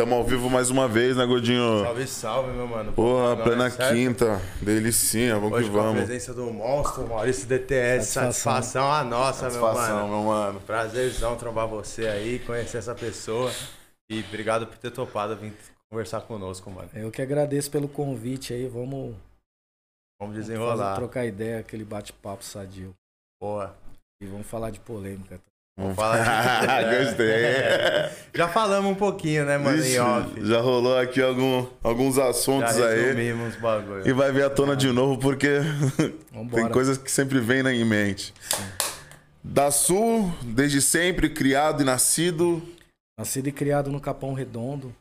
Tamo ao vivo mais uma vez, né, Godinho? Salve, salve, meu mano. Porra, Não, plena é quinta. Delicinha, vamos Hoje que com a vamos. presença do monstro, Maurício DTS. Satisfação. Satisfação, a nossa, meu Satisfação, mano. meu mano. Prazerzão trombar você aí, conhecer essa pessoa. E obrigado por ter topado vir conversar conosco, mano. Eu que agradeço pelo convite aí. Vamos, Vamos desenrolar. trocar ideia, aquele bate-papo sadio. Porra. E vamos falar de polêmica. Vamos falar de- Gostei. Já falamos um pouquinho, né, mano, Vixe, em off. já rolou aqui algum, alguns Já assuntos aí. resumimos os bagulho. E vai vir à tona de novo, porque tem coisas que sempre vêm na- em mente. Da Sul, desde sempre, criado e nascido. Nascido e criado no Capão Redondo.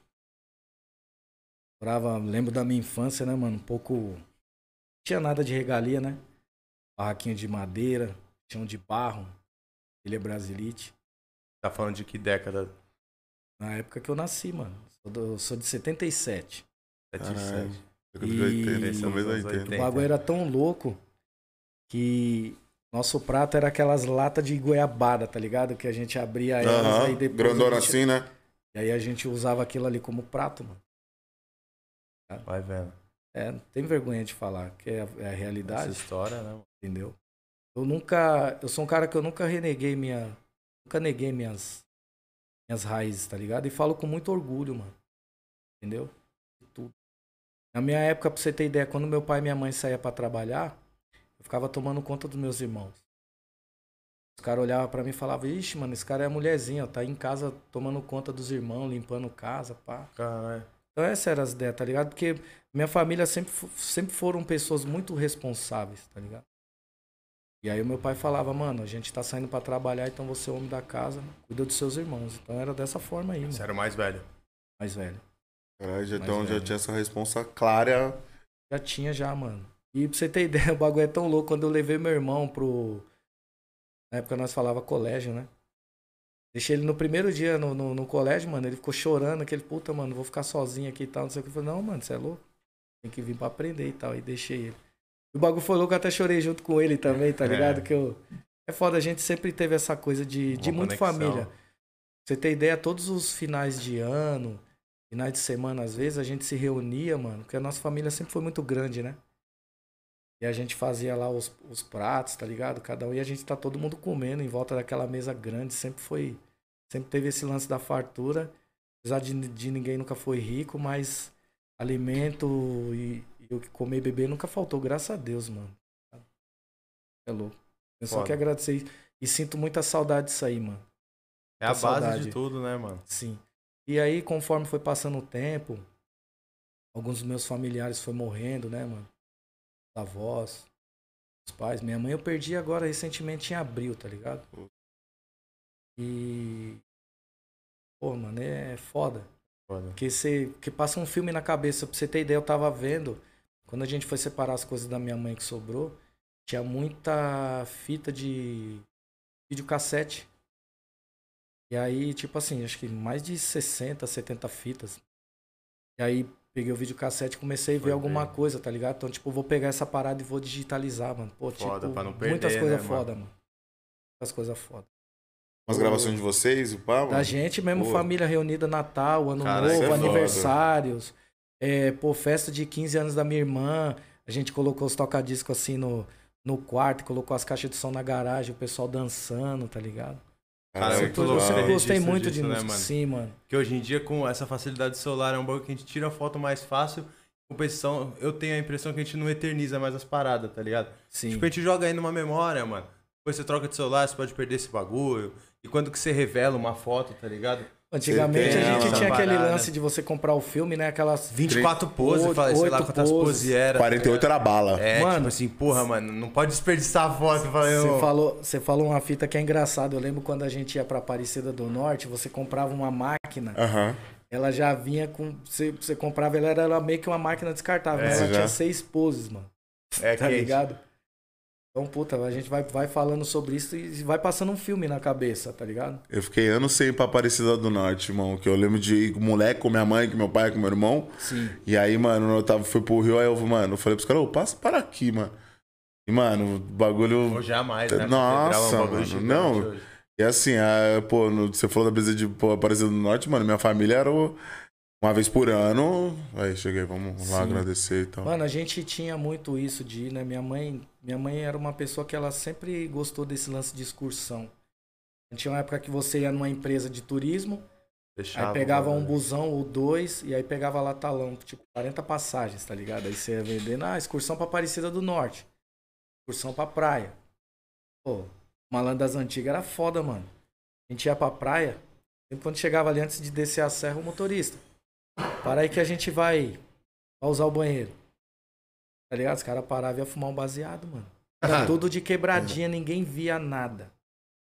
Morava, lembro da minha infância, né, mano? Um pouco. Não tinha nada de regalia, né? Barraquinho de madeira, chão de barro, ilha Brasilite. Tá falando de que década? Na época que eu nasci, mano. Sou, do- sou de 77. 77. Década de E- 80, talvez Anos 80. 80. O bagulho era tão louco que nosso prato era aquelas latas de goiabada, tá ligado? Que a gente abria elas Aham, aí depois. Grandona a gente- assim, né? E aí a gente usava aquilo ali como prato, mano. Vai vendo. É, não tem vergonha de falar, que é a, é a Essa realidade, história, né? entendeu? Eu nunca. Eu sou um cara que eu nunca reneguei minha. Nunca neguei minhas. Minhas raízes, tá ligado? E falo com muito orgulho, mano. Entendeu? De Tudo. Na minha época, pra você ter ideia, quando meu pai e minha mãe saíam pra trabalhar, eu ficava tomando conta dos meus irmãos. Os caras olhavam pra mim e falavam, ixi, mano, esse cara é a mulherzinha, ó, tá em casa tomando conta dos irmãos, limpando casa, pá. Caralho. Então essas eram as ideias, tá ligado? Porque minha família sempre, sempre foram pessoas muito responsáveis, tá ligado? E aí o meu pai falava, mano, a gente tá saindo pra trabalhar, então você é o homem da casa, cuida dos seus irmãos. Então era dessa forma aí, Você mano, era o mais velho. mais velho. Caralho, já, então, já velho. tinha essa responsa clara. Já tinha já, mano. E pra você ter ideia, o bagulho é tão louco, quando eu levei meu irmão pro... Na época nós falava colégio, né? Deixei ele no primeiro dia no, no, no colégio, mano, ele ficou chorando, aquele, puta, mano, vou ficar sozinho aqui e tal, não sei o que. Eu falei, não, mano, você é louco? Tem que vir pra aprender e tal, e deixei ele. O bagulho foi louco, eu até chorei junto com ele também, tá É. ligado? Que eu... É foda, a gente sempre teve essa coisa de, de muito família. Pra você ter ideia, todos os finais de ano, finais de semana, às vezes, a gente se reunia, mano, porque a nossa família sempre foi muito grande, né? E a gente fazia lá os, os pratos, tá ligado? Cada um, e a gente tá todo mundo comendo em volta daquela mesa grande, sempre foi. Sempre teve esse lance da fartura. Apesar de, de ninguém nunca foi rico, mas alimento e o que comer e beber nunca faltou, graças a Deus, mano. É louco. Eu só Foda. que agradecer e sinto muita saudade disso aí, mano. É a base saudade. de tudo, né, mano? Sim. E aí, conforme foi passando o tempo, alguns dos meus familiares foram morrendo, né, mano? Os avós, os pais. Minha mãe eu perdi agora recentemente em abril, tá ligado? E. Pô, mano, é foda. Foda. Porque você. Que passa um filme na cabeça. Pra você ter ideia, eu tava vendo. Quando a gente foi separar as coisas da minha mãe que sobrou, tinha muita fita de videocassete. E aí, tipo assim, acho que mais de 60, 70 fitas. E aí peguei o videocassete e comecei a ver Foi alguma ver. coisa, tá ligado? Então, tipo, vou pegar essa parada e vou digitalizar, mano. Pô, Foda, tipo, pra não perder, muitas coisas né, foda, mano. Muitas coisas foda. Umas gravações de vocês, o pau. Da gente mesmo, Pô. família reunida, Natal, Ano Cara, Novo, é foda. É, pô, festa de 15 anos da minha irmã. A gente colocou os tocadiscos assim no, no quarto, colocou as caixas de som na garagem, o pessoal dançando, tá ligado? Cara, é muito que eu sempre né? gostei muito de disso, né, música. mano? Sim, mano. Porque hoje em dia, com essa facilidade do celular, é um bagulho que a gente tira foto mais fácil. Competição, eu tenho a impressão que a gente não eterniza mais as paradas, tá ligado? Sim. Tipo, a gente joga aí numa memória, mano. Depois você troca de celular, você pode perder esse bagulho. E quando que você revela uma foto, tá ligado? Antigamente Você a tem gente tinha aquele parada. lance de você comprar o filme, né? Aquelas. 24 poses, sei lá oito quantas poses. poses era. tá 48 era bala. É, Mano. tipo assim, porra, mano, não pode desperdiçar a foto. Você falou, você falou uma fita que é engraçada. Eu lembro quando a gente ia pra Aparecida do Norte, você comprava uma máquina. Aham. Ela já vinha com. Você, você comprava, ela era, era meio que uma máquina descartável. É, mas ela já. tinha seis poses, mano. é Tá quente. ligado? Então, puta, a gente vai, vai falando sobre isso e vai passando um filme na cabeça, tá ligado? Eu fiquei anos sem ir pra Aparecida do Norte, irmão. Que eu lembro de ir com moleque, com minha mãe, com meu pai, com meu irmão. Sim. E aí, mano, eu tava, fui pro Rio, aí eu, mano, eu falei pros caras, ô, passa para aqui, mano. E, mano, o bagulho. Ou jamais, né? Nossa, um bagulho mano, não. E assim, a, pô, no- você falou da brisa de pô, Aparecida do Norte, mano, minha família era o. Uma vez por ano. Aí cheguei, vamos lá Sim. agradecer e tal. Mano, a gente tinha muito isso de ir, né? Minha mãe, minha mãe era uma pessoa que ela sempre gostou desse lance de excursão. Tinha uma época que você ia numa empresa de turismo, Fechava, aí pegava um mano. busão ou dois, e aí pegava lá talão, tipo 40 passagens, tá ligado? Aí você ia vendendo, ah, excursão pra Aparecida do Norte. Excursão pra praia. Pô, malandro das antigas era foda, mano. A gente ia pra praia, sempre quando chegava ali antes de descer a serra, o motorista. Para aí que a gente vai, vai usar o banheiro. Tá ligado? Os caras paravam e iam fumar um baseado, mano. Era tudo de quebradinha, ninguém via nada.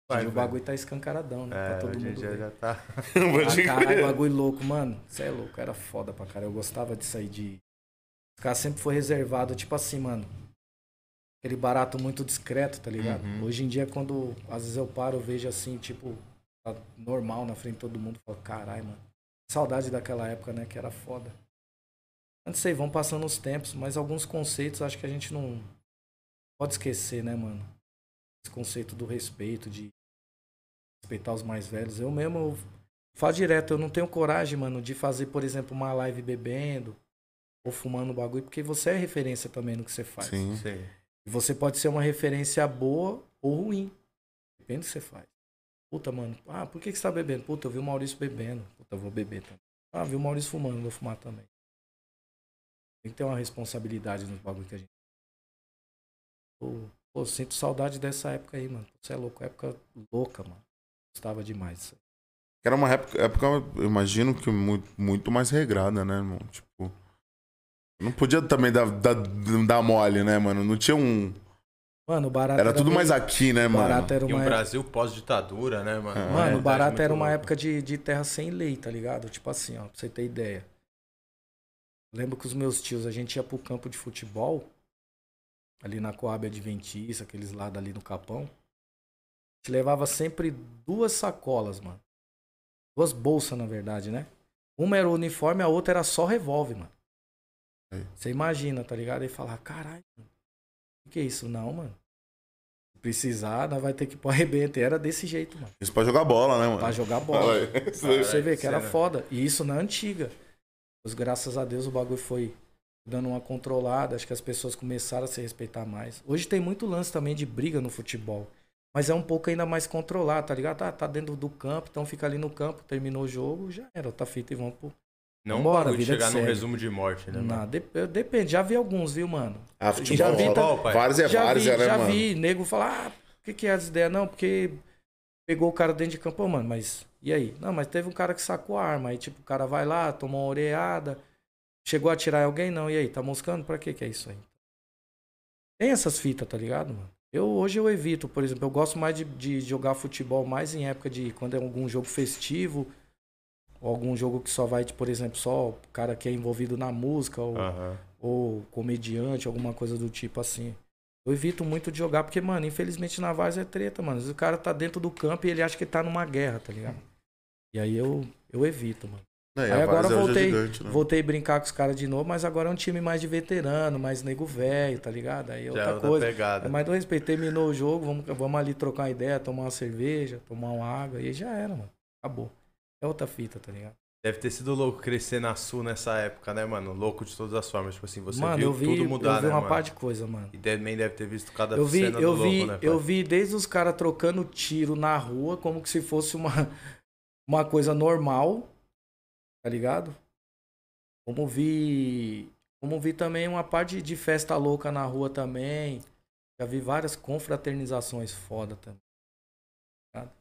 Vai, o bagulho tá escancaradão, né? É, pra todo mundo dia ver. já tá. Ah, caralho, bagulho louco, mano. Você é louco, era foda pra cara. Eu gostava disso aí de. Os caras sempre foi reservado, tipo assim, mano. Aquele barato muito discreto, tá ligado? Uhum. Hoje em dia, quando às vezes eu paro, eu vejo assim, tipo, tá normal na frente de todo mundo. Falo, caralho, mano. Saudade daquela época, né? Que era foda. Não sei, vão passando os tempos, mas alguns conceitos acho que a gente não pode esquecer, né, mano? Esse conceito do respeito, de respeitar os mais velhos. Eu mesmo eu falo direto, eu não tenho coragem, mano, de fazer, por exemplo, uma live bebendo ou fumando bagulho, porque você é referência também no que você faz. Sim. Sim. E você pode ser uma referência boa ou ruim. Depende do que você faz. Puta, mano, ah, por que, que você tá bebendo? Puta, eu vi o Maurício bebendo. Puta, eu vou beber também. Ah, vi o Maurício fumando, vou fumar também. Tem que ter uma responsabilidade nos bagulho que a gente. Pô, pô, sinto saudade dessa época aí, mano. Você é louco, época louca, mano. Gostava demais. Era uma época, época, eu imagino que muito, muito mais regrada, né, irmão? Tipo. Não podia também dar, dar, dar mole, né, mano? Não tinha um. Mano, o barato Era tudo meio- mais aqui, né, o mano? barato era E uma um época- Brasil pós-ditadura, né, mano? É. Uma Mano, o barato era uma louca. época de, de terra sem lei, tá ligado? Tipo assim, ó, pra você ter ideia. Lembro que os meus tios, a gente ia pro campo de futebol, ali na Coab Adventista, aqueles lados ali no Capão. A gente levava sempre duas sacolas, mano. Duas bolsas, na verdade, né? Uma era o uniforme, a outra era só revólver, mano. Aí. Você imagina, tá ligado? Aí falar, caralho, mano, o que é isso? Não, mano. Se precisar, nós vai ter que ir pro arrebento. E era desse jeito, mano. Isso pra jogar bola, né, mano? Pra jogar bola. você ver que era foda. E isso na antiga. Mas graças a Deus o bagulho foi dando uma controlada. Acho que as pessoas começaram a se respeitar mais. Hoje tem muito lance também de briga no futebol. Mas é um pouco ainda mais controlado, tá ligado? Tá, tá dentro do campo, então fica ali no campo, terminou o jogo, já era, tá feito e vamos pro. Não bora de vida chegar num resumo de morte, né? Não, dep- depende, já vi alguns, viu, mano? Ah, futebol. Já vi, tá- pai. Vários é já vários, vi, né, já mano? vi nego falar, ah, o que, que é as ideias? Não, porque pegou o cara dentro de campo, Pô, mano, mas e aí? Não, mas teve um cara que sacou a arma, aí tipo, o cara vai lá, tomou uma oreada, chegou a atirar em alguém, não, e aí, tá moscando? Pra que que é isso aí? Tem essas fitas, tá ligado, mano? Eu, hoje eu evito, por exemplo, eu gosto mais de, de jogar futebol mais em época de quando é algum jogo festivo, ou algum jogo que só vai, tipo, por exemplo, só o cara que é envolvido na música, ou Aham. ou comediante, alguma coisa do tipo assim. Eu evito muito de jogar, porque, mano, infelizmente na Vaz é treta, mano. O cara tá dentro do campo e ele acha que tá numa guerra, tá ligado? E aí eu, eu evito, mano. É, aí agora é voltei, gigante, né? voltei a brincar com os caras de novo, mas agora é um time mais de veterano, mais nego velho, tá ligado? Aí é Já outra é outra coisa. pegada. É mais do respeito. Terminou o jogo, vamos, vamos ali trocar uma ideia, tomar uma cerveja, tomar uma água, e aí já era, mano. Acabou. É outra fita, tá ligado? Deve ter sido louco crescer na Sul nessa época, né, mano? Louco de todas as formas. Tipo assim, você mano, viu eu vi, tudo mudar, eu vi né, uma mano? par de coisa, mano. E também deve ter visto cada Eu vi, cena eu do vi, louco, né, pai? eu vi desde os caras trocando tiro na rua como que se fosse uma, uma coisa normal, tá ligado? Como vi, como vi também uma parte de festa louca na rua também. Já vi várias confraternizações foda também. tá?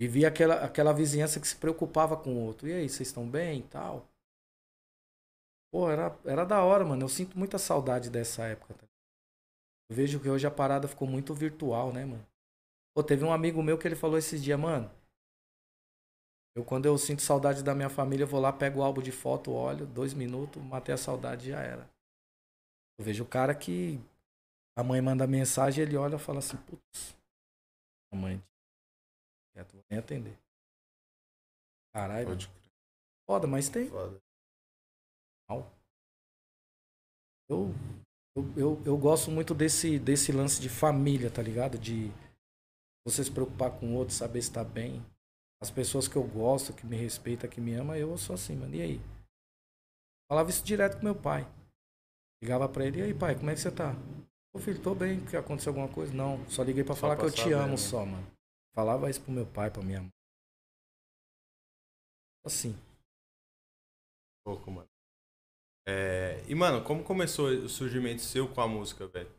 E vi aquela, aquela vizinhança que se preocupava com o outro. E aí, vocês estão bem e tal? Pô, era, era da hora, mano. Eu sinto muita saudade dessa época. Tá? Eu vejo que hoje a parada ficou muito virtual, né, mano? Pô, teve um amigo meu que ele falou esses dias, mano. Eu, quando eu sinto saudade da minha família, eu vou lá, pego o álbum de foto, olho, dois minutos, matei a saudade e já era. Eu vejo o cara que a mãe manda mensagem, ele olha e fala assim, putz, a mãe, quieto, vou nem atender. Caralho, mano. Pode crer. foda, mas tem. Foda. Eu, eu, eu, eu gosto muito desse, desse lance de família, tá ligado? De você se preocupar com o outro, saber se tá bem. As pessoas que eu gosto, que me respeitam, que me amam, eu sou assim, mano. E aí? Falava isso direto com meu pai. Ligava pra ele, e aí, pai, como é que você tá? Ô filho, tô bem, que aconteceu alguma coisa? Não, só liguei pra Só falar pra que eu te amo né? só, mano. Falava isso pro meu pai, pra minha mãe. Assim. Pouco, mano. É, E, mano, como começou o surgimento seu com a música, velho?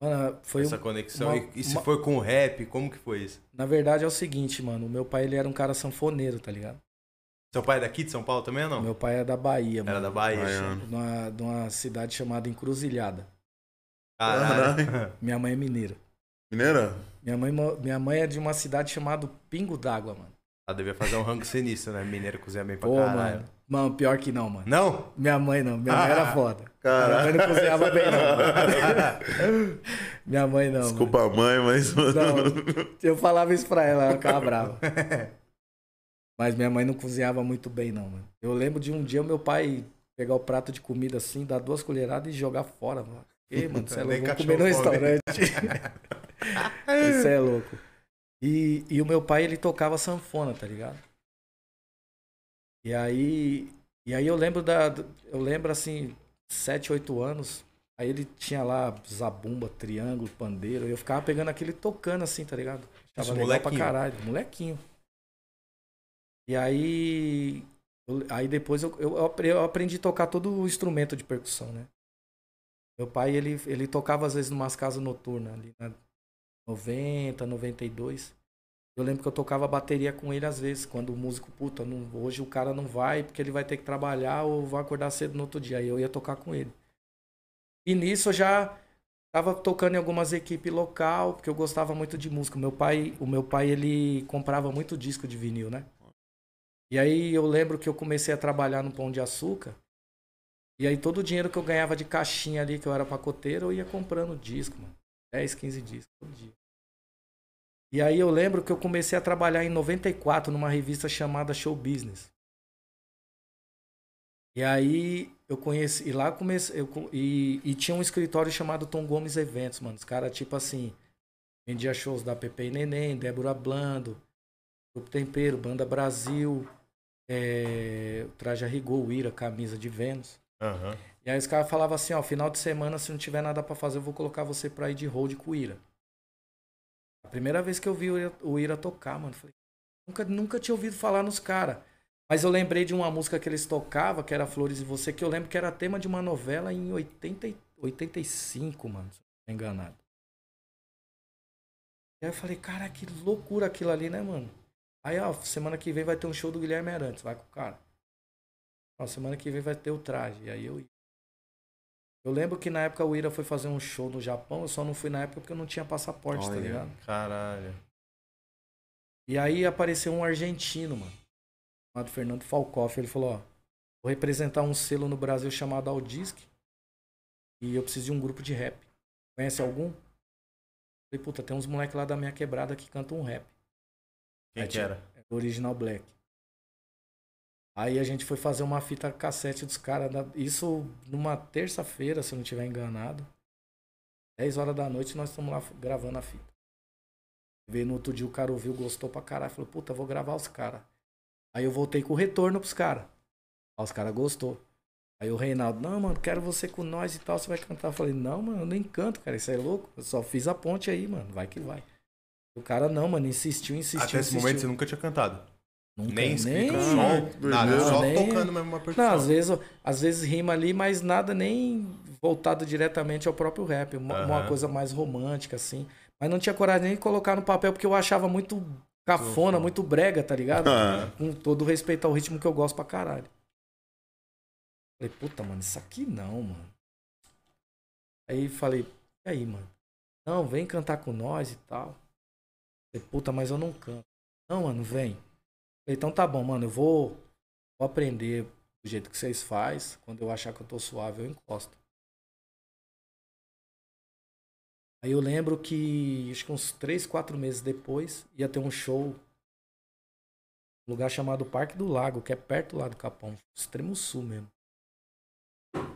Mano, foi Essa conexão. uma- e, se uma- foi com o rap, como que foi isso? Na verdade é o seguinte, mano. O meu pai, ele era um cara sanfoneiro, tá ligado? Seu pai é daqui de São Paulo também ou não? Meu pai é da Bahia, Era mano. da Bahia. Baiano. De uma, de uma cidade chamada Encruzilhada. Caralho. Minha mãe é mineira. Mineira? Minha mãe, minha mãe é de uma cidade chamada Pingo d'Água, mano. Ela devia fazer um rango sinistro, né? Mineiro cozinha bem pra Pô, caralho. mano. Mano, pior que não, mano. Não? Minha mãe não. Minha mãe era foda. Minha Caralho. mãe não cozinhava bem, não. mano. Minha mãe não. mano. Desculpa a mãe, mas. Não, eu falava isso pra ela, ela ficava brava. Mas minha mãe não cozinhava muito bem, não, mano. Eu lembro de um dia o meu pai pegar o prato de comida assim, dar duas colheradas e jogar fora, mano. Ei, mano, você é louco, vou comer no restaurante. Isso é louco. E, e o meu pai, ele tocava sanfona, tá ligado? E aí, e aí eu lembro da, eu lembro assim, 7, 8 anos, aí ele tinha lá zabumba, triângulo, pandeiro, e eu ficava pegando aquele tocando assim, tá ligado? Tava Isso, legal pra molequinho. caralho, molequinho. E aí, eu- aí depois eu, eu, eu aprendi a tocar todo o instrumento de percussão, né? Meu pai, ele, ele tocava às vezes numas casas noturnas, ali na 90, 92. Eu lembro que eu tocava bateria com ele às vezes, quando o músico, puta, não- hoje o cara não vai porque ele vai ter que trabalhar ou vai acordar cedo no outro dia. Aí eu ia tocar com ele. E nisso eu já tava tocando em algumas equipes local, porque eu gostava muito de música. Meu pai, o meu pai ele comprava muito disco de vinil, né? E aí eu lembro que eu comecei a trabalhar no Pão de Açúcar. E aí todo o dinheiro que eu ganhava de caixinha ali, que eu era pacoteiro, eu ia comprando disco, mano. 10, 15 discos todo dia. E aí eu lembro que eu comecei a trabalhar em 94 numa revista chamada Show Business. E aí eu conheci, e lá comecei, eu, e, e tinha um escritório chamado Tom Gomes Eventos, mano. Os caras, tipo assim, vendia shows da Pepe e Neném, Débora Blando, Grupo Tempero, Banda Brasil, é, Traje a Rigor, Ira, Camisa de Vênus. Aham. E aí os caras falavam assim, ó, final de semana, se não tiver nada pra fazer, eu vou colocar você pra ir de hold com o Ira. A primeira vez que eu vi o Ira, o Ira tocar, mano, falei, nunca, nunca tinha ouvido falar nos caras. Mas eu lembrei de uma música que eles tocavam, que era Flores e Você, que eu lembro que era tema de uma novela em 80, e- 85, mano, se não tô enganado. E aí eu falei, cara, que loucura aquilo ali, né, mano? Aí, ó, semana que vem vai ter um show do Guilherme Arantes, vai com o cara. Ó, semana que vem vai ter o traje. E aí eu ia. Eu lembro que na época o Ira foi fazer um show no Japão, eu só não fui na época porque eu não tinha passaporte, tá Olha. ligado? Caralho. E aí apareceu um argentino, mano, chamado Fernando Falcoff. Ele falou, ó, vou representar um selo no Brasil chamado Aldisc e eu preciso de um grupo de rap. Conhece algum? Falei, puta, tem uns moleques lá da minha quebrada que cantam um rap. Quem Aí que tinha- era? Original Black. Aí a gente foi fazer uma fita cassete dos caras. da- Isso numa terça-feira, se eu não estiver enganado. 10 horas da noite nós estamos lá gravando a fita. Veio no outro dia o cara ouviu, gostou pra caralho. Falou, puta, vou gravar os caras. Aí eu voltei com o retorno pros caras. Aí os caras gostou. Aí o Reinaldo, não, mano, quero você com nós e tal, você vai cantar. Eu falei, não, mano, eu nem canto, cara, isso é louco. Eu só fiz a ponte aí, mano, vai que vai. O cara não, mano, insistiu, insistiu, Até esse insistiu. momento você nunca tinha cantado. Nunca, nem escrito nem- nada. Não, só nem- tocando mesmo uma percussão. Não, às vezes, às vezes rima ali, mas nada nem voltado diretamente ao próprio rap. Uma, uma Aham. coisa mais romântica, assim. Mas não tinha coragem nem de colocar no papel, porque eu achava muito cafona, muito brega, tá ligado? Com todo respeito ao ritmo que eu gosto pra caralho. Falei, puta, mano, isso aqui não, mano. Aí falei, e aí, mano? Não, vem cantar com nós e tal. Falei, puta, mas eu não canto. Não, mano, vem. Então tá bom, mano, eu vou, vou aprender do jeito que vocês faz. Quando eu achar que eu tô suave, eu encosto. Aí eu lembro que, acho que uns 3, 4 meses depois, ia ter um show um lugar chamado Parque do Lago, que é perto lá do Capão, extremo sul mesmo.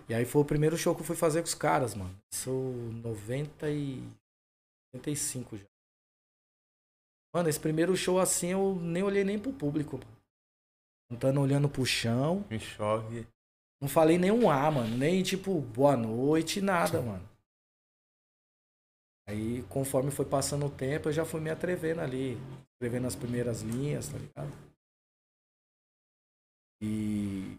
E aí foi o primeiro show que eu fui fazer com os caras, mano. Isso 90 e 95 já. Mano, esse primeiro show assim eu nem olhei nem pro público, mano. Cantando olhando pro chão. Em choque. não falei nenhum A, mano. Nem tipo, boa noite, nada, mano. Aí, conforme foi passando o tempo, eu já fui me atrevendo ali. Escrevendo as primeiras linhas, tá ligado? E,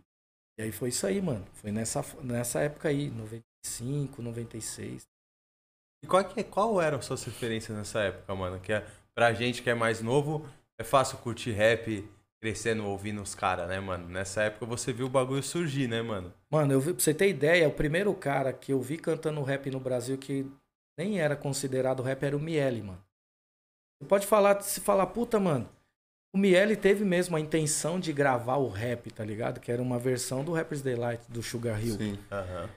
e aí foi isso aí, mano. Foi nessa, nessa época aí, 95, 96. E qual, que, é, qual eram suas referências nessa época, mano? Que é, pra gente que é mais novo, é fácil curtir rap crescendo ouvindo os caras, né, mano? Nessa época você viu o bagulho surgir, né, mano? Mano, eu vi, pra você ter ideia, o primeiro cara que eu vi cantando rap no Brasil que nem era considerado rap era o Miele, mano. Você pode falar, se falar, puta, mano. O Miele teve mesmo a intenção de gravar o rap, tá ligado? Que era uma versão do Rapper's Delight, do Sugar Hill. Sim. Aham.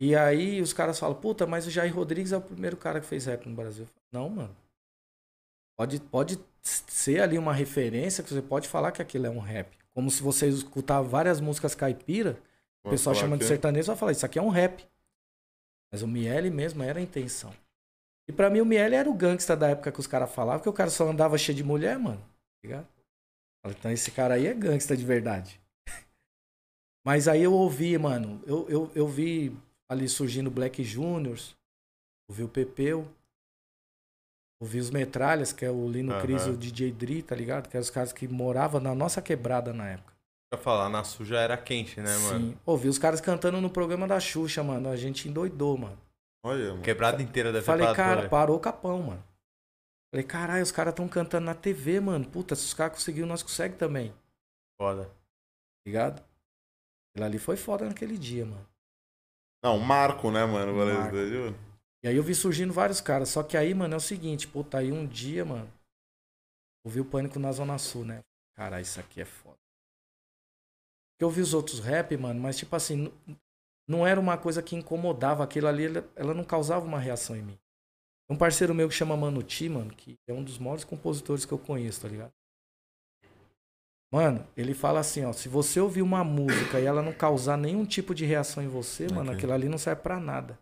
E aí os caras falam, puta, mas o Jair Rodrigues é o primeiro cara que fez rap no Brasil. Não, mano. Pode, pode ser ali uma referência que você pode falar que aquilo é um rap. Como se você escutar várias músicas caipira, o pessoal chama de que- sertanejo vai falar, isso aqui é um rap. Mas o Miele mesmo era a intenção. E pra mim o Miele era o gangsta da época que os caras falavam, que o cara só andava cheio de mulher, mano. Tá ligado? Então esse cara aí é gangsta de verdade. Mas aí eu ouvi, mano, eu, eu, eu vi ali surgindo Black Juniors, ouvi o Pepeu, ouvi os Metralhas, que é o Lino Aham. Cris e o DJ Dri, tá ligado? Que eram os caras que moravam na nossa quebrada na época. Pra falar, na suja era quente, né, mano? Sim. Ouvi os caras cantando no programa da Xuxa, mano. A gente endoidou, mano. Olha, mano. Quebrada inteira deve Falei, cara, ver. parou o capão, mano. Falei, caralho, os caras tão cantando na TV, mano. Puta, se os caras conseguiram, nós conseguimos também. Foda. ligado? Aquilo ali foi foda naquele dia, mano. Não, Marco, né, mano? Um marco. E aí eu vi surgindo vários caras. Só que aí, mano, é o seguinte, puta, aí um dia, mano, eu vi o pânico na Zona Sul, né? Caralho, isso aqui é foda. Porque eu vi os outros rap, mano, mas tipo assim, não era uma coisa que incomodava. Aquilo ali, ela, não causava uma reação em mim. Um parceiro meu que chama Mano Ti, mano, que é um dos maiores compositores que eu conheço, tá ligado? Mano, ele fala assim, ó, se você ouvir uma música e ela não causar nenhum tipo de reação em você, mano, Ok. aquilo ali não serve pra nada.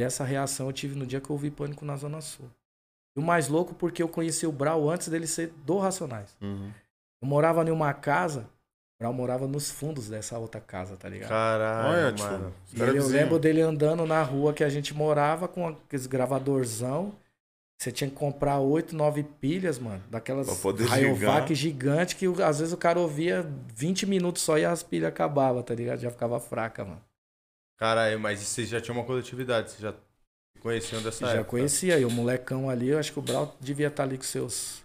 E essa reação eu tive no dia que eu ouvi Pânico na Zona Sul. E o mais louco porque eu conheci o Brau antes dele ser do Racionais. Uhum. Eu morava em uma casa, o Brau morava nos fundos dessa outra casa, tá ligado? Caralho, Olha, tio. mano. E ele- eu lembro dele andando na rua que a gente morava com aqueles gravadorzão. Você tinha que comprar oito, nove pilhas, mano. Daquelas Rayovac gigante que o- às vezes o cara ouvia 20 minutos só e as pilhas acabavam, tá ligado? Já ficava fraca, mano. Caralho, mas vocês já tinham uma coletividade, vocês já conheciam dessa já época. conhecia. E o molecão ali, eu acho que o Brau devia estar ali com seus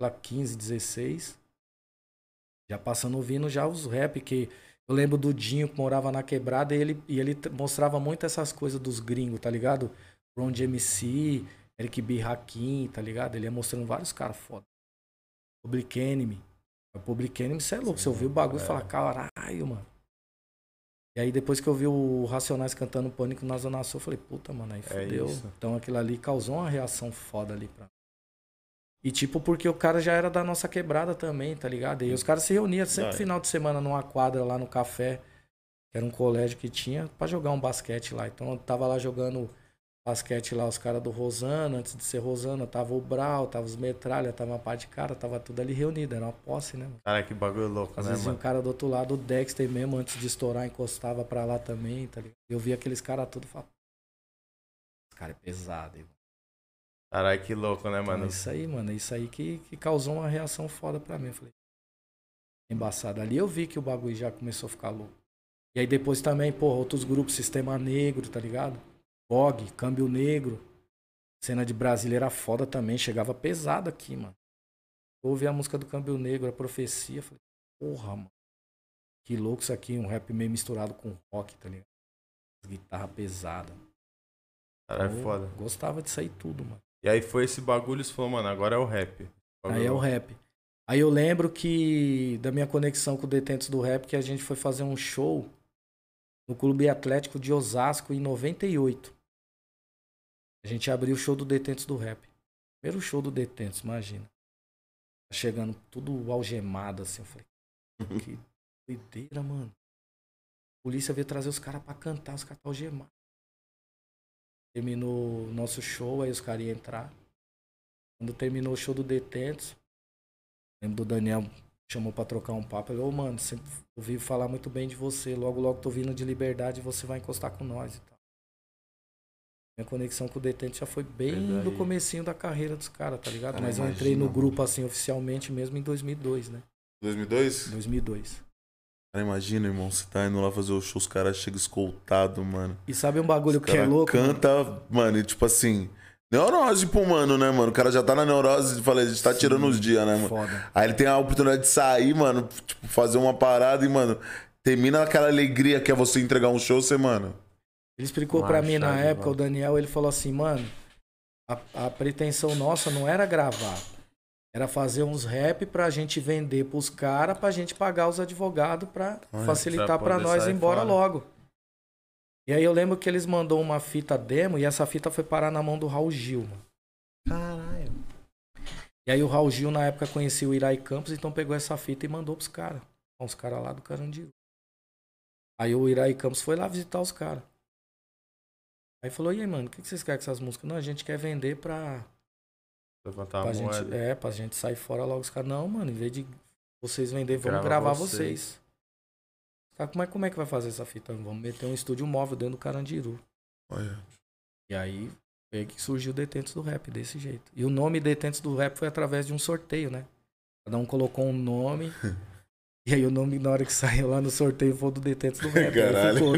lá 15, 16. Já passando ouvindo já os rap que eu lembro do Dinho que morava na quebrada e ele, e ele mostrava muito essas coisas dos gringos, tá ligado? Ron MC, Eric B. Hakim, tá ligado? Ele ia mostrando vários caras foda. Public Enemy. O Public Enemy, você é louco. Você ouviu o bagulho e é. fala, caralho, mano. E aí depois que eu vi o Racionais cantando Pânico na Zona Sul, eu falei, puta, mano, aí É fudeu. isso. então aquilo ali causou uma reação foda ali pra E tipo, porque o cara já era da nossa quebrada também, tá ligado? E os caras se reuniam sempre é. final de semana numa quadra lá no café, que era um colégio que tinha, pra jogar um basquete lá. Então eu tava lá jogando basquete lá, os caras do Rosana, antes de ser Rosana, tava o Brau, tava os Metralha, tava uma parte de cara, tava tudo ali reunido, era uma posse, né, mano? Cara, que bagulho louco, Às né, vezes um mano? cara do outro lado, o Dexter mesmo, antes de estourar, encostava pra lá também, tá ligado? Eu vi aqueles caras tudo falava, esse cara é pesado, irmão. Caralho, que louco, né, Então, mano? é isso aí, mano, é isso aí que, que causou uma reação foda pra mim. Eu falei, embaçado. Ali eu vi que o bagulho já começou a ficar louco. E aí depois também, porra, outros grupos, Sistema Negro, tá ligado? Bog, Câmbio Negro. Cena de Brasília era foda também, chegava pesado aqui, mano. Ouvi a música do Câmbio Negro, a profecia, falei, porra, mano. Que louco isso aqui, um rap meio misturado com rock, tá ligado? Guitarra pesada. Caralho, é foda. Gostava disso aí tudo, mano. E aí foi esse bagulho e você falou, mano, agora é o rap. Aí é o rap. Aí eu lembro que da minha conexão com o Detentos do Rap, que a gente foi fazer um show no Clube Atlético de Osasco em 98. A gente abriu o show do Detentos do Rap. Primeiro show do Detentos, imagina. Tá Chegando tudo algemado assim. Eu falei, que doideira, mano. A polícia veio trazer os caras pra cantar, os caras tá algemados. Terminou o nosso show, aí os caras iam entrar. Quando terminou o show do Detentos, lembro do Daniel chamou pra trocar um papo. Ele, ô, mano, sempre ouvi falar muito bem de você. Logo, logo tô vindo de liberdade e você vai encostar com nós. Minha conexão com o Detente já foi bem Verdade. do comecinho da carreira dos caras, tá ligado? Cara, Mas eu imagina, entrei no mano. grupo, assim, oficialmente mesmo em 2002, né? 2002? 2002. Cara, imagina, irmão, você tá indo lá fazer o show, os caras chegam escoltado, mano. E sabe um bagulho Os que é louco? mano? Canta, mano, e tipo assim. Neurose pro mano, né, mano? O cara já tá na neurose e fala, a gente tá Sim, tirando os dias, né, mano? Foda. Aí ele tem a oportunidade de sair, mano, tipo, fazer uma parada e, mano, termina aquela alegria que é você entregar um show, você, mano. Ele explicou Uma pra mim na época, o Daniel, ele falou assim, mano, a, a pretensão nossa não era gravar. Era fazer uns rap pra gente vender pros caras, pra gente pagar os advogados pra Olha, facilitar pra nós ir embora fora. logo. E aí eu lembro que eles mandou uma fita demo e essa fita foi parar na mão do Raul Gil, mano. Caralho. E aí o Raul Gil na época conhecia o Irai Campos, então pegou essa fita e mandou pros caras. Os caras lá do Carandiru. Aí o Irai Campos foi lá visitar os caras. Aí falou, e aí, mano, o que que vocês querem com essas músicas? Não, a gente quer vender pra, Levantar pra a moeda. gente. É, pra gente sair fora logo. Os caras, não, mano, em vez de vocês vender, vamos Grava gravar vocês." vocês. Tá, como, é, como é que vai fazer essa fita? Vamos meter um estúdio móvel dentro do Carandiru. Olha. E aí foi aí que surgiu o Detentos do Rap, desse jeito. E o nome Detentos do Rap foi através de um sorteio, né? Cada um colocou um nome. e aí o nome, na hora que saiu lá no sorteio, foi o do Detentos do Rap. aí Caralho. ficou,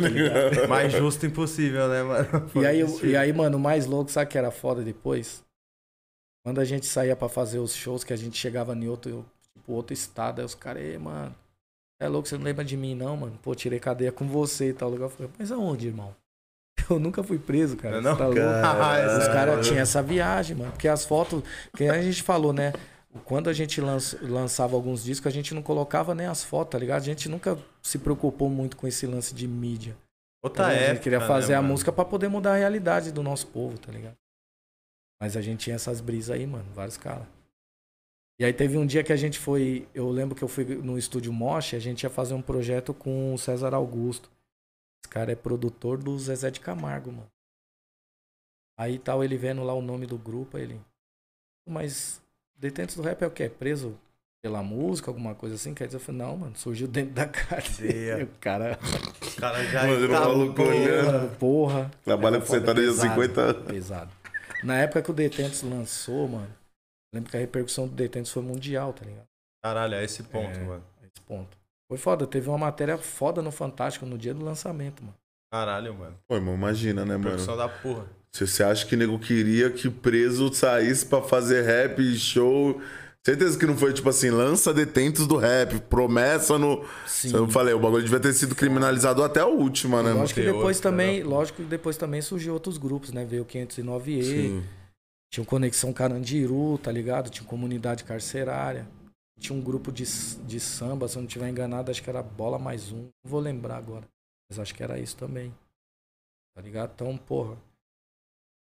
tá? Mais justo impossível, né, mano? E aí, eu- e aí, mano, o mais louco, sabe o que era foda depois? Quando a gente saía pra fazer os shows, que a gente chegava em outro, tipo, outro estado, aí os caras, ei, mano, é louco, você não lembra de mim, não, mano? Pô, tirei cadeia com você e tal lugar. Eu falei, mas aonde, irmão? Eu nunca fui preso, cara. Não, Você tá louco? Cara, Os caras tinham essa viagem, mano. Porque as fotos, que a gente falou, né? Quando a gente lança- lançava alguns discos, a gente não colocava nem as fotos, tá ligado? A gente nunca se preocupou muito com esse lance de mídia. Outra a gente época, queria fazer né, a mano? música pra poder mudar a realidade do nosso povo, tá ligado? Mas a gente tinha essas brisas aí, mano, vários caras. E aí teve um dia que a gente foi, eu lembro que eu fui no estúdio Moche, a gente ia fazer um projeto com o César Augusto. Esse cara é produtor do Zezé de Camargo, mano. Aí tal, ele vendo lá o nome do grupo, aí ele. Mas Detentos do Rap é o quê? Preso pela música, alguma coisa assim? Quer dizer, eu falei, não, mano, surgiu dentro da cadeia. Cadeia. O cara. Os caras já Mano, tá maluco louco. olhando. Porra. Trabalha desde os pesado, 50 anos. Pesado. Na época que o Detentos lançou, mano, lembro que a repercussão do Detentos foi mundial, tá ligado? Caralho, é esse ponto, É. mano. A Esse ponto. Foi foda, teve uma matéria foda no Fantástico no dia do lançamento, mano. Caralho, mano. Pô, irmão, imagina, né, Produção mano? da porra. Se você acha que o nego queria que preso saísse pra fazer rap e show. Certeza que não foi tipo assim, lança detentos do rap, promessa no. Sim. Eu falei, o bagulho devia ter sido criminalizado até a última, né? Lógico que depois também, lógico que depois também surgiu outros grupos, né? Veio o 509E, Sim. tinha o Conexão Carandiru, tá ligado? Tinha comunidade carcerária. Tinha um grupo de, de samba, se eu não estiver enganado, acho que era Bola Mais Um. Não vou lembrar agora. Mas acho que era isso também. Tá ligado? Então, porra.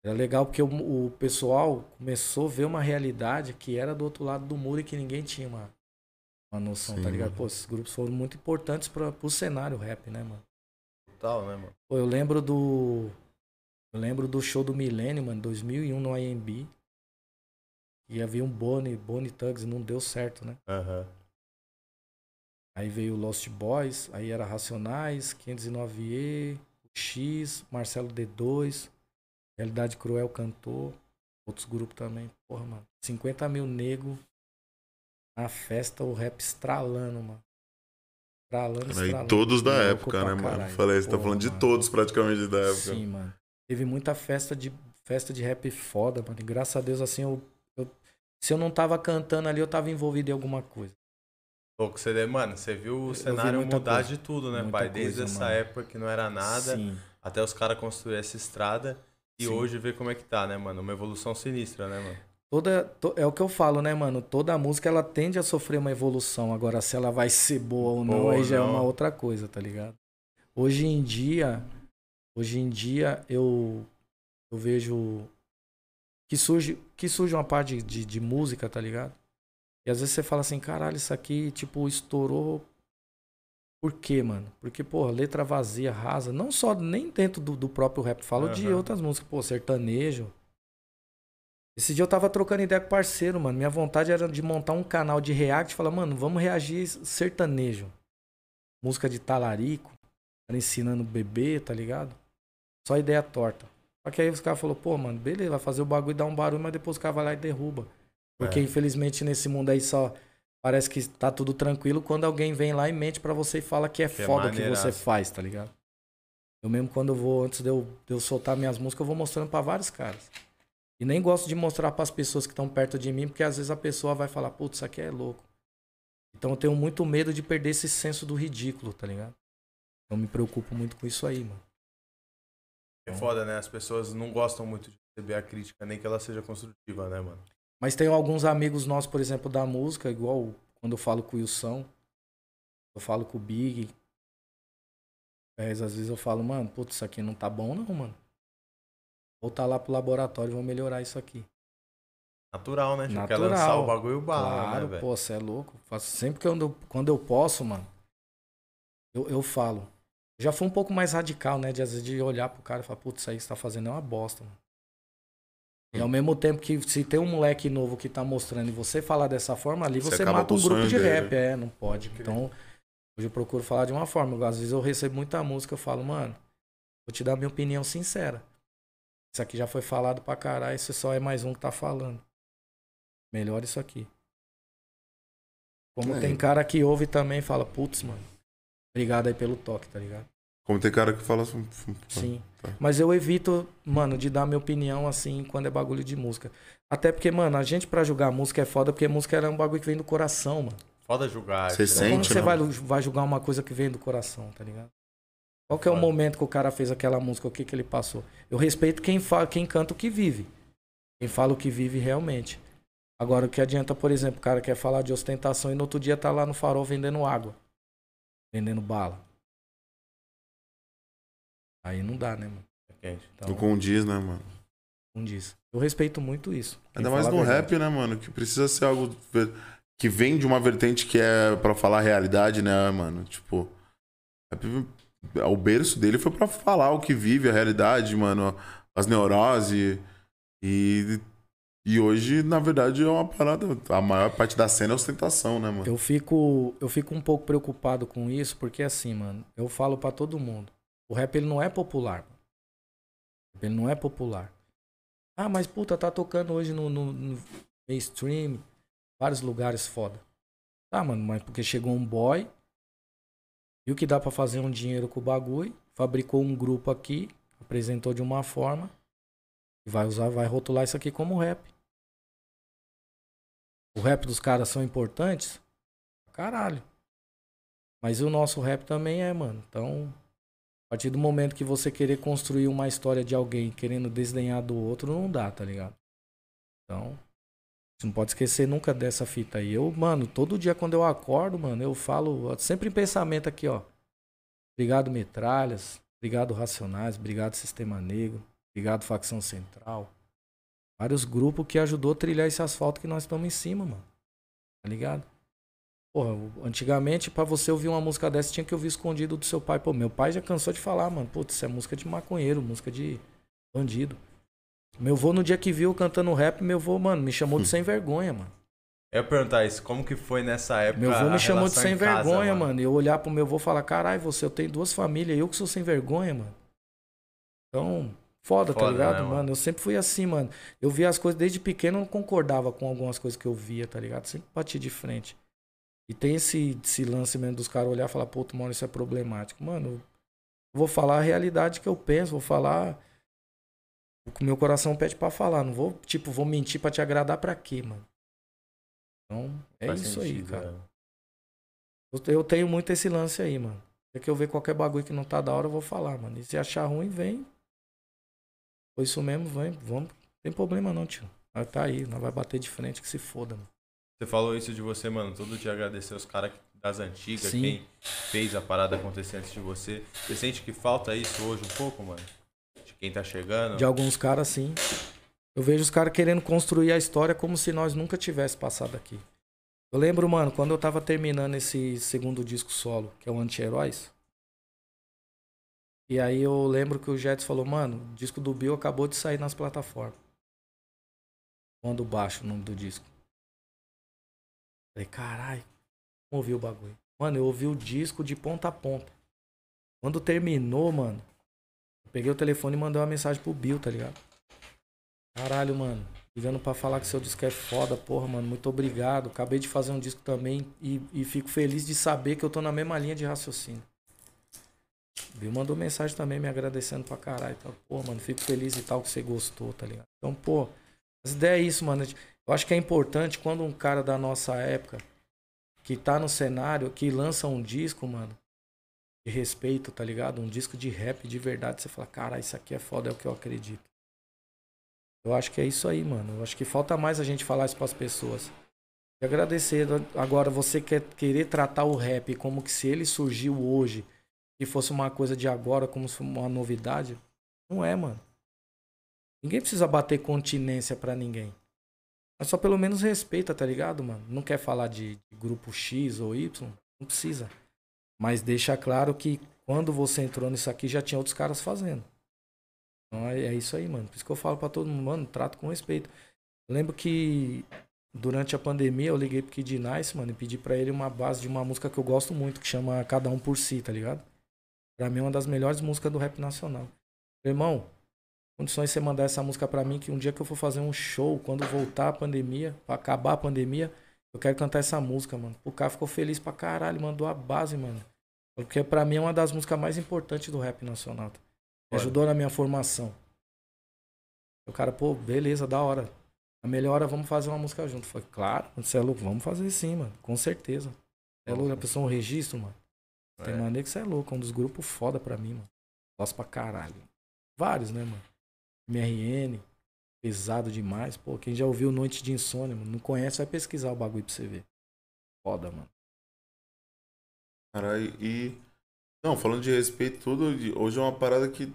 Era legal porque o, o pessoal começou a ver uma realidade que era do outro lado do muro e que ninguém tinha uma, uma noção, Sim, tá ligado? mano. Pô, esses grupos foram muito importantes pra, pro cenário rap, né, mano? Total, né, mano? Pô, eu lembro do. Eu lembro do show do Milênio, mano, 2001 no IMB. E havia um Bonnie, Bonnie Tugs, não deu certo, né? Aham. Aí veio o Lost Boys, aí era Racionais, 509E, o X, Marcelo D2, Realidade Cruel cantou, outros grupos também. Porra, mano, 50 mil nego na festa, o rap estralando, mano. Estralando, estralando. todos da época, né, mano? caralho. Falei, você tá Porra, falando de mano. todos praticamente da época. Sim, mano. Teve muita festa de festa de rap foda, mano. E graças a Deus, assim, eu, eu- se eu não tava cantando ali, eu tava envolvido em alguma coisa. Louco, você, mano, você viu o cenário mudar coisa. de tudo, né, pai? Desde coisa, essa mano. época que não era nada, Sim. até os caras construir essa estrada. E Sim. hoje ver como é que tá, né, mano? Uma evolução sinistra, né, mano? Toda, to- é o que eu falo, né, mano? Toda música ela tende a sofrer uma evolução. Agora, se ela vai ser boa ou não, Boa aí já é não. uma outra coisa, tá ligado? Hoje em dia, hoje em dia eu, eu vejo que surge, que surge uma parte de, de música, tá ligado? E às vezes você fala assim, caralho, isso aqui, tipo, estourou. Por quê, mano? Porque, porra, letra vazia, rasa. Não só, nem dentro do, do próprio rap. Falo de Aham. outras músicas. Pô, sertanejo. Esse dia eu tava trocando ideia com o parceiro, mano. Minha vontade era de montar um canal de react e falar, mano, vamos reagir sertanejo. Música de talarico, cara ensinando bebê, tá ligado? Só ideia torta. Só que aí os caras falaram, pô, mano, beleza, vai fazer o bagulho e dar um barulho, mas depois o cara vai lá e derruba. Porque É. infelizmente nesse mundo aí só parece que tá tudo tranquilo quando alguém vem lá e mente pra você e fala que é Que é foda o que você faz, tá ligado? Eu mesmo quando eu vou, antes de eu, de eu soltar minhas músicas, eu vou mostrando pra vários caras. E nem gosto de mostrar pras pessoas que estão perto de mim, porque às vezes a pessoa vai falar, putz, isso aqui é louco. Então eu tenho muito medo de perder esse senso do ridículo, tá ligado? Eu me preocupo muito com isso aí, mano. É foda, né? As pessoas não gostam muito de receber a crítica, nem que ela seja construtiva, né, mano? Mas tem alguns amigos nossos, por exemplo, da música, igual quando eu falo com o Wilson, eu falo com o Big. É, às vezes eu falo, mano, putz, isso aqui não tá bom não, mano. Voltar lá pro laboratório, vou melhorar isso aqui. Natural, né? Tipo, quer Natural. lançar o bagulho bala, claro, né, velho? pô, você é louco. Faço sempre que eu, ando- quando eu posso, mano, eu, eu falo. Já fui um pouco mais radical, né? De às vezes de olhar pro cara e falar, putz, isso aí que você tá fazendo é uma bosta, mano. E ao mesmo tempo que se tem um moleque novo que tá mostrando e você falar dessa forma, ali Você você, mata um grupo de dele. rap, é, não pode. Então, hoje eu procuro falar de uma forma. Às vezes eu recebo muita música, eu falo, mano, vou te dar minha opinião sincera. Isso aqui já foi falado pra caralho, você só é mais um que tá falando. Melhor isso aqui. Como É. tem cara que ouve também e fala, putz, mano, obrigado aí pelo toque, tá ligado? Como tem cara que fala assim. Sim. tá. Mas eu evito, mano, de dar minha opinião assim quando é bagulho de música. Até porque, mano, a gente pra julgar música é foda porque música é um bagulho que vem do coração, mano. Foda julgar. Você né? sente, Como você vai, vai julgar uma coisa que vem do coração, tá ligado? Qual que é o momento que o cara fez aquela música, o que que ele passou? Eu respeito quem fala, quem canta o que vive. Quem fala o que vive realmente. Agora, o que adianta, por exemplo, o cara quer falar de ostentação e no outro dia tá lá no farol vendendo água. Vendendo bala. Aí não dá, né, mano? É quente. Então, Não condiz, né, mano? não diz. Eu respeito muito isso. Ainda mais no rap, né, mano? Que precisa ser algo que vem de uma vertente que é pra falar a realidade, né, mano? Tipo, rap, o berço dele foi pra falar o que vive, a realidade, mano, as neuroses. E, e hoje, na verdade, é uma parada. A maior parte da cena é ostentação, né, mano? Eu fico, eu fico um pouco preocupado com isso, porque assim, mano, eu falo pra todo mundo. O rap ele não é popular. Ele não é popular. Ah, mas puta, tá tocando hoje no, no, no mainstream, vários lugares foda. Tá, mano, mas porque chegou um boy, viu que dá pra fazer um dinheiro com o bagulho, fabricou um grupo aqui, apresentou de uma forma, e vai usar, vai rotular isso aqui como rap. O rap dos caras são importantes? Caralho. Mas o nosso rap também é, mano. Então, a partir do momento que você querer construir uma história de alguém querendo desdenhar do outro, não dá, tá ligado? Então, você não pode esquecer nunca dessa fita aí. Eu, mano, todo dia quando eu acordo, mano, eu falo sempre em pensamento aqui, ó. Obrigado, Metralhas. Obrigado, Racionais. Obrigado, Sistema Negro. Obrigado, Facção Central. Vários grupos que ajudou a trilhar esse asfalto que nós estamos em cima, mano. Tá ligado? Porra, antigamente, pra você ouvir uma música dessa, tinha que ouvir escondido do seu pai. Pô, meu pai já cansou de falar, mano. Putz, isso é música de maconheiro, música de bandido. Meu vô, no dia que viu cantando rap, meu vô, mano, me chamou de sem vergonha, mano. Eu ia perguntar isso, como que foi nessa época? Meu vô me chamou de sem em casa, vergonha, mano. E eu olhar pro meu vô e falar, caralho, você, eu tenho duas famílias, eu que sou sem vergonha, mano. Então, foda, tá Foda, ligado, né, mano? mano? Eu sempre fui assim, mano. Eu via as coisas desde pequeno, eu não concordava com algumas coisas que eu via, tá ligado? Sempre bati de frente. E tem esse, esse lance mesmo dos caras olhar e falar, pô, mano, isso é problemático. Mano, eu vou falar a realidade que eu penso, vou falar o que meu coração pede pra falar. Não vou, tipo, vou mentir pra te agradar pra quê, mano? Então, é Faz isso aí, sentido, cara. é. Eu, eu tenho muito esse lance aí, mano. É que eu ver qualquer bagulho que não tá da hora, eu vou falar, mano. E se achar ruim, vem. Foi isso mesmo, vem, vamos. Não tem problema não, tio. Nós tá aí, nós vai bater de frente que se foda, mano. Você falou isso de você, mano. Todo dia agradecer os caras das antigas, Sim. quem fez a parada acontecer antes de você. Você sente que falta isso hoje um pouco, mano? De quem tá chegando? De alguns caras, sim. Eu vejo os caras querendo construir a história como se nós nunca tivesse passado aqui. Eu lembro, mano, quando eu tava terminando esse segundo disco solo, que é o Anti-Heróis. E aí eu lembro que o Jets falou, mano, o disco do Bill acabou de sair nas plataformas. Quando baixo o nome do disco. Falei, caralho, ouvi o bagulho. Mano, eu ouvi o disco de ponta a ponta. Quando terminou, mano, eu peguei o telefone e mandei uma mensagem pro Bill, tá ligado? Caralho, mano. Ligando pra falar que seu disco é foda, porra, mano. Muito obrigado. Acabei de fazer um disco também e, e fico feliz de saber que eu tô na mesma linha de raciocínio. Bill mandou mensagem também me agradecendo pra caralho. Então, pô, mano, fico feliz e tal que você gostou, tá ligado? Então, pô, as ideias é isso, mano. Eu acho que é importante quando um cara da nossa época, que tá no cenário, que lança um disco, mano, de respeito, tá ligado? Um disco de rap de verdade, você fala, cara, isso aqui é foda, é o que eu acredito. Eu acho que é isso aí, mano. Eu acho que falta mais a gente falar isso pras pessoas. E agradecer. Agora, você quer querer tratar o rap como que se ele surgiu hoje e fosse uma coisa de agora, como se uma novidade. Não é, mano. Ninguém precisa bater continência para ninguém. Mas só pelo menos respeita, tá ligado, mano? Não quer falar de, grupo X ou Y? Não precisa. Mas deixa claro que quando você entrou nisso aqui já tinha outros caras fazendo. Então é, é isso aí, mano. Por isso que eu falo pra todo mundo, mano, trato com respeito. Eu lembro que durante a pandemia eu liguei pro Kid Nice, mano, e pedi pra ele uma base de uma música que eu gosto muito, que chama Cada Um Por Si, tá ligado? Pra mim é uma das melhores músicas do rap nacional. Irmão, condições de você mandar essa música pra mim, que um dia que eu for fazer um show, quando voltar a pandemia, pra acabar a pandemia, eu quero cantar essa música, mano. O cara ficou feliz pra caralho, mandou a base, mano. Porque pra mim é uma das músicas mais importantes do rap nacional. Tá? Ajudou na minha formação. O cara, pô, beleza, da hora. A melhor hora, vamos fazer uma música junto. Falei, claro, você é louco, vamos fazer sim, mano. Com certeza. É louco, a pessoa um registro, mano. Tem é. maneira que você é louco, um dos grupos foda pra mim, mano. Gosto pra caralho. Vários, né, mano? MRN, pesado demais. Pô, quem já ouviu Noite de Insônia, mano, não conhece, vai pesquisar o bagulho pra você ver. Foda, mano. Caralho, e. Não, falando de respeito tudo, hoje é uma parada que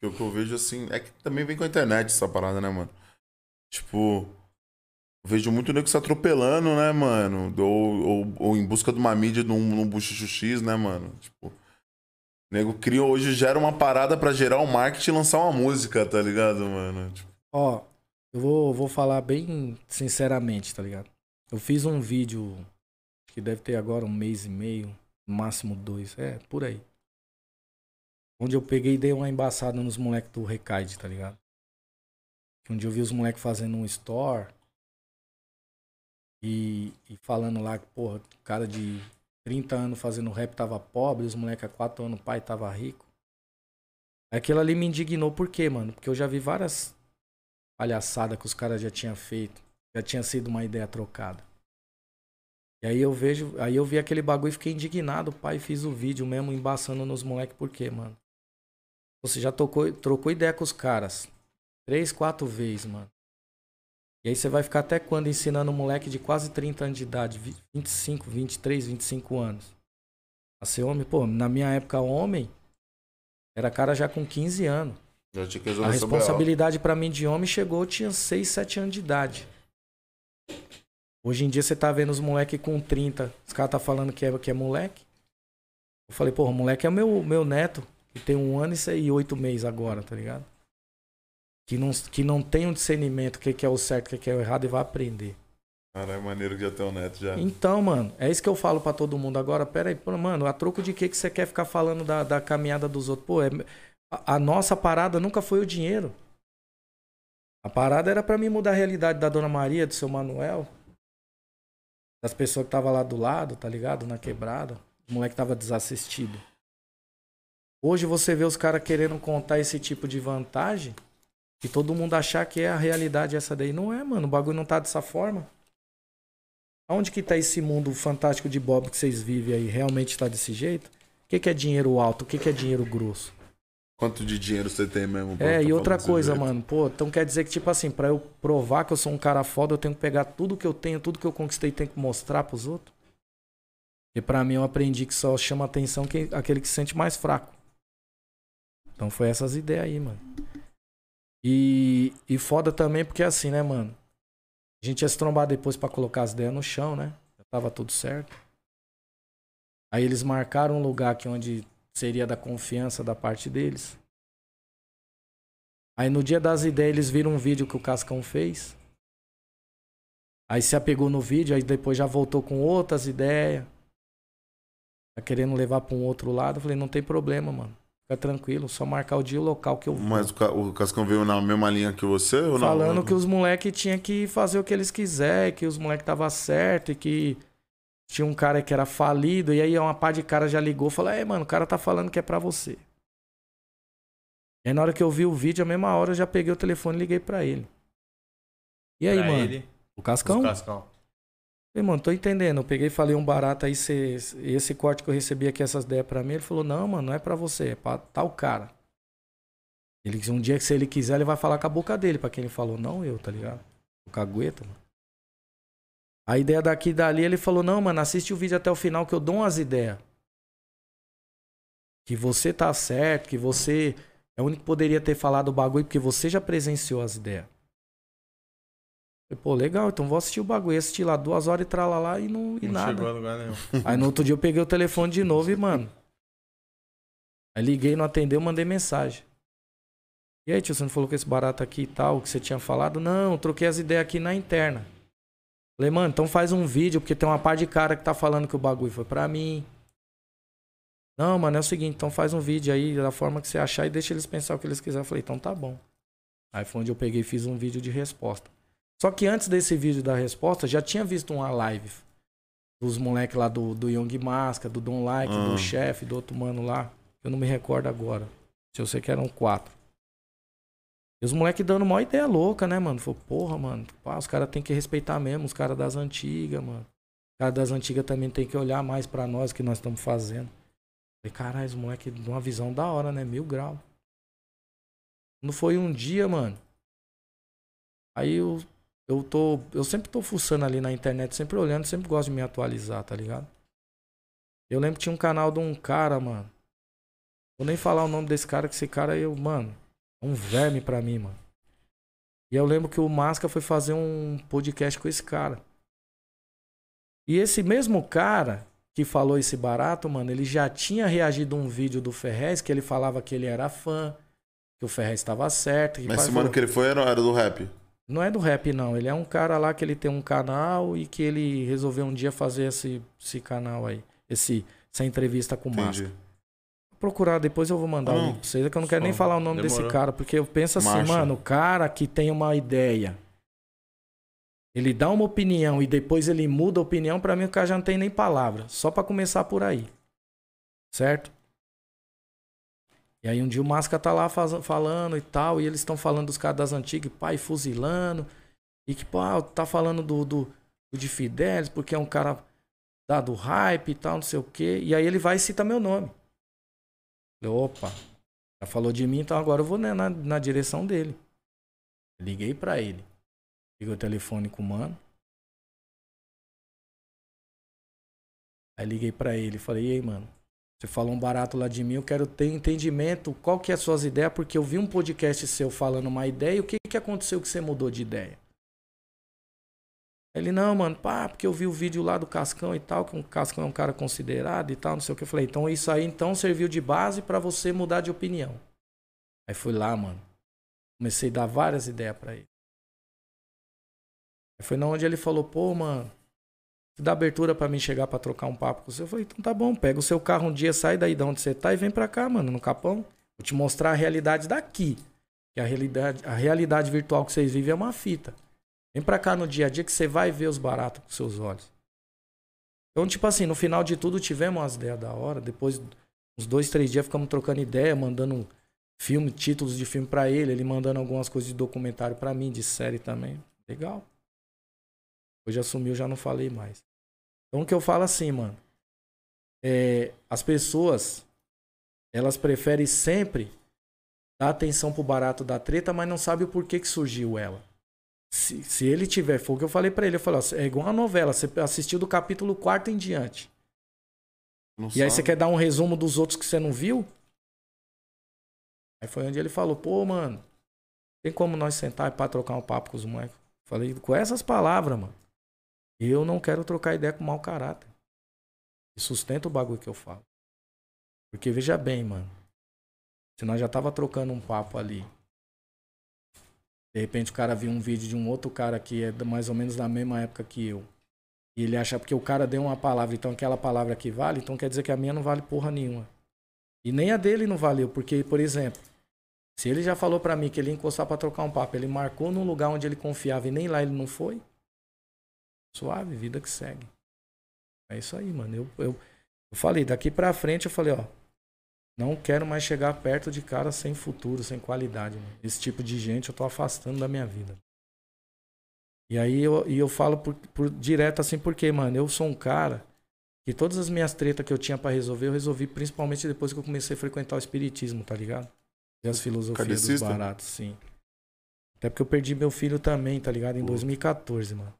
que o que eu vejo assim. É que também vem com a internet essa parada, né, mano? Tipo. Vejo muito nego se atropelando, né, mano? Ou, ou, ou em busca de uma mídia num, num buchicho X, né, mano? Tipo. Nego cria hoje, gera uma parada para gerar um marketing e lançar uma música, tá ligado, mano? Tipo... Ó, eu vou, vou falar bem sinceramente, tá ligado? Eu fiz um vídeo que deve ter agora um mês e meio, máximo dois, é, por aí. Onde eu peguei e dei uma embaçada nos moleques do Recaide, tá ligado? Onde eu vi os moleques fazendo um store. E, e falando lá que, porra, o cara de 30 anos fazendo rap tava pobre, os moleques há 4 anos o pai tava rico. Aquilo ali me indignou por quê, mano? Porque eu já vi várias palhaçadas que os caras já tinham feito. Já tinha sido uma ideia trocada. E aí eu vejo, aí eu vi aquele bagulho e fiquei indignado, pai, fiz o vídeo mesmo embaçando nos moleques, por quê, mano? Você já tocou, trocou ideia com os caras. Três, quatro vezes, mano. E aí você vai ficar até quando ensinando um moleque de quase 30 anos de idade, 25, 23, 25 anos. A ser homem, pô, na minha época, homem era cara já com 15 anos. Já tinha que a responsabilidade para mim de homem chegou, eu tinha 6, 7 anos de idade. Hoje em dia você tá vendo os moleques com 30, os caras tá falando que é, que é moleque. Eu falei, pô, o moleque é o meu, meu neto. Que tem um ano e oito meses agora, tá ligado? Que não, que não tem um discernimento o que, que é o certo, o que, que é o errado e vai aprender. Caralho, é maneiro que já tem um neto já. Então, mano, é isso que eu falo para todo mundo agora. Pera aí, mano, a troco de que, que você quer ficar falando da, da caminhada dos outros? Pô, é, a, a nossa parada nunca foi o dinheiro. A parada era para mim mudar a realidade da Dona Maria, do seu Manuel, das pessoas que tava lá do lado, tá ligado? Na quebrada. O moleque tava desassistido. Hoje você vê os caras querendo contar esse tipo de vantagem e todo mundo achar que é a realidade essa daí. Não é, mano. O bagulho não tá dessa forma. Aonde que tá esse mundo fantástico de Bob que vocês vivem aí? Realmente tá desse jeito? O que, que é dinheiro alto? O que, que é dinheiro grosso? Quanto de dinheiro você tem mesmo? É, e outra coisa, mano. Pô, então quer dizer que, tipo assim, pra eu provar que eu sou um cara foda, eu tenho que pegar tudo que eu tenho, tudo que eu conquistei, tenho que mostrar pros outros? E para mim eu aprendi que só chama atenção quem, aquele que se sente mais fraco. Então foi essas ideias aí, mano. E, e foda também porque é assim, né, mano? A gente ia se trombar depois para colocar as ideias no chão, né? Já tava tudo certo. Aí eles marcaram um lugar aqui onde seria da confiança da parte deles. Aí no dia das ideias eles viram um vídeo que o Cascão fez. Aí se apegou no vídeo, aí depois já voltou com outras ideias. Tá querendo levar pra um outro lado. Eu falei, não tem problema, mano. Fica tranquilo, só marcar o dia e o local que eu vou. Mas o, Ca- o Cascão veio na mesma linha que você ou não? Falando que os moleques tinham que fazer o que eles quiserem, que os moleques tava certo e que tinha um cara que era falido. E aí uma pá de cara já ligou e falou: É, mano, o cara tá falando que é pra você. E aí na hora que eu vi o vídeo, a mesma hora eu já peguei o telefone e liguei pra ele. E aí, Pra mano? ele, O Cascão? os Cascão. Falei, mano, tô entendendo. Eu peguei e falei um barato aí, cê, esse corte que eu recebi aqui, essas ideias pra mim. Ele falou, não, mano, não é pra você, é pra tal cara. Ele, um dia que se ele quiser, ele vai falar com a boca dele, pra quem ele falou, não eu, tá ligado? O cagueta, mano. A ideia daqui e dali, ele falou, não, mano, assiste o vídeo até o final que eu dou umas ideias. Que você tá certo, que você é o único que poderia ter falado o bagulho, porque você já presenciou as ideias. Falei, Pô, legal, então vou assistir o bagulho. Assisti lá duas horas e trala lá e, não, e não nada. chegou a lugar nenhum. Aí no outro dia eu peguei o telefone de novo e, mano. Aí liguei, não atendeu, mandei mensagem. E aí, tio, você não falou com esse barato aqui e tal, o que você tinha falado? Não, eu troquei as ideias aqui na interna. Falei, mano, então faz um vídeo, porque tem uma par de cara que tá falando que o bagulho foi pra mim. Não, mano, é o seguinte, então faz um vídeo aí da forma que você achar e deixa eles pensar o que eles quiserem. Eu falei, então tá bom. Aí foi onde eu peguei e fiz um vídeo de resposta. Só que antes desse vídeo da resposta, já tinha visto uma live dos moleques lá do, do Young Masca, do Don Like, Ah. do chefe, do outro mano lá. Eu não me recordo agora. Se eu sei que eram quatro. E os moleques dando uma ideia louca, né, mano? Falei, porra, mano, pá, os caras tem que respeitar mesmo, os caras das antigas, mano. Os caras das antigas também tem que olhar mais pra nós que nós estamos fazendo. Falei, caralho, os moleques de uma visão da hora, né? Mil grau. Não foi um dia, mano. Aí eu, eu tô. Eu sempre tô fuçando ali na internet, sempre olhando, sempre gosto de me atualizar, tá ligado? Eu lembro que tinha um canal de um cara, mano. Vou nem falar o nome desse cara, que esse cara eu, mano, é um verme pra mim, mano. E eu lembro que o Masca foi fazer um podcast com esse cara. E esse mesmo cara que falou esse barato, mano, ele já tinha reagido a um vídeo do Ferrez que ele falava que ele era fã, que o Ferrez estava certo. Mas esse mano que ele foi era, era do rap. Não é do rap, não. Ele é um cara lá que ele tem um canal e que ele resolveu um dia fazer esse, esse canal aí. Esse, essa entrevista com o Máscara. Vou procurar, depois eu vou mandar o Não, link pra vocês, é que eu não quero nem falar o nome demorou. desse cara, porque eu penso assim, Marcha. mano, o cara que tem uma ideia, ele dá uma opinião e depois ele muda a opinião, pra mim o cara já não tem nem palavra. Só pra começar por aí. Certo? E aí um dia o Masca tá lá faz- falando e tal, e eles estão falando dos caras das antigas, pai fuzilando, e que, pô, tá falando do, do, do de Fidelis, porque é um cara da, do hype e tal, não sei o quê. E aí ele vai e cita meu nome. Falei, opa, já falou de mim, então agora eu vou né, na, na direção dele. Liguei pra ele. Liguei o telefone com o mano. Aí liguei pra ele, falei, e aí, mano? Você falou um barato lá de mim, eu quero ter entendimento, qual que é as suas ideias, porque eu vi um podcast seu falando uma ideia, e o que que aconteceu que você mudou de ideia? Ele, não, mano, pá, porque eu vi o vídeo lá do Cascão e tal, que o Cascão é um cara considerado e tal, não sei o que. Eu falei, então isso aí então serviu de base pra você mudar de opinião. Aí fui lá, mano. Comecei a dar várias ideias pra ele. Aí foi na onde ele falou, pô, mano, dá abertura pra mim chegar pra trocar um papo com você? Eu falei, então tá bom, pega o seu carro um dia, sai daí de onde você tá e vem pra cá, mano, no Capão. Vou te mostrar a realidade daqui. Que a realidade, a realidade virtual que vocês vivem é uma fita. Vem pra cá no dia a dia que você vai ver os baratos com seus olhos. Então, tipo assim, no final de tudo tivemos umas ideias da hora. Depois, uns dois, três dias, ficamos trocando ideia, mandando filme, títulos de filme pra ele, ele mandando algumas coisas de documentário pra mim, de série também. Legal. Hoje assumiu, já não falei mais. Então o que eu falo assim, mano. É, as pessoas, elas preferem sempre dar atenção pro barato da treta, mas não sabe o porquê que surgiu ela. Se, se ele tiver, foi o que eu falei pra ele, eu falei, ó, é igual uma novela, você assistiu do capítulo 4 em diante. Não E aí você sabe. quer dar um resumo dos outros que você não viu? Aí foi onde ele falou, pô, mano, tem como nós sentar pra trocar um papo com os moleques? Falei, com essas palavras, mano. Eu não quero trocar ideia com mau caráter. E sustenta o bagulho que eu falo. Porque veja bem, mano. Se nós já tava trocando um papo ali. De repente o cara viu um vídeo de um outro cara que é mais ou menos da mesma época que eu. E ele acha porque o cara deu uma palavra, então aquela palavra que vale, então quer dizer que a minha não vale porra nenhuma. E nem a dele não valeu, porque, por exemplo, se ele já falou pra mim que ele ia encostar pra trocar um papo, ele marcou num lugar onde ele confiava e nem lá ele não foi, suave, vida que segue. É isso aí, mano. Eu, eu, eu falei, daqui pra frente eu falei, ó, não quero mais chegar perto de cara sem futuro, sem qualidade. Mano. Esse tipo de gente eu tô afastando da minha vida. E aí eu, e eu falo por, por direto assim, porque, mano, eu sou um cara que todas as minhas tretas que eu tinha pra resolver, eu resolvi principalmente depois que eu comecei a frequentar o espiritismo, tá ligado? E as filosofias dos Kardecista? baratos, sim. Até porque eu perdi meu filho também, tá ligado? Em Pô. 2014, mano.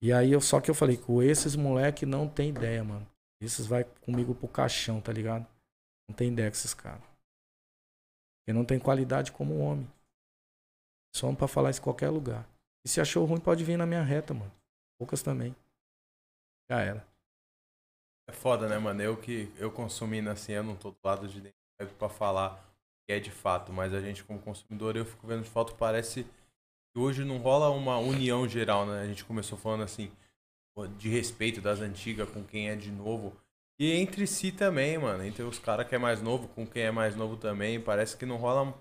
E aí eu só que eu falei, com esses moleque não tem ideia, mano. Esses vai comigo pro caixão, tá ligado? Não tem ideia com esses caras. Porque não tem qualidade como homem. Só pra falar isso em qualquer lugar. E se achou ruim, pode vir na minha reta, mano. Poucas também. Já era. É foda, né, mano? Eu que eu consumindo assim, eu não tô do lado de dentro pra falar que é de fato, mas a gente como consumidor, eu fico vendo de fato, parece hoje não rola uma união geral, né? A gente começou falando assim, de respeito das antigas com quem é de novo. E entre si também, mano. Entre os caras que é mais novo com quem é mais novo também. Parece que não rola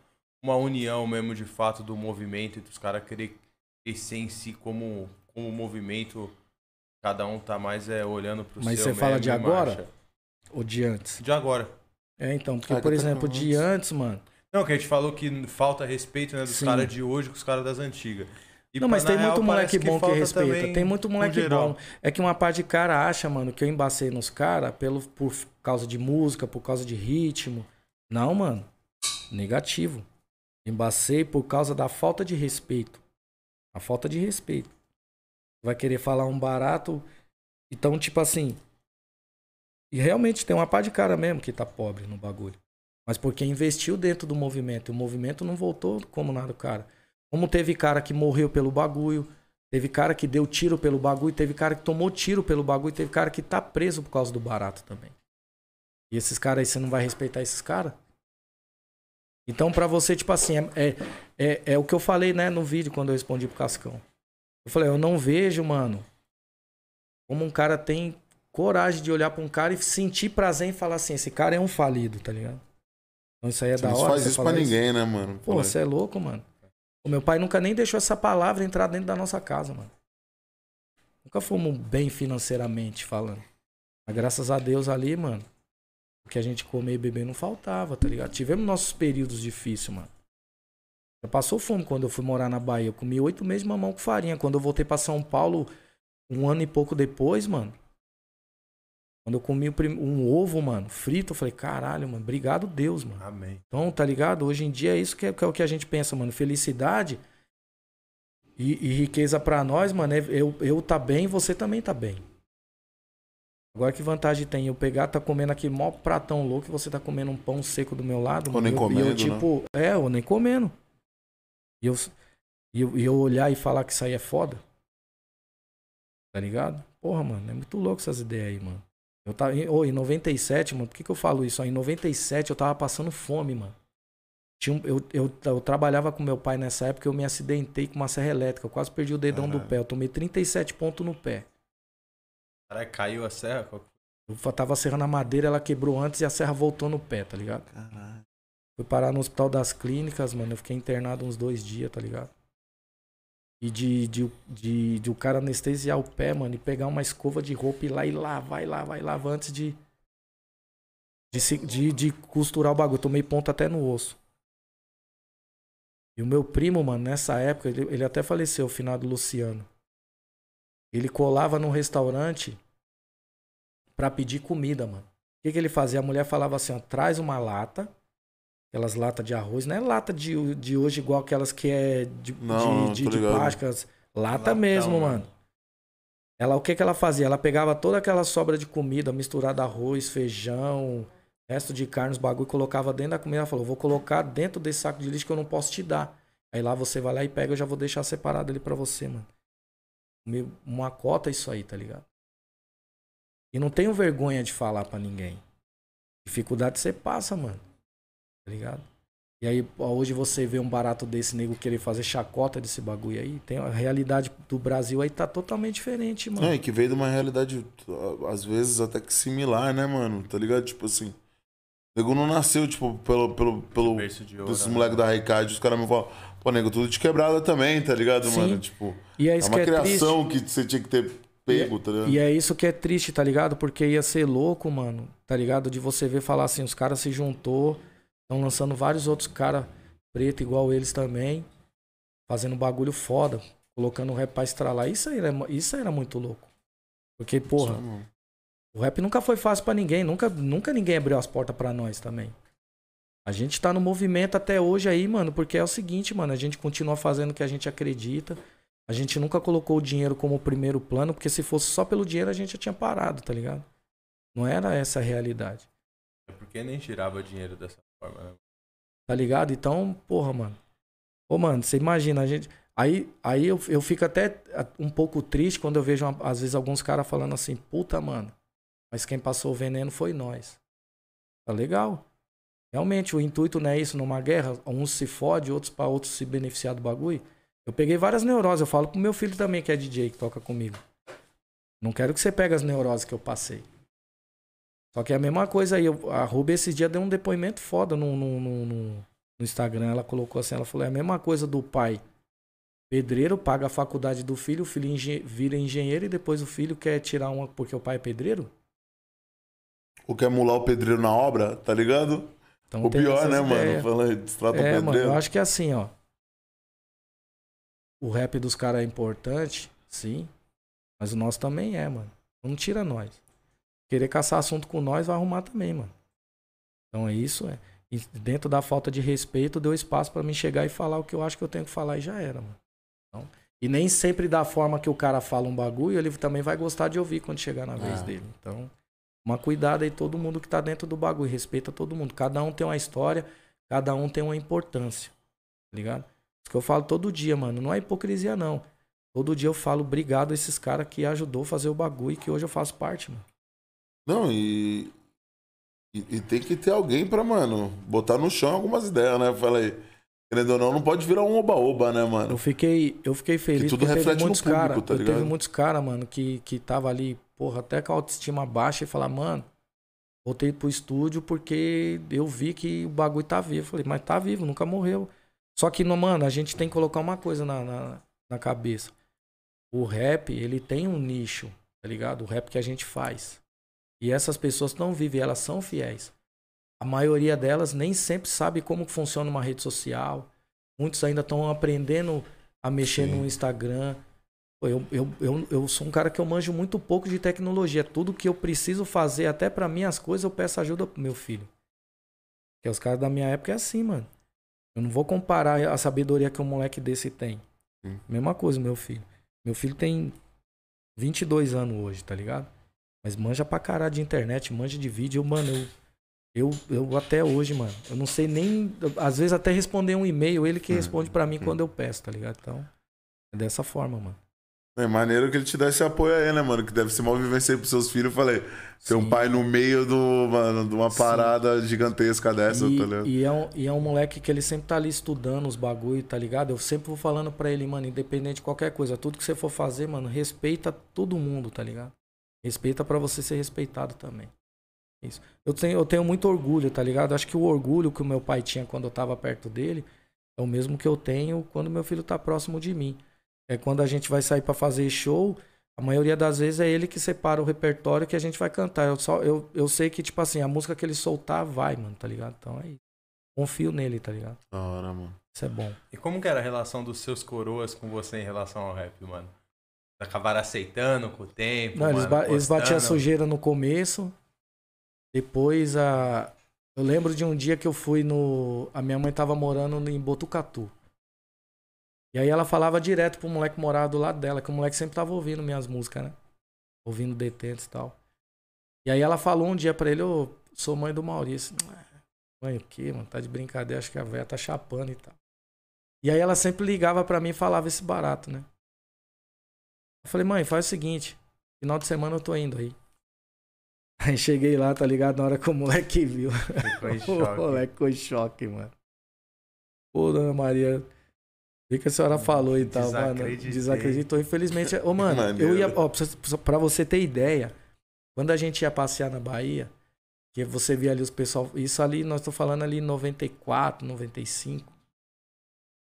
uma união mesmo de fato do movimento entre os caras querer crescer em si como, como movimento. Cada um tá mais é, olhando pro Mas seu você fala de e agora? marcha. Ou de antes. De agora. É, então, porque, Ah, por exemplo, de antes, mano. Não, que a gente falou que falta respeito né, dos caras de hoje com os caras das antigas. E, não, mas tem real, muito moleque parece bom que, falta respeita. Tem muito moleque bom. É que uma parte de cara acha, mano, que eu embacei nos caras pelo por causa de música, por causa de ritmo. Não, mano. Negativo. Embacei por causa da falta de respeito. A falta de respeito. Vai querer falar um barato. Então, tipo assim. E realmente tem uma parte de cara mesmo que tá pobre no bagulho. Mas porque investiu dentro do movimento. E o movimento não voltou como nada, cara. Como teve cara que morreu pelo bagulho, teve cara que deu tiro pelo bagulho, teve cara que tomou tiro pelo bagulho, teve cara que tá preso por causa do barato também. E esses caras aí, você não vai respeitar esses caras? Então, pra você, tipo assim, é, é, é, é o que eu falei, né, no vídeo quando eu respondi pro Cascão. Eu falei, eu não vejo, mano, como um cara tem coragem de olhar pra um cara e sentir prazer em falar assim, esse cara é um falido, tá ligado? Então isso aí é Você da não hora. faz você isso pra ninguém, né, mano? Pô, você é louco, mano. O meu pai nunca nem deixou essa palavra entrar dentro da nossa casa, mano. Nunca fomos bem financeiramente falando. Mas graças a Deus ali, mano, o que a gente comer e beber não faltava, tá ligado? Tivemos nossos períodos difíceis, mano. Já passou fome quando eu fui morar na Bahia. Eu comi oito meses de mamão com farinha. Quando eu voltei pra São Paulo, um ano e pouco depois, mano. Quando eu comi um ovo, mano, frito, eu falei, caralho, mano, obrigado Deus, mano. Amém. Então, tá ligado? Hoje em dia é isso que é, que é o que a gente pensa, mano. Felicidade e, e riqueza pra nós, mano, é eu, eu tá bem, você também tá bem. Agora que vantagem tem eu pegar, tá comendo aquele mó pratão louco e você tá comendo um pão seco do meu lado, Ou nem e eu, e comendo, eu, né? tipo, é, ou nem comendo. E eu, e eu, e eu olhar e falar que isso aí é foda. Tá ligado? Porra, mano, é muito louco essas ideias aí, mano. Eu tava, em, ô, em 97, mano, por que, que eu falo isso? Em 97 eu tava passando fome, mano. Tinha eu, eu, eu trabalhava com meu pai nessa época, eu me acidentei com uma serra elétrica. Eu quase perdi o dedão do pé. Eu tomei 37 pontos no pé. Caralho, caiu a serra? Eu tava serrando a madeira, ela quebrou antes e a serra voltou no pé, tá ligado? Caralho. Fui parar no hospital das clínicas, mano. Eu fiquei internado uns dois dias, tá ligado? E de, de, de, de o cara anestesiar o pé, mano, e pegar uma escova de roupa e ir lá e lavar, e lavar, e lavar antes de. De, de, de costurar o bagulho. Tomei ponto até no osso. E o meu primo, mano, nessa época, ele, ele até faleceu, o finado Luciano. Ele colava num restaurante pra pedir comida, mano. O que, que ele fazia? A mulher falava assim, ó, traz uma lata, aquelas latas de arroz, não é lata de, de hoje igual aquelas que é de, Não, de, de, de ligado. plástico, as- lata Latão, mesmo, mano. mano. Ela, o que que ela fazia? Ela pegava toda aquela sobra de comida, misturada arroz, feijão, resto de carne, os bagulho, e colocava dentro da comida. Ela falou, vou colocar dentro desse saco de lixo que eu não posso te dar. Aí lá você vai lá e pega, eu já vou deixar separado ali pra você, mano. Uma cota isso aí, tá ligado? E não tenho vergonha de falar pra ninguém. Dificuldade você passa, mano. Tá ligado? E aí, hoje você vê um barato desse nego querer fazer chacota desse bagulho aí. Tem a realidade do Brasil aí tá totalmente diferente, mano. Não, e que veio de uma realidade, às vezes, até que similar, né, mano? Tá ligado? Tipo assim. O nego não nasceu, tipo, pelo. pelo, pelo Berço de ouro, desses né? moleques da Raikad, os caras me falam, pô, nego, tudo de quebrada também, tá ligado, Sim. mano? Tipo, E é é uma que é triste. criação que você tinha que ter pego, tá ligado? E é isso que é triste, tá ligado? Porque ia ser louco, mano, tá ligado? De você ver falar assim, os caras se juntou, estão lançando vários outros caras preto igual eles também, fazendo bagulho foda, colocando o rap pra estralar. Isso aí era, isso aí era muito louco. Porque, porra, Só, mano. o rap nunca foi fácil pra ninguém, nunca, nunca ninguém abriu as portas pra nós também. A gente tá no movimento até hoje aí, mano, porque é o seguinte, mano, a gente continua fazendo o que a gente acredita. A gente nunca colocou o dinheiro como primeiro plano, porque se fosse só pelo dinheiro a gente já tinha parado, tá ligado? Não era essa a realidade, É porque nem girava dinheiro dessa? Tá ligado? Então, porra, mano. Ô, mano, você imagina, a gente. Aí, aí eu, eu fico até um pouco triste quando eu vejo, às vezes, alguns caras falando assim, puta, mano, mas quem passou o veneno foi nós. Tá legal. Realmente, o intuito não é isso numa guerra, uns se fode, outros para outros se beneficiar do bagulho. Eu peguei várias neuroses, eu falo pro meu filho também, que é DJ, que toca comigo. Não quero que você pegue as neuroses que eu passei. Só que é a mesma coisa aí. A Ruby esses dias deu um depoimento foda no, no, no, no- no Instagram. Ela colocou assim, ela falou, é a mesma coisa do pai. Pedreiro paga a faculdade do filho, o filho engen- vira engenheiro e depois o filho quer tirar uma porque o pai é pedreiro? O que é mular o pedreiro na obra, tá ligado? Então o pior, né, ideias. mano? Fala aí, destrata o É, mano, pedreiro. eu acho que é assim, ó. O rap dos caras é importante, sim. Mas o nosso também é, mano. Não tira nós. Querer caçar assunto com nós vai arrumar também, mano. Então é isso, é. E dentro da falta de respeito, deu espaço pra mim chegar e falar o que eu acho que eu tenho que falar e já era, mano. Então, e nem sempre da forma que o cara fala um bagulho, ele também vai gostar de ouvir quando chegar na vez Ah. dele. Então, uma cuidado aí, todo mundo que tá dentro do bagulho, respeita todo mundo. Cada um tem uma história, cada um tem uma importância, tá ligado? Isso que eu falo todo dia, mano. Não é hipocrisia, não. Todo dia eu falo obrigado a esses caras que ajudou a fazer o bagulho e que hoje eu faço parte, mano. Não, e, e. e tem que ter alguém pra, mano, botar no chão algumas ideias, né? Fala aí. Querendo ou não, não pode virar um oba-oba, né, Eu mano? fiquei, eu fiquei feliz Que tudo porque teve reflete no muitos público, cara, tá eu teve muitos caras, mano, que, que tava ali, porra, até com a autoestima baixa e falar, mano, voltei pro estúdio porque eu vi que o bagulho tá vivo. Eu falei, mas tá vivo, nunca morreu. Só que, mano, a gente tem que colocar uma coisa na, na, na cabeça. O rap, ele tem um nicho, tá ligado? O rap que a gente faz. E essas pessoas não vivem, elas são fiéis. A maioria delas nem sempre sabe como funciona uma rede social. Muitos ainda estão aprendendo a mexer Sim. no Instagram. Eu, eu, eu, eu sou um cara que eu manjo muito pouco de tecnologia. Tudo que eu preciso fazer, até para minhas coisas, eu peço ajuda pro meu filho. Porque os caras da minha época é assim, mano. Eu não vou comparar a sabedoria que um moleque desse tem. Sim. Mesma coisa, meu filho. Meu filho tem 22 anos hoje, tá ligado? Mas manja pra caralho de internet, manja de vídeo. Mano, eu, eu, eu até hoje, mano, eu não sei nem. Às vezes até responder um e-mail, ele que Hum, responde pra mim hum. quando eu peço, tá ligado? Então, é dessa forma, mano. É maneiro que ele te dá esse apoio aí, né, mano? Que deve ser uma vivência pros seus filhos. Eu falei, ter um Sim. pai no meio do, mano, de uma Sim. parada gigantesca dessa, e, tá ligado? e, é um, e é um moleque que ele sempre tá ali estudando os bagulho, tá ligado? Eu sempre vou falando pra ele, mano, independente de qualquer coisa, tudo que você for fazer, mano, respeita todo mundo, tá ligado? Respeita pra você ser respeitado também. Isso. Eu tenho, eu tenho muito orgulho, tá ligado? Acho que o orgulho que o meu pai tinha quando eu tava perto dele é o mesmo que eu tenho quando meu filho tá próximo de mim. É quando a gente vai sair pra fazer show, a maioria das vezes é ele que separa o repertório que a gente vai cantar. Eu, só, eu, eu sei que, tipo assim, a música que ele soltar vai, mano, tá ligado? Então aí. Confio nele, tá ligado? Da hora, mano. Isso é bom. E como que era a relação dos seus coroas com você em relação ao rap, mano? Acabaram aceitando com o tempo? Não, eles, mano, ba- eles batiam a sujeira no começo. Depois a. Eu lembro de um dia que eu fui no. A minha mãe tava morando em Botucatu. E aí ela falava direto pro moleque morar do lado dela, que o moleque sempre tava ouvindo minhas músicas, né? Ouvindo detentos e tal. E aí ela falou um dia pra ele, ô, sou mãe do Maurício. "Ah, Mãe, o quê, mano? Tá de brincadeira, acho que a velha tá chapando e tal. E aí ela sempre ligava pra mim e falava esse barato, né? Eu falei, mãe, faz o seguinte, final de semana eu tô indo aí. Aí cheguei lá, tá ligado? Na hora que o moleque viu. Ficou em O choque. moleque ficou em choque, mano. Pô, dona Maria, o que a senhora falou e tal, mano? Desacreditou, infelizmente. Ô, mano, eu ia. Ó, pra você- pra você ter ideia, quando a gente ia passear na Bahia, que você via ali os pessoal. Isso ali, nós estamos falando ali em 94, 95.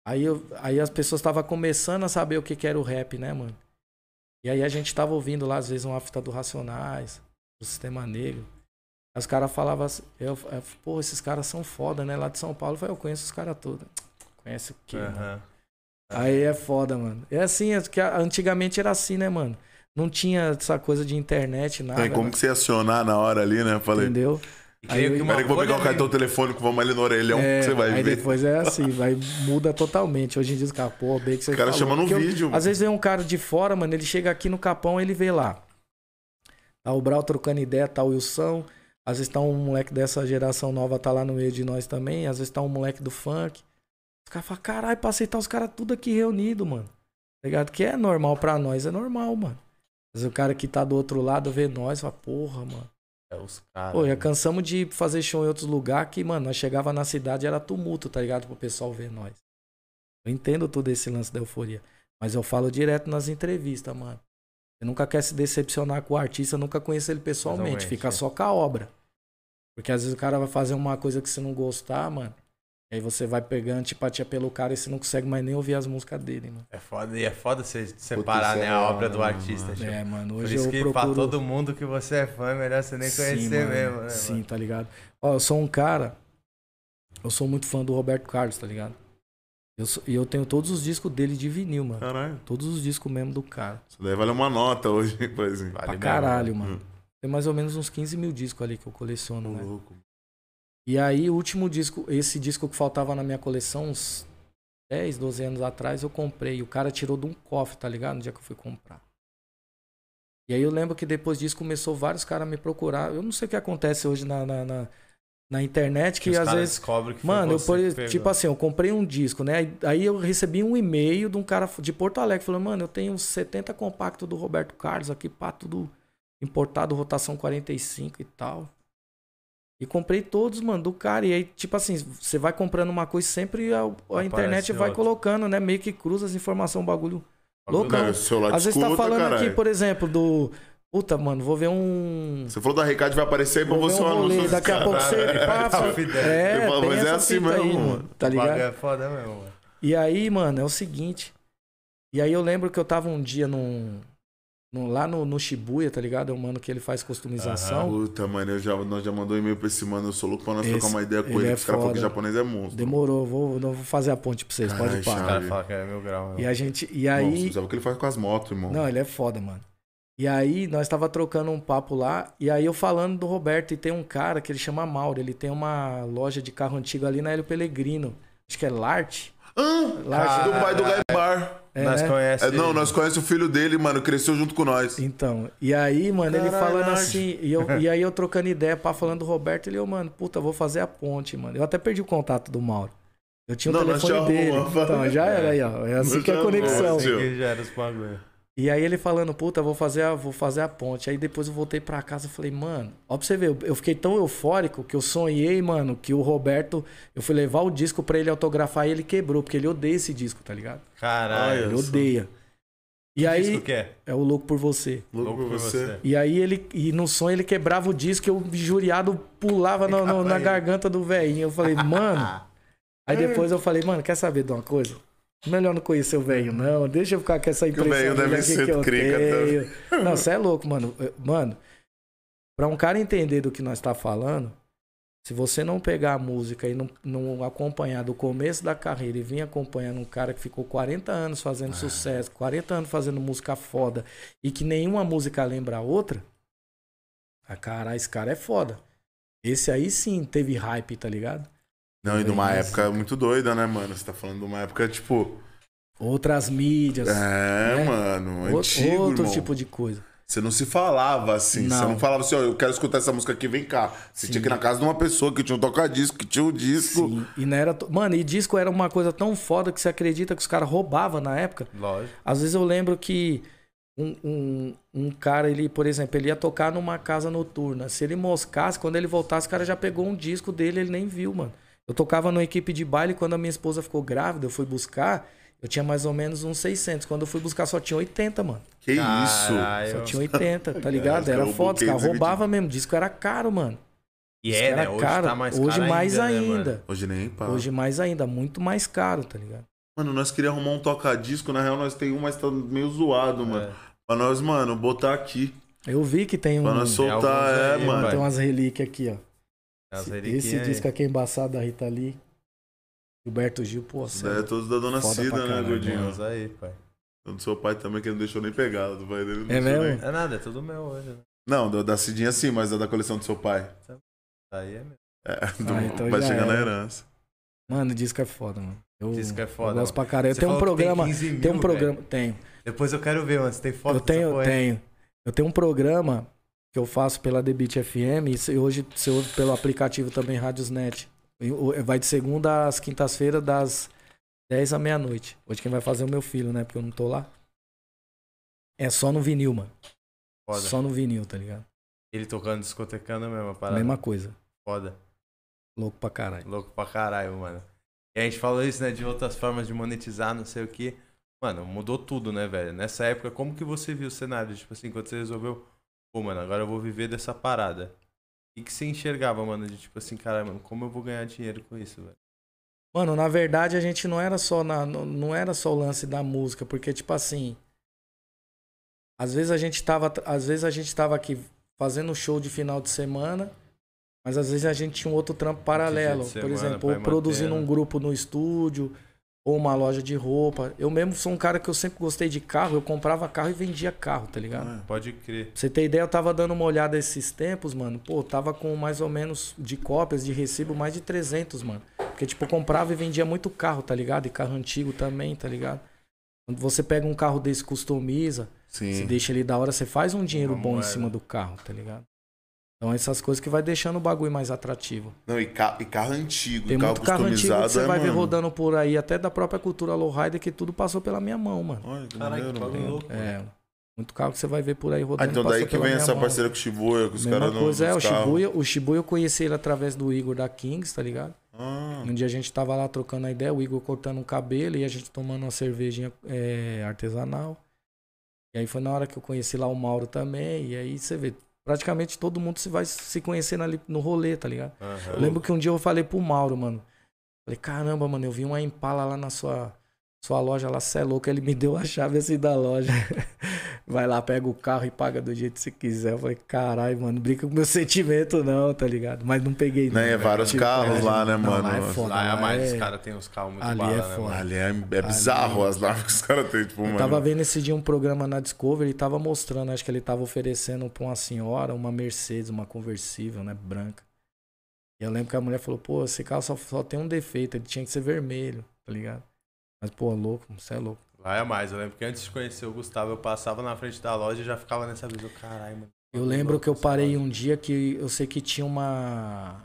Aí, eu, aí as pessoas estavam começando a saber o que, que era o rap, né, mano? E aí a gente tava ouvindo lá, às vezes, uma fita do Racionais, do Sistema Negro. Aí os caras falavam assim, eu, eu, pô, esses caras são foda, né? Lá de São Paulo, eu falei, eu conheço os caras todos. Conhece o quê, mano? Aham. Aí é foda, mano. É assim, é que antigamente era assim, né, mano? Não tinha essa coisa de internet, nada. Tem como que você acionar na hora ali, né? Falei, Entendeu? Aí- uma peraí que eu vou pegar o cartão telefônico, vamos ali no orelhão, É, que você vai aí ver. depois é assim, vai, muda totalmente. Hoje em dia os caras, pô, bem que você O cara falou. chama no Porque eu- vídeo. Às vezes vem um cara de fora, mano, ele chega aqui no Capão, ele vê lá. Tá o Brau trocando ideia, tá o Wilson. Às vezes tá um moleque dessa geração nova, tá lá no meio de nós também. Às vezes tá um moleque do funk. Os caras falam, caralho, pra aceitar os caras tudo aqui reunido, mano. Tá ligado? Que é normal pra nós, é normal, mano. Vezes o cara que tá do outro lado vê nós, fala, porra, mano. É, os caras. Pô, já cansamos de fazer show em outros lugares que, mano, nós chegava na cidade era tumulto, tá ligado? Pro pessoal ver nós. Eu entendo todo esse lance da euforia. Mas eu falo direto nas entrevistas, mano. Você nunca quer se decepcionar com o artista, nunca conhece ele pessoalmente. Pessoalmente, fica é. só com a obra. Porque às vezes o cara vai fazer uma coisa que você não gostar, mano. E aí você vai pegando antipatia pelo cara e você não consegue mais nem ouvir as músicas dele, mano. É foda, e é foda você separar, né, é- a obra do artista. tipo. É, mano. Por Hoje isso eu que procuro... pra todo mundo que você é fã, é melhor você nem Sim, conhecer mano. mesmo, né? Sim, mano? tá ligado? Ó, eu sou um cara. Eu sou muito fã do Roberto Carlos, tá ligado? Eu sou- E eu tenho todos os discos dele de vinil, mano. Caralho, Todos os discos mesmo do cara. isso daí vale uma nota hoje, por exemplo. Vale pra mesmo, caralho, mano. Tem mais ou menos uns 15 mil discos ali que eu coleciono, né? louco. E aí, o último disco, esse disco que faltava na minha coleção, uns 10, 12 anos atrás, eu comprei. O cara tirou de um cofre, tá ligado? No dia que eu fui comprar. E aí eu lembro que depois disso começou vários caras a me procurar. Eu não sei o que acontece hoje na, na, na, na internet, que os às vezes. que Mano, eu, por, que tipo assim, eu comprei um disco, né? Aí- eu recebi um e-mail de um cara de Porto Alegre falando, mano, eu tenho uns 70 compactos do Roberto Carlos aqui, pá, tudo importado, rotação 45 e tal. E comprei todos, mano, do cara. E aí, tipo assim, você vai comprando uma coisa sempre a, a internet vai colocando, né? Meio que cruza as informações, um bagulho. Bagulho loucão. Não, o celular Às vezes tá escuta, falando caralho. aqui, por exemplo, do. Puta, mano, vou ver um. Você falou da Recade, vai aparecer aí pra você um anúncio. Daqui a pouco você. Caralho. pá, Fidel. é, falo, mas é assim fita aí, mesmo, mano. Tá O ligado? é foda mesmo, mano. E aí, mano, é o seguinte. E aí eu lembro que eu tava um dia num. Num- lá no, no Shibuya, tá ligado? É um mano que ele faz customização. Puta, mano, eu já, nós já mandou e-mail pra esse mano, eu sou louco pra nós Esse- trocar uma ideia com ele ele, é que os caras falaram que japonês é monstro. Demorou, vou, não vou fazer a ponte pra vocês, Caralho, pode O parar. cara fala que é mil graus. E a gente. E Nossa, aí. sabe o que ele faz com as motos, irmão? Não, ele é foda, mano. E aí, nós tava trocando um papo lá, e aí eu falando do Roberto, e tem um cara que ele chama Mauro, ele tem uma loja de carro antigo ali na Hélio Pellegrino. Acho que é Lart. Ah, Lart. do pai do Gaibar. É, Nós conhecemos. É, não, nós conhecemos o filho dele, mano, cresceu junto com nós. Então, e aí, mano, ele Caralho. falando assim, e, eu, e aí eu trocando ideia, pá, falando do Roberto, ele, eu, mano, puta, vou fazer a ponte, mano. Eu até perdi o contato do Mauro. Eu tinha o Não, telefone dele. arrumamos. Então, já era aí, ó. É assim que é a conexão. Assim já era os bagulho. E aí ele falando, puta, vou fazer a, vou fazer a ponte. Aí depois eu voltei pra casa e falei, mano, ó pra você ver, eu, fiquei tão eufórico que eu sonhei, mano, que o Roberto, eu fui levar o disco pra ele autografar e ele quebrou, porque ele odeia esse disco, tá ligado? Caralho. Ele odeia. E Que aí, disco que é? é o louco por você. Louco por você. E aí ele, e no sonho ele quebrava o disco e o injuriado pulava no- no- na garganta do velhinho. Eu falei, mano. Aí depois eu falei, mano, quer saber de uma coisa? Melhor não conhecer o velho, não. Deixa eu ficar com essa o impressão velho dele deve aqui ser que eu crica, tenho. Não, você é louco, mano. Eu- Mano, pra um cara entender do que nós tá falando, se você não pegar a música e não, não acompanhar do começo da carreira e vir acompanhando um cara que ficou 40 anos fazendo sucesso, 40 anos fazendo música foda e que nenhuma música lembra a outra, ah, cara, esse cara é foda. Esse aí sim teve hype, tá ligado? Não, e numa Mas- época muito doida, né, mano? Você tá falando de uma época, tipo. Outras mídias, É, né? mano, antigo, outro irmão. tipo de coisa. Você não se falava assim. Você Não. não falava assim, ó, eu quero escutar essa música aqui, vem cá. Você Sim. tinha que ir na casa de uma pessoa que tinha um toca-disco, que tinha um disco. Sim, e não era. to- Mano, e disco era uma coisa tão foda que você acredita que os caras roubavam na época. Lógico. Às vezes eu lembro que um, um, um cara, ele, por exemplo, ele ia tocar numa casa noturna. Se ele moscasse, quando ele voltasse, o cara já pegou um disco dele, ele nem viu, mano. Eu tocava numa equipe de baile quando a minha esposa ficou grávida, eu fui buscar, eu tinha mais ou menos uns 600. Quando eu fui buscar só tinha 80, mano. Que Caralho. isso? Só tinha 80, tá ligado? Era caras foda, os caras roubou roubavam mesmo. Disco era caro, mano. E é, era né? Hoje caro. tá mais Hoje caro mais ainda. né, ainda. mano? Hoje nem pá. Hoje mais ainda, muito mais caro, tá ligado? Mano, nós queríamos arrumar um toca-disco, na real nós tem um, mas tá meio zoado, mano. É. Pra nós, mano, botar aqui. Eu vi que tem um. Pra nós soltar, é, aí, mano. Tem umas relíquias aqui, ó. Esse, esse aí. disco aqui é embaçado da Rita Lee. Gilberto Gil, pô, Isso sério. é todos da dona Cida, né, Gordinho? Tem aí, pai. Do seu pai também, que ele não deixou nem pegar. Do pai dele não É mesmo? nem- É nada, é tudo meu hoje. Né? Não, da, da Cidinha sim, mas da, da coleção do seu pai. Aí é meu. É, do, Ah, então vai chegar na era. herança. Mano, disco é foda, mano. Eu, Disco é foda, Eu gosto pra caralho. Eu tenho um tem programa. 15 mil, Tem um programa. velho. Tenho. Depois eu quero ver, mano. Você tem foto Eu tenho, aí? tenho. Eu tenho um programa que eu faço pela Beat FM e hoje você ouve pelo aplicativo também Radiosnet. O- Vai de segunda às quintas-feiras, das 10 à meia-noite. Hoje quem vai fazer é o meu filho, né? Porque eu não tô lá. É só no vinil, mano. Foda. Só no vinil, tá ligado? Ele tocando discotecando é a mesma parada. Mesma coisa. Foda. Louco pra caralho. Louco pra caralho, mano. E a gente falou isso, né? De outras formas de monetizar, não sei o que. Mano, mudou tudo, né, velho? Nessa época, como que você viu o cenário? Tipo assim, quando você resolveu, pô, mano, agora eu vou viver dessa parada. O que, você enxergava, mano? De tipo assim, cara, mano, como eu vou ganhar dinheiro com isso, velho? Mano, na verdade a gente não era só na, não- não era só o lance da música, porque tipo assim, às vezes a gente tava, às vezes a gente tava aqui fazendo show de final de semana, mas às vezes a gente tinha um outro trampo paralelo, de por semana exemplo, ou produzindo um grupo no estúdio, ou uma loja de roupa. Eu mesmo sou um cara que eu sempre gostei de carro, eu comprava carro e vendia carro, tá ligado? É. Pode crer. Pra você ter ideia, eu tava dando uma olhada esses tempos, mano. Pô, tava com mais ou menos de cópias, de recibo, mais de 300, mano. Porque, tipo, eu comprava e vendia muito carro, tá ligado? E carro antigo também, tá ligado? Quando você pega um carro desse, customiza, se Sim. deixa ele da hora, você faz um dinheiro bom em cima do carro, tá ligado? Então, essas coisas que vai deixando o bagulho mais atrativo. Não, e, ca- e carro antigo, Tem carro muito carro antigo que você é, vai ver mano. rodando por aí, até da própria cultura lowrider, que tudo passou pela minha mão, mano. Olha, que que louco. É, muito carro que você vai ver por aí Ah, rodando. então passou daí que vem essa mão. parceria com o Shibuya, com os caras no- coisa, é, o. Shibuya, o Shibuya eu conheci ele através do Igor da Kings, tá ligado? Ah, Um dia a gente tava lá trocando a ideia, o Igor cortando um cabelo e a gente tomando uma cervejinha é, artesanal. E aí foi na hora que eu conheci lá o Mauro também, e aí você vê, praticamente todo mundo se vai se conhecendo ali no rolê, tá ligado? Aham. Eu lembro que um dia eu falei pro Mauro, mano. Falei, caramba, mano, eu vi uma Impala lá na sua, sua loja lá, cê é louco. Ele me deu a chave assim da loja. Vai lá, pega o carro e paga do jeito que você quiser. Eu falei, caralho, mano, brinca com meu sentimento não, tá ligado? Mas não peguei não. Né, é vários Tipo, carros é, lá, né, não, mano? Lá é foda. Lá é a mais, é- os caras têm uns carros muito ali bala, é né, foda. mano? Ali é, é bizarro as naves que os caras têm, tipo, Eu mano. tava vendo esse dia um programa na Discovery e tava mostrando, acho que ele tava oferecendo pra uma senhora uma Mercedes, uma conversível, né, branca. E eu lembro que a mulher falou, pô, esse carro só, só tem um defeito, ele tinha que ser vermelho, tá ligado? Mas, pô, louco, você é louco. Lá é mais. Eu lembro que antes de conhecer o Gustavo, eu passava na frente da loja e já ficava nessa visão. Caralho, mano. Eu lembro que eu parei um dia que eu sei que tinha uma.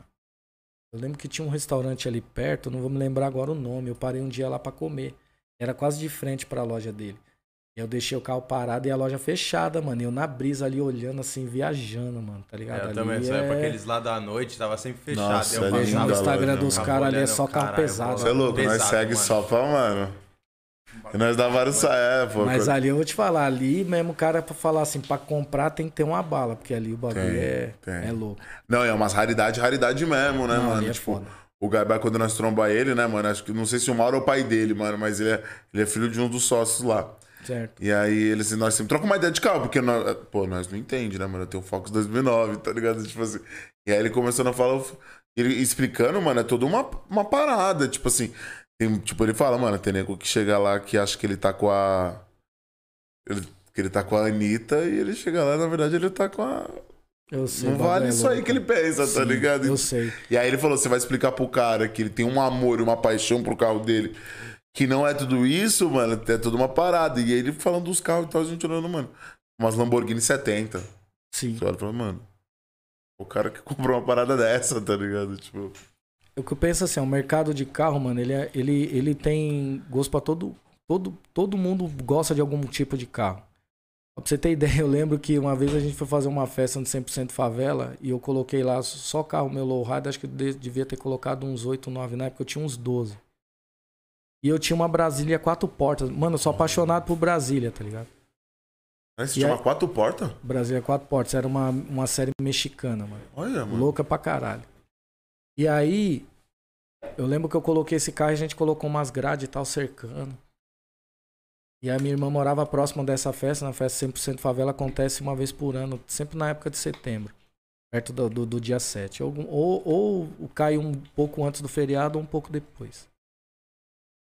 Eu lembro que tinha um restaurante ali perto, não vou me lembrar agora o nome. Eu parei um dia lá pra comer. Era quase de frente pra loja dele. E eu deixei o carro parado e a loja fechada, mano. E eu na brisa ali olhando assim, viajando, mano, tá ligado? É, eu Ali também, nessa é- época, aqueles lá da noite, tava sempre fechado. Nossa, eu é lindo no a Instagram loja, dos caras ali é só carro caralho, pesado. Você é louco, nós Pesado, segue mano. só pra, mano. E nós dá vários. É, pô. Mas ali eu vou te falar, ali mesmo o cara pra falar assim, pra comprar tem que ter uma bala, porque ali o bagulho Tem, é, tem. é louco. Não, é umas raridade, raridade mesmo, né, Não, mano? é tipo, foda. o Gaibai, quando nós tromba ele, né, mano? Acho que não sei se o Mauro é o pai dele, mano, mas ele é, ele é filho de um dos sócios lá. Certo. E aí eles, nós sempre trocamos uma ideia de carro, porque nós, pô, nós não entende, né, mano? Eu tenho o Focus 2009, tá ligado? Tipo assim. E aí ele começou a falar, ele explicando, mano, é toda uma, uma parada, tipo assim. Tem, tipo, ele fala, mano, tem nego que chega lá que acha que ele tá com a. ele- que ele tá com a Anitta e ele chega lá, na verdade, ele tá com a. Eu sei. Não vale isso aí que ele pensa, tá Sim, ligado? Eu sei. E aí ele falou: você vai explicar pro cara que ele tem um amor e uma paixão pro carro dele. Que não é tudo isso, mano. É tudo uma parada. E aí ele falando dos carros e tal, a gente olhando, mano. Umas Lamborghini 70. Sim. Você olha e fala, mano. O cara que comprou uma parada dessa, tá ligado? Tipo. O que eu penso assim, o mercado de carro, mano, ele, é- ele, ele tem gosto pra todo, todo. Todo mundo gosta de algum tipo de carro. Pra você ter ideia, eu lembro que uma vez a gente foi fazer uma festa no 100% favela e eu coloquei lá só carro meu lowrider, acho que eu de- devia ter colocado uns 8, 9, na época eu tinha uns 12. E eu tinha uma Brasília quatro portas. Mano, eu sou apaixonado por Brasília, tá ligado? Mas você E tinha uma quatro portas? Brasília quatro portas, era uma, uma série mexicana, mano. Olha, mano. Louca pra caralho. E aí, eu lembro que eu coloquei esse carro e a gente colocou umas grades e tal cercando. E a minha irmã morava próxima dessa festa, na festa 100% favela, acontece uma vez por ano, sempre na época de setembro, perto do, do, do dia 7. Ou, ou, ou cai um pouco antes do feriado ou um pouco depois.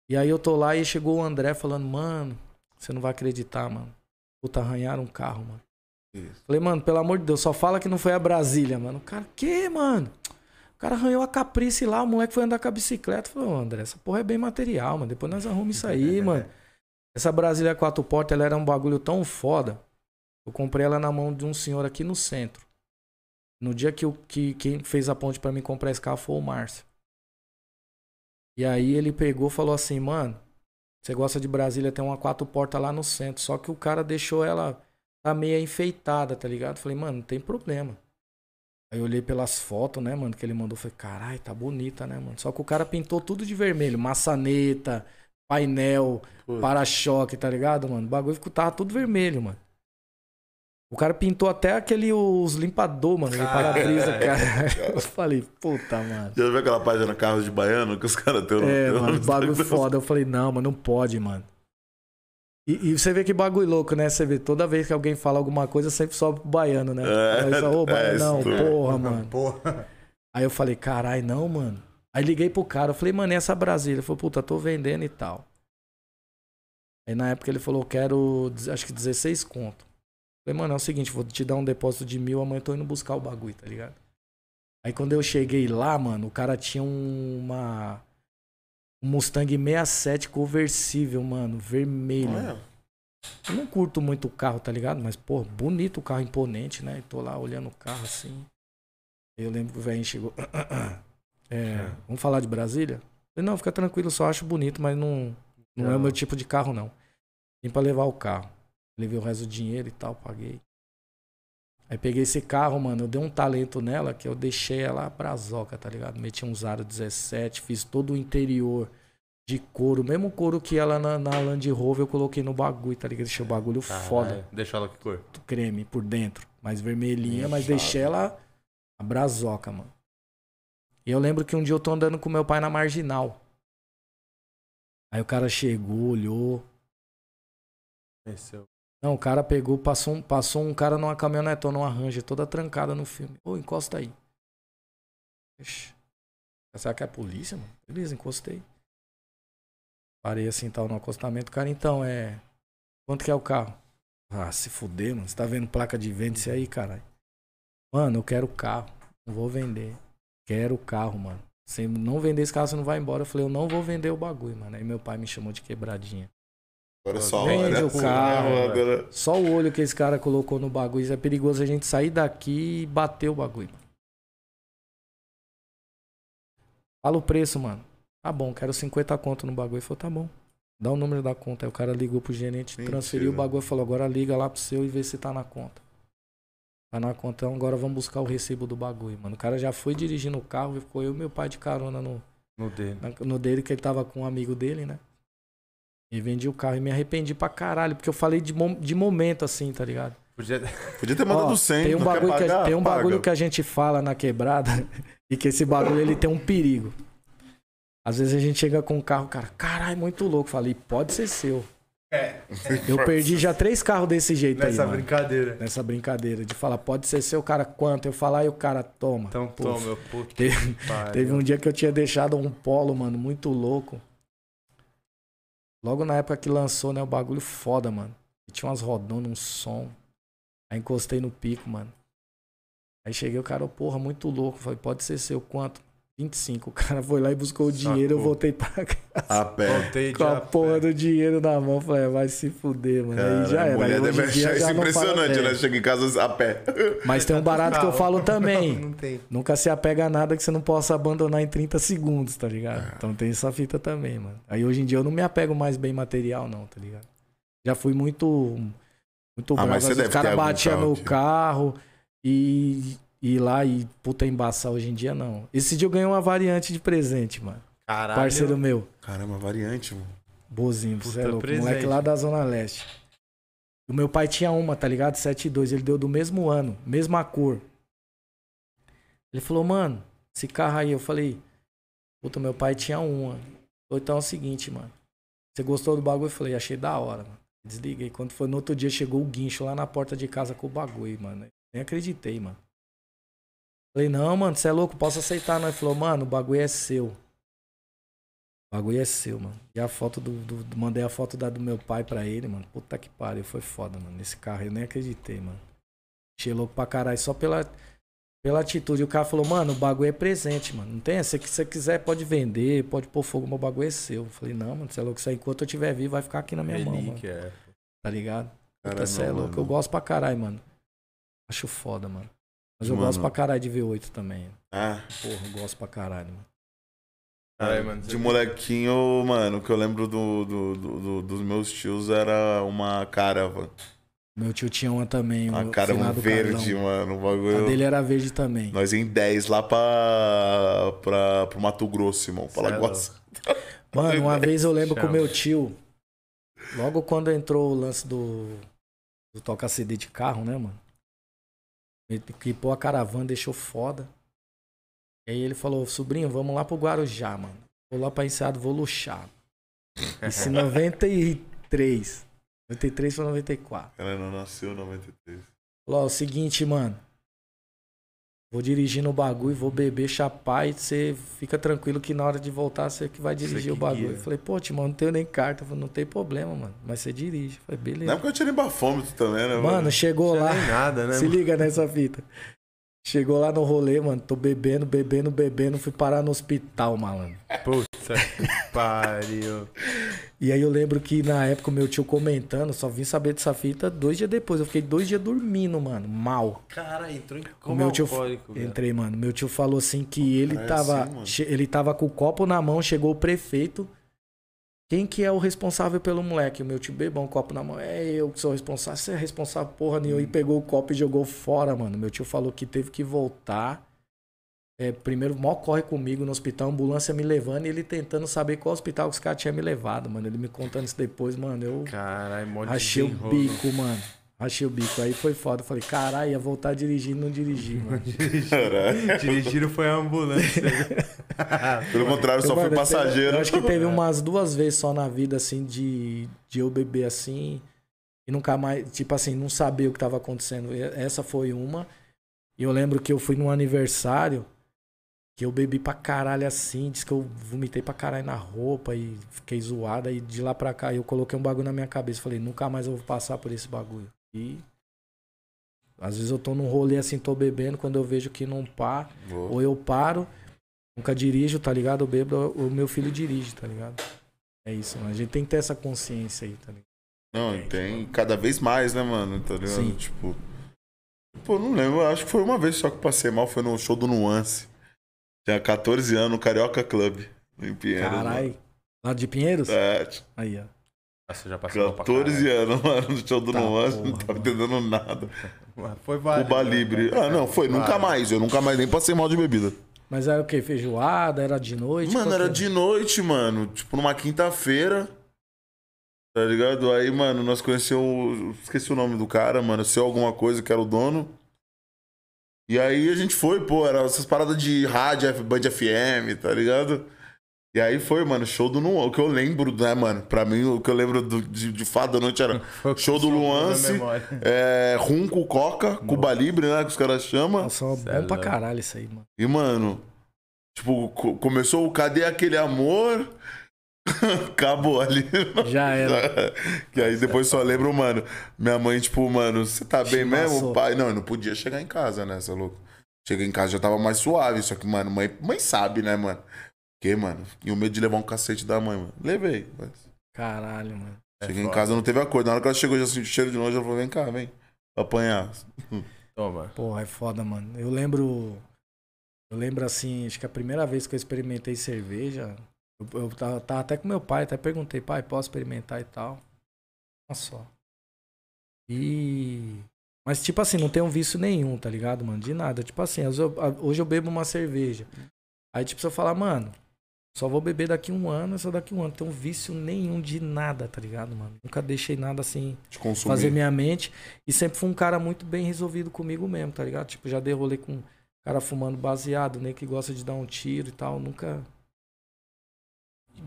E aí eu tô lá e chegou o André falando, mano, você não vai acreditar, mano. Puta, arranharam um carro, mano. Isso. Falei, mano, pelo amor de Deus, só fala que não foi a Brasília, mano. O cara, que, mano? O cara arranhou a caprice lá, o moleque foi andar com a bicicleta. Falei, ô, André, essa porra é bem material, mano. Depois nós arrumamos isso aí, mano. Essa Brasília quatro portas, ela era um bagulho tão foda. Eu comprei ela na mão de um senhor aqui no centro. No dia que, eu, que quem fez a ponte pra mim comprar esse carro foi o Márcio. E aí ele pegou e falou assim, mano, você gosta de Brasília, tem uma quatro portas lá no centro. Só que o cara deixou ela tá meio enfeitada, tá ligado? Falei, mano, não tem problema. Aí eu olhei pelas fotos, né, mano, que ele mandou. Falei, caralho, tá bonita, né, mano? Só que o cara pintou tudo de vermelho. Maçaneta, painel, para-choque, tá ligado, mano? O bagulho ficou, tava tudo vermelho, mano. O cara pintou até aquele, os limpador, mano, para-brisa, cara. Eu falei, puta, mano. Já viu aquela página Carros de Baiano que os caras têm É, mano, bagulho foda. Eu falei, não, mas não pode, mano. E, e você vê que bagulho louco, né? Você vê, toda vez que alguém fala alguma coisa, sempre sobe pro baiano, né? É, Ô, é, baiano, não, porra, mano. Porra. Aí eu falei, carai, não, mano. Aí liguei pro cara, eu falei, mano, e essa Brasília? Ele falou, puta, tô vendendo e tal. Aí na época ele falou, quero, acho que 16 conto. Eu falei, mano, é o seguinte, vou te dar um depósito de mil, amanhã eu tô indo buscar o bagulho, tá ligado? Aí quando eu cheguei lá, mano, o cara tinha um- uma. Um Mustang 67 conversível, mano, vermelho. Olha, Eu não curto muito o carro, tá ligado? Mas, pô, bonito o carro, imponente, né? E tô lá olhando o carro assim. Eu lembro que o velhinho chegou. É, vamos falar de Brasília? Eu falei, não, fica tranquilo, só acho bonito, mas não, não é o Não. meu tipo de carro, não. Vim pra levar o carro. Levei o resto do dinheiro e tal, paguei. Aí peguei esse carro, mano, eu dei um talento nela que eu deixei ela brazoca, tá ligado? Meti um Zaro 17, fiz todo o interior de couro, mesmo couro que ela na, na Land Rover eu coloquei no bagulho, tá ligado? Deixei o bagulho foda Caralho. Deixa ela que cor. creme por dentro, mais vermelhinha, mas deixei ela a brazoca, mano. E eu lembro que um dia eu tô andando com meu pai na marginal. Aí o cara chegou, olhou. Conheceu. Não, o cara pegou, passou um, passou um cara numa caminhonetona, numa Ranger, toda trancada no filme. Ô, encosta aí. Ixi. Será que é a polícia, mano? Beleza, encostei. Parei assim, tal, no acostamento. Cara, então, é. Quanto que é o carro? Ah, se fuder, mano. Você tá vendo placa de venda isso aí, caralho? Mano, eu quero o carro. Não vou vender. Quero o carro, mano. Se não vender esse carro, você não vai embora. Eu falei, eu não vou vender o bagulho, mano. Aí meu pai me chamou de quebradinha. Agora só Vende o carro, agora... Só o olho que esse cara colocou no bagulho. Isso é perigoso a gente sair daqui e bater o bagulho. mano. Fala o preço, mano. Tá bom, quero 50 conto no bagulho. Ele falou, tá bom. Dá o número da conta. Aí o cara ligou pro gerente, Mentira. transferiu o bagulho e falou, agora liga lá pro seu e vê se tá na conta. Tá na conta, então agora vamos buscar o recibo do bagulho, mano. O cara já foi dirigindo o carro e ficou eu e meu pai de carona no, No dele. na- no dele, que ele tava com um amigo dele, né? E vendi o carro e me arrependi pra caralho, porque eu falei de, mom- de momento assim, tá ligado? Podia... Podia ter mandado Ó, 100, tem um bagulho, que, a- tem um bagulho Paga. que a gente fala na quebrada e que esse bagulho ele tem um perigo. Às vezes a gente chega com um carro, cara, caralho, muito louco. Falei, pode ser seu. É, Eu perdi já três carros desse jeito aí, nessa mano. brincadeira. Nessa brincadeira de falar, pode ser seu, cara, quanto? Eu falar e o cara, toma. Então Puf. toma, meu puto. Teve, teve um dia que eu tinha deixado um polo, mano, muito louco. Logo na época que lançou, né, o bagulho foda, mano. E tinha umas rodonas, um som. Aí encostei no pico, mano. Aí cheguei, o cara, porra, muito louco. Falei, pode ser seu, quanto? 25. O cara foi lá e buscou o dinheiro, eu Sacou. voltei pra casa A pé. Voltei de com a a porra pé. do dinheiro na mão. Falei, é, vai se fuder, mano. Cara, aí já era. mulher deve em dia achar isso não impressionante, né? Chega em casa a pé. Mas tem um barato que eu falo também. Não, não tem. Nunca se apega a nada que você não possa abandonar em 30 segundos, tá ligado? É. Então tem essa fita também, mano. Aí hoje em dia eu não me apego mais bem material, não, tá ligado? Já fui muito Muito Ah, bravo. mas você deve o cara batia no carro e ir lá e puta embaçar hoje em dia, não. Esse dia eu ganhei uma variante de presente, mano. Caralho. Parceiro meu. Caramba, variante, mano. Bozinho, Puta você é louco. presente. Moleque lá da Zona Leste. O meu pai tinha uma, tá ligado? 7.2. Ele deu do mesmo ano, mesma cor. Ele falou, mano, esse carro aí. Eu falei, puta, meu pai tinha uma. Falou, então é o seguinte, mano. Você gostou do bagulho? Eu falei, achei da hora, mano. Desliguei. Quando foi no outro dia, chegou o guincho lá na porta de casa com o bagulho, mano. Nem acreditei, mano. Falei, não, mano, você é louco, posso aceitar, não. Ele falou, mano, o bagulho é seu. O bagulho é seu, mano. E a foto do, do- do- Mandei a foto da do meu pai pra ele, mano. Puta que pariu, foi foda, mano. Nesse carro, eu nem acreditei, mano. Achei louco pra caralho, só pela, pela atitude. O cara falou, mano, o bagulho é presente, mano. Não tem essa. Se você quiser, pode vender, pode pôr fogo, o bagulho é seu. Eu falei, não, mano, você é louco. Isso aí, enquanto eu estiver vivo, vai ficar aqui na minha mão, mano. Relíquia, é. Tá ligado? Puta, você é louco. mano. Eu gosto pra caralho, mano. Acho foda, mano. Mas eu Mano. gosto pra caralho de V8 também. Ah, Porra, eu gosto pra caralho, mano. Caralho, mano. de molequinho, mano, o que eu lembro do, do- do- do- dos meus tios era uma caravan. Meu tio tinha uma também. Uma caravan verde, Carlão. mano. O A bagulho. dele era verde também. Nós em 10 lá pra, pra, pro Mato Grosso, irmão. Pra Cê é Lagoas. Mano, uma vez eu lembro com o Chama. meu tio, logo quando entrou o lance do, do toca CD de carro, né, mano? Ele equipou a caravana, deixou foda. E aí ele falou, sobrinho, vamos lá pro Guarujá, mano. Vou lá pra Enseado, vou luxar. Isso em 93. 93 pra 94. Ela não nasceu em 93. Falou, ó, o seguinte, mano. Vou dirigir no bagulho, vou beber, chapar e você fica tranquilo que na hora de voltar você que vai dirigir que o bagulho. guia. Eu falei, pô, Timão, não tenho nem carta. Eu falei, não tem problema, mano. Mas você dirige. Eu falei, Na beleza. época eu tinha nem bafômetro também, né, mano? Mano, chegou Não lá. nem nada, né? Se mano? liga nessa fita. Chegou lá no rolê, mano. Tô bebendo, bebendo, bebendo. Fui parar no hospital, malandro. Puta que pariu. E aí eu lembro que na época o meu tio comentando, só vim saber dessa fita dois dias depois. Eu fiquei dois dias dormindo, mano. Mal. Cara, entrou em O coma meu tio alcoólico, velho. entrei, mano. Meu tio falou assim que ele é tava, assim, ele tava com o copo na mão, chegou o prefeito. Quem que é o responsável pelo moleque? O meu tio bebão, copo na mão. É eu que sou responsável. Você é responsável porra nenhuma. E pegou o copo e jogou fora, mano. Meu tio falou que teve que voltar. É, primeiro, mó corre comigo no hospital, ambulância me levando e ele tentando saber qual hospital que os caras tinham me levado, mano. Ele me contando isso depois, mano. Eu Caralho, mó Achei o bico, mano. Achei o bico. Aí foi foda. Falei, caralho, ia voltar dirigindo, não dirigi, mano. Caralho. Dirigiram foi a ambulância. Pelo contrário, só Eu, fui mano, passageiro. Eu acho que teve umas duas vezes só na vida, assim, de, de eu beber assim e nunca mais, tipo assim, não saber o que tava acontecendo. Essa foi uma. E eu lembro que eu fui num aniversário que eu bebi pra caralho assim, disse que eu vomitei pra caralho na roupa e fiquei zoada. E de lá pra cá eu coloquei um bagulho na minha cabeça. Falei, nunca mais eu vou passar por esse bagulho. E às vezes eu tô num rolê assim, tô bebendo, quando eu vejo que não pá, Vou. ou eu paro, nunca dirijo, tá ligado? Eu bebo, o meu filho dirige, tá ligado? É isso, mano. A gente tem que ter essa consciência aí, tá ligado? Não, tem cada vez mais, né, mano? Tá ligado? Sim. Tipo. Pô, não lembro. Acho que foi uma vez só que passei mal. Foi no show do Nuance. Tinha 14 anos, no Carioca Club. Em Pinheiros. Caralho. Lá de Pinheiros? É, Aí, ó. Nossa, já passou mal pra 14 caralho. anos, mano, no show do Tá, Nuance. porra, Não tava mano. entendendo nada. Foi válido. Cuba né? Libre. Ah, não, foi. Nunca Válido. mais. Eu nunca mais nem passei mal de bebida. Mas era o quê? Feijoada? Era de noite? Mano, era de noite, mano. Tipo, numa quinta-feira. Tá ligado? Aí, mano, nós conhecemos. Esqueci o nome do cara, mano. Seu alguma coisa que era o dono. E aí a gente foi, pô, era essas paradas de rádio, Band FM, tá ligado? E aí foi, mano, show do Nuance. O que eu lembro, né, mano? Pra mim, o que eu lembro do- de, de fato da noite era show do Luance, memória. é, Runco, Coca, Cuba Libre, né? Que os caras chamam. Nossa, bom Cê é pra caralho isso aí, mano. E, mano, tipo, co- começou o Cadê Aquele Amor? Acabou ali. Já era. que aí depois só lembro, mano, minha mãe, tipo, mano, você tá bem Chimaçou. mesmo, pai? Não, eu não podia chegar em casa, né, você é louco? Cheguei em casa já tava mais suave, só que, mano, mãe, mãe sabe, né, mano? Que, mano? E o medo de levar um cacete da mãe, mano. Levei, mas... Caralho, mano. É Cheguei em foda. casa, não teve acordo. Na hora que ela chegou, já senti o cheiro de longe, ela falou, vem cá, vem. Pra apanhar. Toma. Porra, é foda, mano. Eu lembro. Eu lembro assim, acho que a primeira vez que eu experimentei cerveja, eu, eu tava, tava até com meu pai, até perguntei, pai, posso experimentar e tal. Uma só. E. Mas, tipo assim, não tenho vício nenhum, tá ligado, mano? De nada. Tipo assim, hoje eu, hoje eu bebo uma cerveja. Aí, tipo, se eu falar, mano, só vou beber daqui um ano, é só daqui um ano. Não tenho vício nenhum de nada, tá ligado, mano? Nunca deixei nada assim De consumir. fazer minha mente. E sempre fui um cara muito bem resolvido comigo mesmo, tá ligado? Tipo, já dei rolê com cara fumando baseado, né? Que gosta de dar um tiro e tal. Nunca.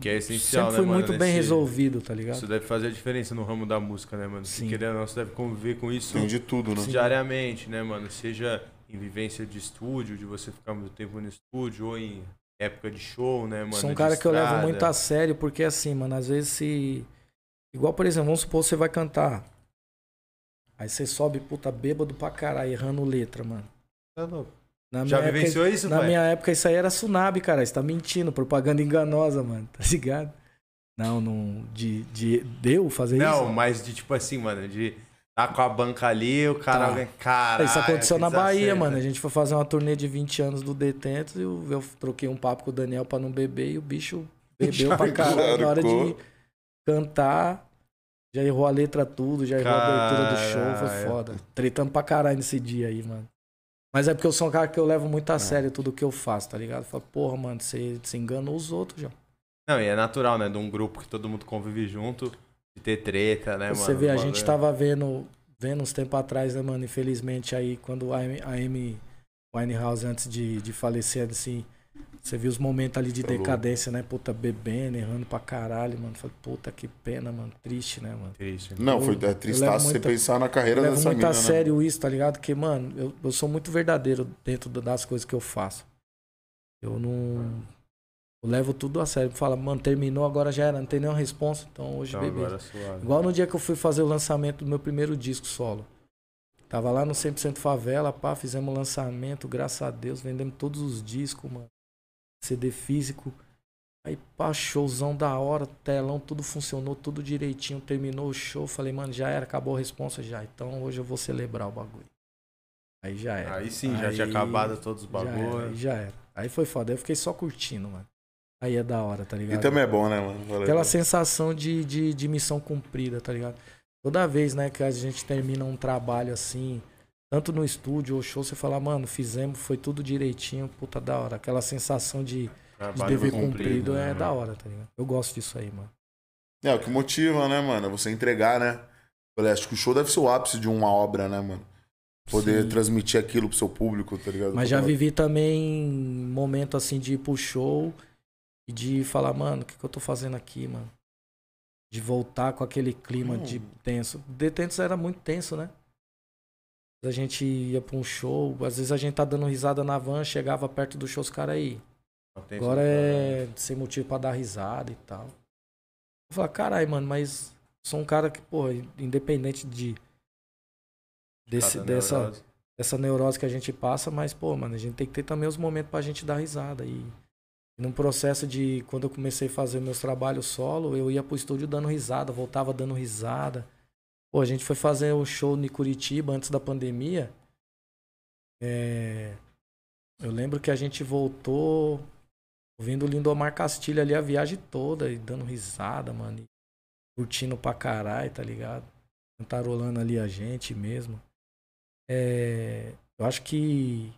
Que é essencial, Sempre né, fui mano? muito bem Nesse- resolvido, tá ligado? Isso deve fazer a diferença no ramo da música, né, mano? Sim. Se querendo ou não, você deve conviver com isso Tem de tudo, né? diariamente, né, mano? Seja em vivência de estúdio, de você ficar muito tempo no estúdio, ou em época de show, né, mano? Sou um cara que eu levo muito a sério, porque assim, mano, às vezes se. Igual, por exemplo, vamos supor você vai cantar. Aí você sobe, puta, bêbado pra caralho, errando letra, mano. Tá louco. Na Já minha época, vivenciou isso, Na pai? minha época isso aí era Tsunami, cara. Você tá mentindo, propaganda enganosa, mano. Tá ligado? Não, não. De, de deu fazer Não, isso? mas de tipo assim, mano, de tá com a banca ali, o cara, Tá. alguém, cara. isso aconteceu na Bahia, desacerta. mano. A gente foi fazer uma turnê de 20 anos do Detentos e eu, eu troquei um papo com o Daniel pra não beber e o bicho bebeu pra caralho. Na hora de cantar, já errou a letra tudo, já errou a abertura do show, foi Caralho. foda. Tretando pra caralho nesse dia aí, mano. Mas é porque eu sou um cara que eu levo muito É. a sério tudo que eu faço, tá ligado? Fala, porra, mano, você, você enganou os outros já. Não, e é natural, né? De um grupo que todo mundo convive junto, de ter treta, né, Você mano? vê, a gente tava vendo, vendo uns tempos atrás, né, mano? Infelizmente, aí, quando a Amy, a Amy Winehouse, antes de, de falecer, assim, você viu os momentos ali de Tá louco. decadência, né? Puta, bebendo, errando pra caralho, mano. Falei, puta, que pena, mano. Triste, né, mano? Triste. Não, foi Eu- é eu tristaço levo você pensar na Eu carreira levo dessa muito mina, a né? sério isso, tá ligado? Porque, mano, eu, eu sou muito verdadeiro dentro das coisas que eu faço. Eu não. Eu levo tudo a sério. Fala, mano, terminou, agora já era, não tem nenhuma resposta. Então hoje, Então agora é. Igual no dia que eu fui fazer o lançamento do meu primeiro disco solo. Tava lá no 100% Favela, pá, fizemos o lançamento, graças a Deus, vendemos todos os discos, mano. CD físico. Aí, pá, showzão da hora, telão, tudo funcionou, tudo direitinho. Terminou o show, falei, mano, já era, acabou a responsa já. Então hoje eu vou celebrar o bagulho. Aí já era. Aí sim, já tinha Aí- acabado todos os era, aí bagulhos. já era. Aí foi foda, aí eu fiquei só curtindo, mano. Aí é da hora, tá ligado? E também é bom, né, mano? Valeu. Aquela sensação de, de, de missão cumprida, tá ligado? Toda vez, né, que a gente termina um trabalho assim, tanto no estúdio ou show, você fala, mano, fizemos, foi tudo direitinho, puta da hora. Aquela sensação de, de dever cumprido, cumprido né, é mano? da hora, tá ligado? Eu gosto disso aí, mano. É, o que motiva, né, mano? É você entregar, né? Falei, acho que o show deve ser o ápice de uma obra, né, mano? Poder Sim. transmitir aquilo pro seu público, tá ligado? Mas já Toda- vivi também momento assim de ir pro show e de falar, mano, o que, que eu tô fazendo aqui, mano? De voltar com aquele clima Hum. de tenso. Detentos era muito tenso, né? A gente ia pra um show, às vezes a gente tá dando risada na van, chegava perto do show, os caras aí. Agora é sem motivo pra dar risada e tal. Eu falo, caralho, mano, mas sou um cara que, pô, independente de. Desse, cada dessa, neurose. que a gente passa, mas, pô, mano, a gente tem que ter também os momentos pra gente dar risada. E num processo de. Quando eu comecei a fazer meus trabalhos solo, eu ia pro estúdio dando risada, voltava dando risada. Pô, a gente foi fazer um show em Curitiba antes da pandemia. É, Eu lembro que a gente voltou ouvindo o Lindomar Castilho ali a viagem toda e dando risada, mano. E curtindo pra caralho, tá ligado? Cantarolando ali a gente mesmo. É, eu acho que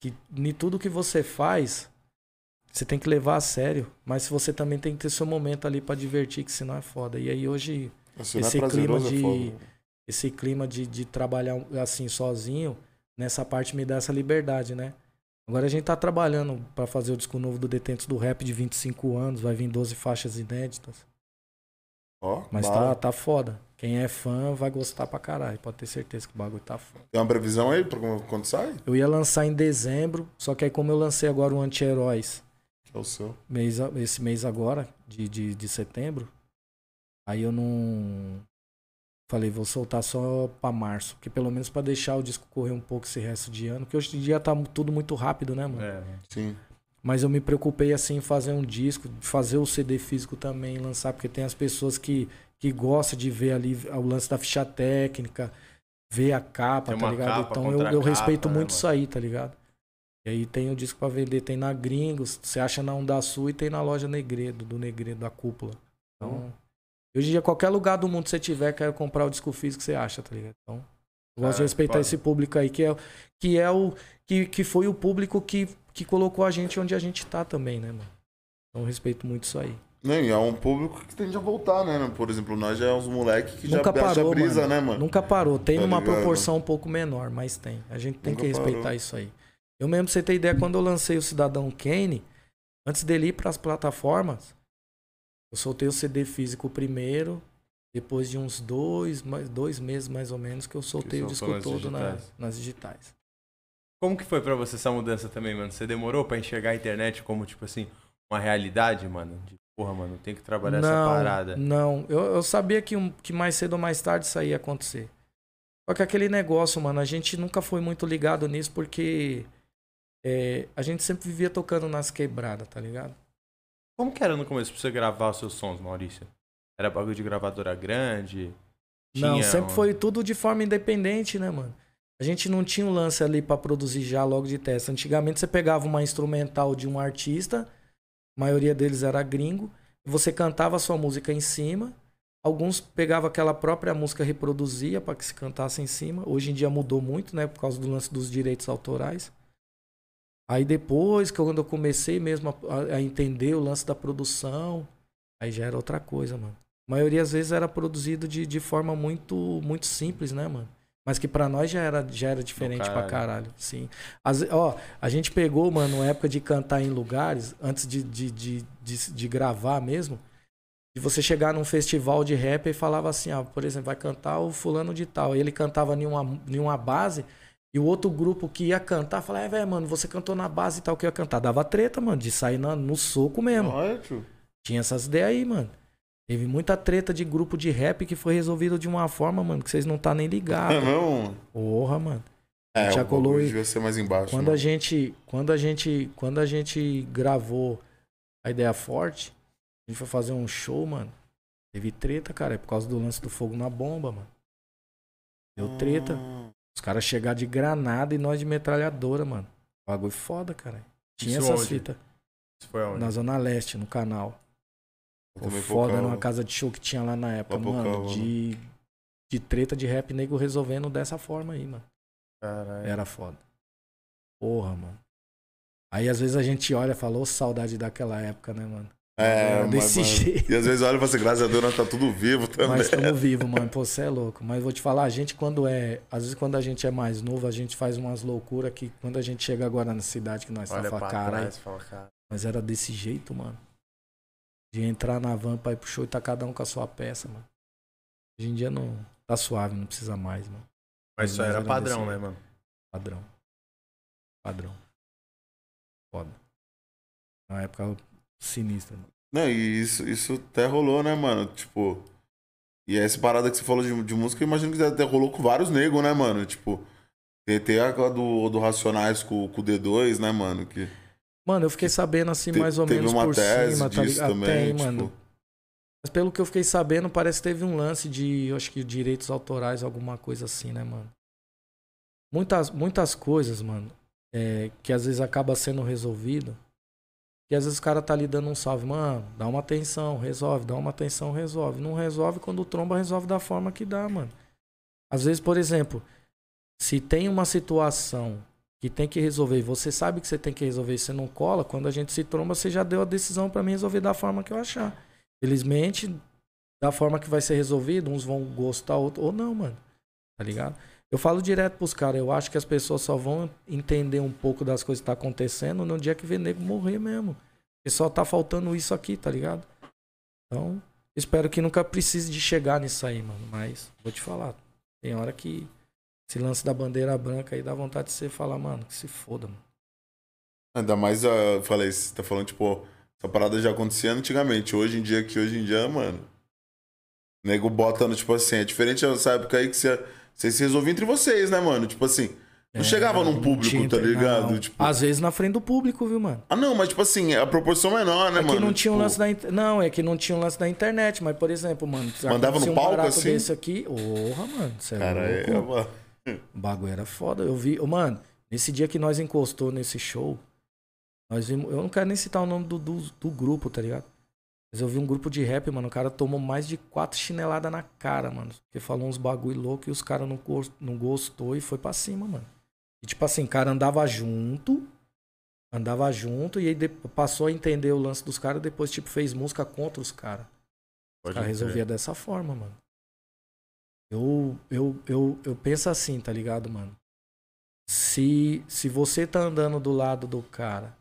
que em tudo que você faz, você tem que levar a sério, mas você também tem que ter seu momento ali pra divertir, que senão é foda. E aí hoje é esse prazeroso, clima é de- foda. esse clima de, de trabalhar assim sozinho, nessa parte me dá essa liberdade, né? Agora a gente tá trabalhando pra fazer o disco novo do Detentos do Rap de 25 anos, vai vir 12 faixas inéditas. Ó, Mas bala. tá, tá foda. Quem é fã vai gostar pra caralho, pode ter certeza que o bagulho tá foda. Tem uma previsão aí pra quando sai? Eu ia lançar em dezembro, só que aí como eu lancei agora o Anti-Heróis É o seu. mês, esse mês agora, de, de, de setembro, aí eu não. Falei, vou soltar só pra março, porque pelo menos pra deixar o disco correr um pouco esse resto de ano, porque hoje em dia tá tudo muito rápido, né, mano? É, Sim. Mas eu me preocupei assim em fazer um disco, fazer o CD físico também, lançar, porque tem as pessoas que, que gostam de ver ali o lance da ficha técnica, ver a capa, Tem tá ligado? capa, então eu, eu capa, respeito né, muito mano? isso aí, tá ligado? E aí tem o disco pra vender, tem na Gringos, você acha na Onda Sul e tem na loja Negredo, do Negredo, da Cúpula. Então, Hoje em dia, qualquer lugar do mundo que você tiver, quer comprar o disco físico que você acha, tá ligado? Então, eu gosto de Ah, respeitar foda. esse público aí, que é, que é o. Que, que foi o público que, que colocou a gente onde a gente tá também, né, mano? Então, eu respeito muito isso aí. Não, e é um público que tende a voltar, né? Por exemplo, nós já é uns moleques que Nunca já parou, brisa, mano. né, mano? Nunca parou. Tem Tá uma ligado? proporção um pouco menor, mas tem. A gente tem Nunca que respeitar parou. isso aí. Eu mesmo, pra você ter ideia, quando eu lancei o Cidadão Kane, antes dele ir pras plataformas, eu soltei o CD físico primeiro, depois de uns dois, mais, dois meses mais ou menos, que eu soltei o disco nas todo na- digitais. nas digitais. Como que foi pra você essa mudança também, mano? Você demorou pra enxergar a internet como, tipo assim, uma realidade, mano? De, porra, mano, tem que trabalhar essa parada. Não, eu, eu sabia que, um- que mais cedo ou mais tarde isso aí ia acontecer. Só que aquele negócio, mano, a gente nunca foi muito ligado nisso porque é, a gente sempre vivia tocando nas quebradas, tá ligado? Como que era no começo pra você gravar os seus sons, Maurício? Era bagulho de gravadora grande? Não, sempre foi tudo de forma independente, né, mano? A gente não tinha um lance ali pra produzir já logo de teste. Antigamente você pegava uma instrumental de um artista, a maioria deles era gringo, você cantava a sua música em cima. Alguns pegavam aquela própria música reproduzia para que se cantasse em cima. Hoje em dia mudou muito, né, por causa do lance dos direitos autorais. Aí depois que eu- quando eu comecei mesmo a, a entender o lance da produção, aí já era outra coisa, mano. A maioria às vezes era produzido de, de forma muito muito simples, né, mano? Mas que pra nós já era, já era diferente pra caralho. caralho, sim. Às, ó, a gente pegou, mano, uma época de cantar em lugares, antes de, de, de, de, de gravar mesmo, de você chegar num festival de rap e falava assim, ó, por exemplo, vai cantar o fulano de tal. E ele cantava em uma, em uma base, e o outro grupo que ia cantar falava, é, velho, mano, você cantou na base e tal que eu ia cantar. Dava treta, mano, de sair na- no soco mesmo. Olha, tio. Tinha essas ideias aí, mano. Teve muita treta de grupo de rap que foi resolvido de uma forma, mano, que vocês não tá nem É ligados. mesmo? Porra, mano. É, Já colou e- devia ser mais embaixo. Quando mano. a gente, quando a gente, quando a gente gravou a ideia forte, a gente foi fazer um show, mano. Teve treta, cara, é por causa do lance do fogo na bomba, mano. Deu treta. Os caras chegaram de granada e nós de metralhadora, mano. Bagulho foda, cara. Tinha Isso essas onde? fitas Isso foi aonde? na Zona Leste, no canal. Pô, foda numa casa de show que tinha lá na época, mano. De, de treta de rap nego resolvendo dessa forma aí, mano. Caralho. Era foda. Porra, mano. Aí às vezes a gente olha e fala, ô saudade daquela época, né, mano? É, mas, desse mano, jeito. E às vezes olha e fala assim, graças a Deus nós tá tudo vivo também. Mas estamos vivos, mano. Pô, você é louco. Mas vou te falar, a gente quando é. Às vezes quando a gente é mais novo, a gente faz umas loucuras que quando a gente chega agora na cidade que nós tá Olha falando, fala, cara. Mas era desse jeito, mano. De entrar na van pra ir pro show e tá cada um com a sua peça, mano. Hoje em dia não. Tá suave, não precisa mais, mano. Mas isso Mas era era padrão, desse né, mano? Padrão. Padrão. Foda. Uma época sinistra. Não, e isso, isso até rolou, né, mano? Tipo. E essa parada que você falou de, de música, eu imagino que até rolou com vários negros, né, mano? Tipo. Tem, tem a do, do Racionais com, com o D2, né, mano? Que Mano, eu fiquei sabendo assim, te- mais ou menos por cima, tá ligado? também, Tem, tipo, mano. Mas pelo que eu fiquei sabendo, parece que teve um lance de, eu acho que direitos autorais, alguma coisa assim, né, mano? Muitas, muitas coisas, mano, é, que às vezes acaba sendo resolvido. Que às vezes o cara tá ali dando um salve, mano, dá uma atenção, resolve, dá uma atenção, resolve. Não resolve quando tromba resolve da forma que dá, mano. Às vezes, por exemplo, se tem uma situação que tem que resolver e você sabe que você tem que resolver e você não cola, quando a gente se tromba, você já deu a decisão pra mim resolver da forma que eu achar. Felizmente, da forma que vai ser resolvido, uns vão gostar, ou não, mano. Tá ligado? Eu falo direto pros caras, eu acho que as pessoas só vão entender um pouco das coisas que tá acontecendo no dia que vê nego morrer mesmo. E só tá faltando isso aqui, tá ligado? Então, espero que nunca precise de chegar nisso aí, mano. Mas, vou te falar, tem hora que esse lance da bandeira branca aí dá vontade de você falar, mano, que se foda, mano. Ainda mais, ah, eu falei, você tá falando, tipo, essa parada já acontecia antigamente. Hoje em dia, que hoje em dia, mano. Nego bota no, tipo assim, é diferente dessa época aí que você, vocês se resolviam entre vocês, né, mano? Tipo assim. Não É, chegava num público, tinha tá ligado? Tipo, Às vezes na frente do público, viu, mano? Ah, não, mas tipo assim, a proporção menor, né, é mano? que não tinha um Tipo, lance da inter... Não, é que não tinha um lance da internet, mas, por exemplo, mano, Mandava no um palco, assim? desse aqui, porra, mano, você é Cara, é, louco. mano. O bagulho era foda. Eu vi, mano, nesse dia que nós encostou nesse show, nós vimos, eu não quero nem citar o nome do, do, do grupo, tá ligado? Mas eu vi um grupo de rap, mano, o cara tomou mais de quatro chineladas na cara, mano. Porque falou uns bagulho louco e os caras não, não gostou e foi pra cima, mano. E tipo assim, o cara andava junto, andava junto e aí passou a entender o lance dos caras depois, tipo, fez música contra os caras. Os caras resolvia dessa forma, mano. Eu, eu, eu, eu penso assim, tá ligado, mano? Se, se você tá andando do lado do cara,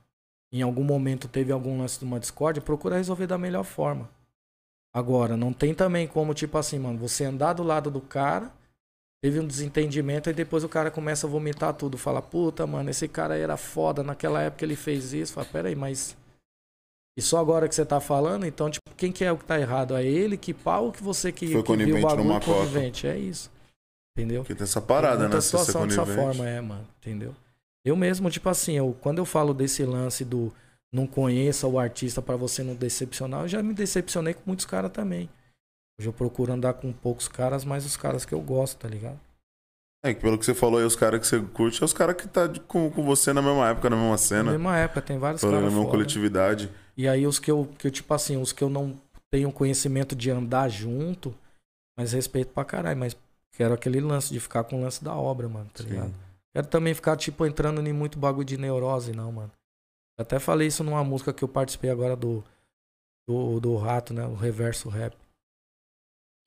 em algum momento teve algum lance de uma discórdia, procura resolver da melhor forma. Agora, não tem também como, tipo assim, mano, você andar do lado do cara, teve um desentendimento, e depois o cara começa a vomitar tudo. Fala, puta, mano, esse cara aí era foda, naquela época ele fez isso. Fala, peraí, mas. E só agora que você tá falando, então, tipo, quem que é o que tá errado? É ele que pau ou que você que, Foi que viu o bagulho numa conivente? É isso. Entendeu? Porque tem essa parada, Tem né? É situação dessa forma, é, mano. Entendeu? Eu mesmo, tipo assim, eu, quando eu falo desse lance do não conheça o artista pra você não decepcionar, eu já me decepcionei com muitos caras também. Hoje eu procuro andar com poucos caras, mas os caras que eu gosto, tá ligado? É, que pelo que você falou aí, os caras que você curte, é os caras que tá com, com você na mesma época, na mesma Na cena. mesma época, tem vários Na caras. mesma foda. coletividade. E aí os que eu, que eu, tipo assim, os que eu não tenho conhecimento de andar junto, mas respeito pra caralho, mas quero aquele lance de ficar com o lance da obra, mano, tá ligado? Quero também ficar, tipo, entrando em muito bagulho de neurose, não, mano. Eu até falei isso numa música que eu participei agora do, do, do Rato, né? O Reverso Rap.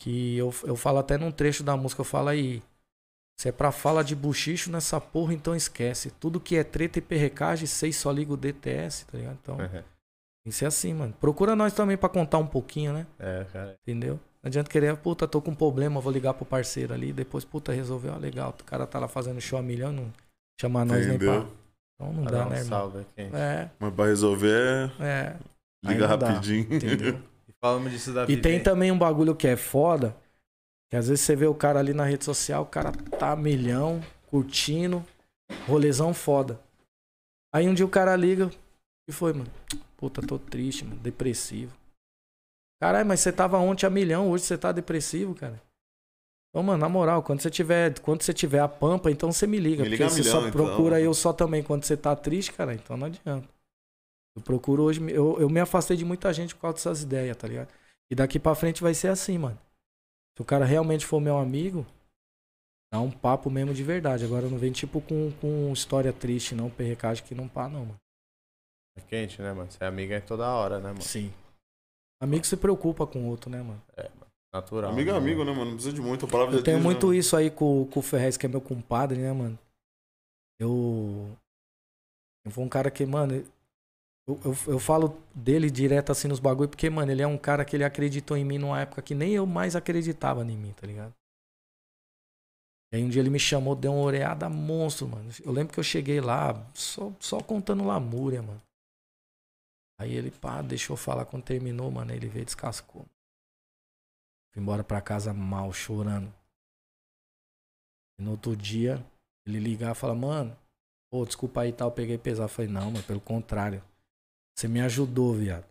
Que eu, eu falo até num trecho da música, eu falo aí. Se é pra fala de buchicho nessa porra, então esquece. Tudo que é treta e perrecagem, seis só liga o DTS, tá ligado? Então, tem que ser assim, mano. Procura nós também pra contar um pouquinho, né? É, cara. Entendeu? Não adianta querer, puta, tô com um problema, vou ligar pro parceiro ali, depois, puta, resolveu, ah, legal, o cara tá lá fazendo show a milhão, não chamar nós nem Entendeu? pra. Então não Pra dá, um né, irmão? salve aqui. É, Mas pra resolver, é, liga dá, rapidinho. entendeu? E falamos disso da e tem também um bagulho que é foda, que às vezes você vê o cara ali na rede social, o cara tá a milhão, curtindo, rolezão foda. Aí um dia o cara liga, e foi, mano? Puta, tô triste, mano, depressivo. Caralho, mas você tava ontem a milhão, hoje você tá depressivo, cara. Então, mano, na moral, quando você tiver, quando você tiver a pampa, então você me liga. Me liga porque você só milhão, então. procura eu só também quando você tá triste, cara, então não adianta. Eu procuro hoje, eu, eu me afastei de muita gente por causa dessas ideias, tá ligado? E daqui pra frente vai ser assim, mano. Se o cara realmente for meu amigo, dá um papo mesmo de verdade. Agora não vem tipo com, com história triste, não, perrecagem que não pá, não, mano. É quente, né, mano? Você é amiga é toda hora, né, mano? Sim. Amigo se preocupa com o outro, né, mano? Natural. Amigo é né, amigo, né, mano? Não precisa de muito. A palavra Eu tenho diz, muito né? isso aí com, com o Ferrez, que é meu compadre, né, mano? Eu. Eu fui um cara que, mano. Eu, eu, eu falo dele direto assim nos bagulho, porque, mano, ele é um cara que ele acreditou em mim numa época que nem eu mais acreditava em mim, tá ligado? E aí um dia ele me chamou, deu uma oreada monstro, mano. Eu lembro que eu cheguei lá, só, só contando lamúria, mano. Aí ele, pá, deixou falar quando terminou, mano. Ele veio e descascou. Fui embora pra casa mal, chorando. E no outro dia, ele ligar e falar, mano, pô, desculpa aí tal, peguei pesado. Falei, não, mano, pelo contrário. Você me ajudou, viado.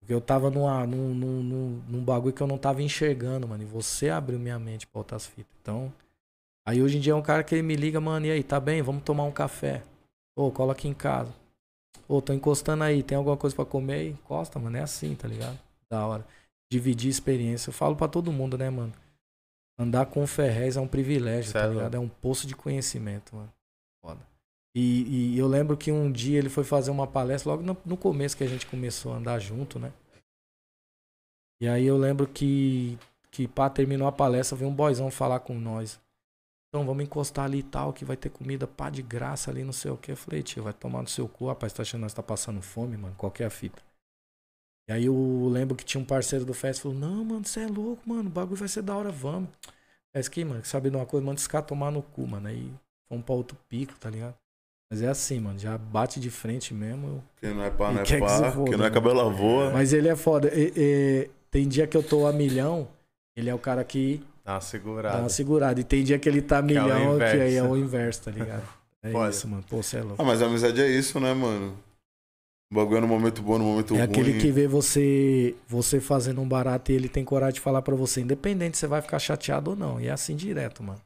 Porque eu tava numa, num, num, num, num bagulho que eu não tava enxergando, mano. E você abriu minha mente pra outras fitas. Então. Aí hoje em dia é um cara que ele me liga, mano, e aí, tá bem? Vamos tomar um café. Ô, cola aqui em casa. Ô, tô encostando aí, tem alguma coisa pra comer? Encosta, mano. É assim, tá ligado? Da hora. Dividir experiência. Eu falo pra todo mundo, né, mano? Andar com o Ferrez é um privilégio, tá Certo. ligado? É um poço de conhecimento, mano. Foda. E, e eu lembro que um dia ele foi fazer uma palestra, logo no, no começo que a gente começou a andar junto, né? E aí eu lembro que, que pá, terminou a palestra, veio um boyzão falar com nós. Então vamos encostar ali e tal, que vai ter comida pá de graça ali, não sei o que. Eu falei, tio, vai tomar no seu cu, rapaz, tá achando que nós tá passando fome, mano? Qualquer a fita. E aí eu lembro que tinha um parceiro do Fest falou, não, mano, você é louco, mano, o bagulho vai ser da hora, vamos. Fest que, mano, sabe de uma coisa, manda esse cara tomar no cu, mano. Aí fomos pra outro pico, tá ligado? Mas é assim, mano, já bate de frente mesmo. eu- Que não é pá, não é Quer que pá. foda, Que não é né? cabelo voa. Mas ele é foda. E- e- tem dia que eu tô a milhão, ele é o cara que Dá uma dá segurada. uma segurada. E tem dia que ele tá Que é milhão, que, aí é o inverso, tá ligado? É Foda. isso, mano. Pô, você é louco. Ah, mas a amizade é isso, né, mano? O bagulho é no momento bom, no momento É ruim. aquele que vê você você fazendo um barato e ele tem coragem de falar pra você, independente se você vai ficar chateado ou não. E é assim direto, mano.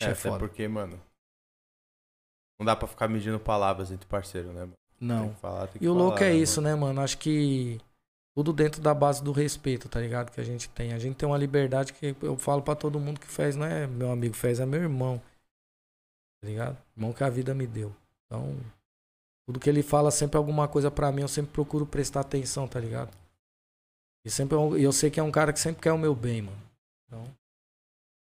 É, É até foda. porque, mano. Não dá pra ficar medindo palavras entre parceiro, né, mano? Não. Tem que falar, tem que E o falar, louco é né, isso, né, mano? Acho que tudo dentro da base do respeito, tá ligado? Que a gente tem. A gente tem uma liberdade que eu falo pra todo mundo que fez, não é meu amigo fez, é meu irmão. Tá ligado? Irmão que a vida me deu. Então, tudo que ele fala sempre é alguma coisa pra mim, eu sempre procuro prestar atenção, tá ligado? E sempre eu, e eu sei que é um cara que sempre quer o meu bem, mano. Então,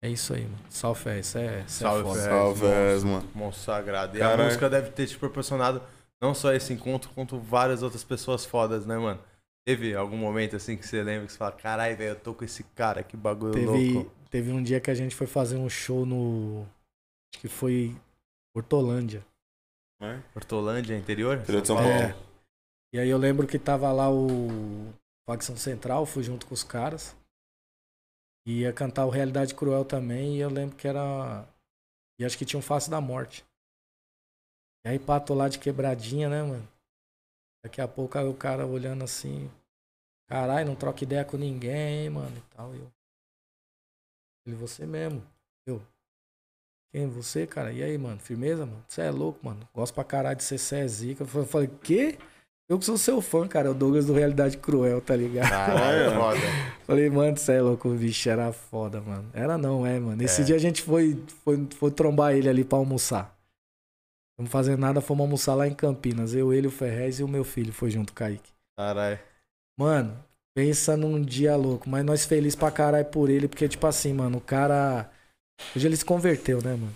é isso aí, mano. Salve. Isso é, isso é Salve, foda. fé. Salve, mano. Monstro sagrado. E Caralho. a música deve ter te proporcionado não só esse encontro, quanto várias outras pessoas fodas, né, mano? Teve algum momento assim que você lembra que você fala, caralho, velho, eu tô com esse cara, que bagulho Teve, louco. teve um dia que a gente foi fazer um show no. Acho que foi Hortolândia. Né? Hortolândia, interior? Interior de São É. Paulo. E aí eu lembro que tava lá o Facção Central, fui junto com os caras. E ia cantar o Realidade Cruel também, e eu lembro que era. E acho que tinha um Face da Morte. E aí pá, tô lá de quebradinha, né, mano? Daqui a pouco aí o cara olhando assim. Caralho, não troca ideia com ninguém, mano, e tal. Eu. Ele, você mesmo. Eu. Quem? Você, cara? E aí, mano? Firmeza, mano? Você é louco, mano. Gosto pra caralho de ser Cé Zica. Eu falei, quê? Eu que sou seu fã, cara. É o Douglas do Realidade Cruel, tá ligado? Caralho, foda. Falei, mano, você é louco, bicho era foda, mano. Era não, é, mano. Esse É. dia a gente foi, foi, foi trombar ele ali pra almoçar. Não fazendo nada, fomos almoçar lá em Campinas. Eu, ele, o Ferrez e o meu filho foi junto, Kaique. Caralho. Mano, pensa num dia louco. Mas nós felizes pra caralho por ele, porque, tipo assim, mano, o cara. Hoje ele se converteu, né, mano?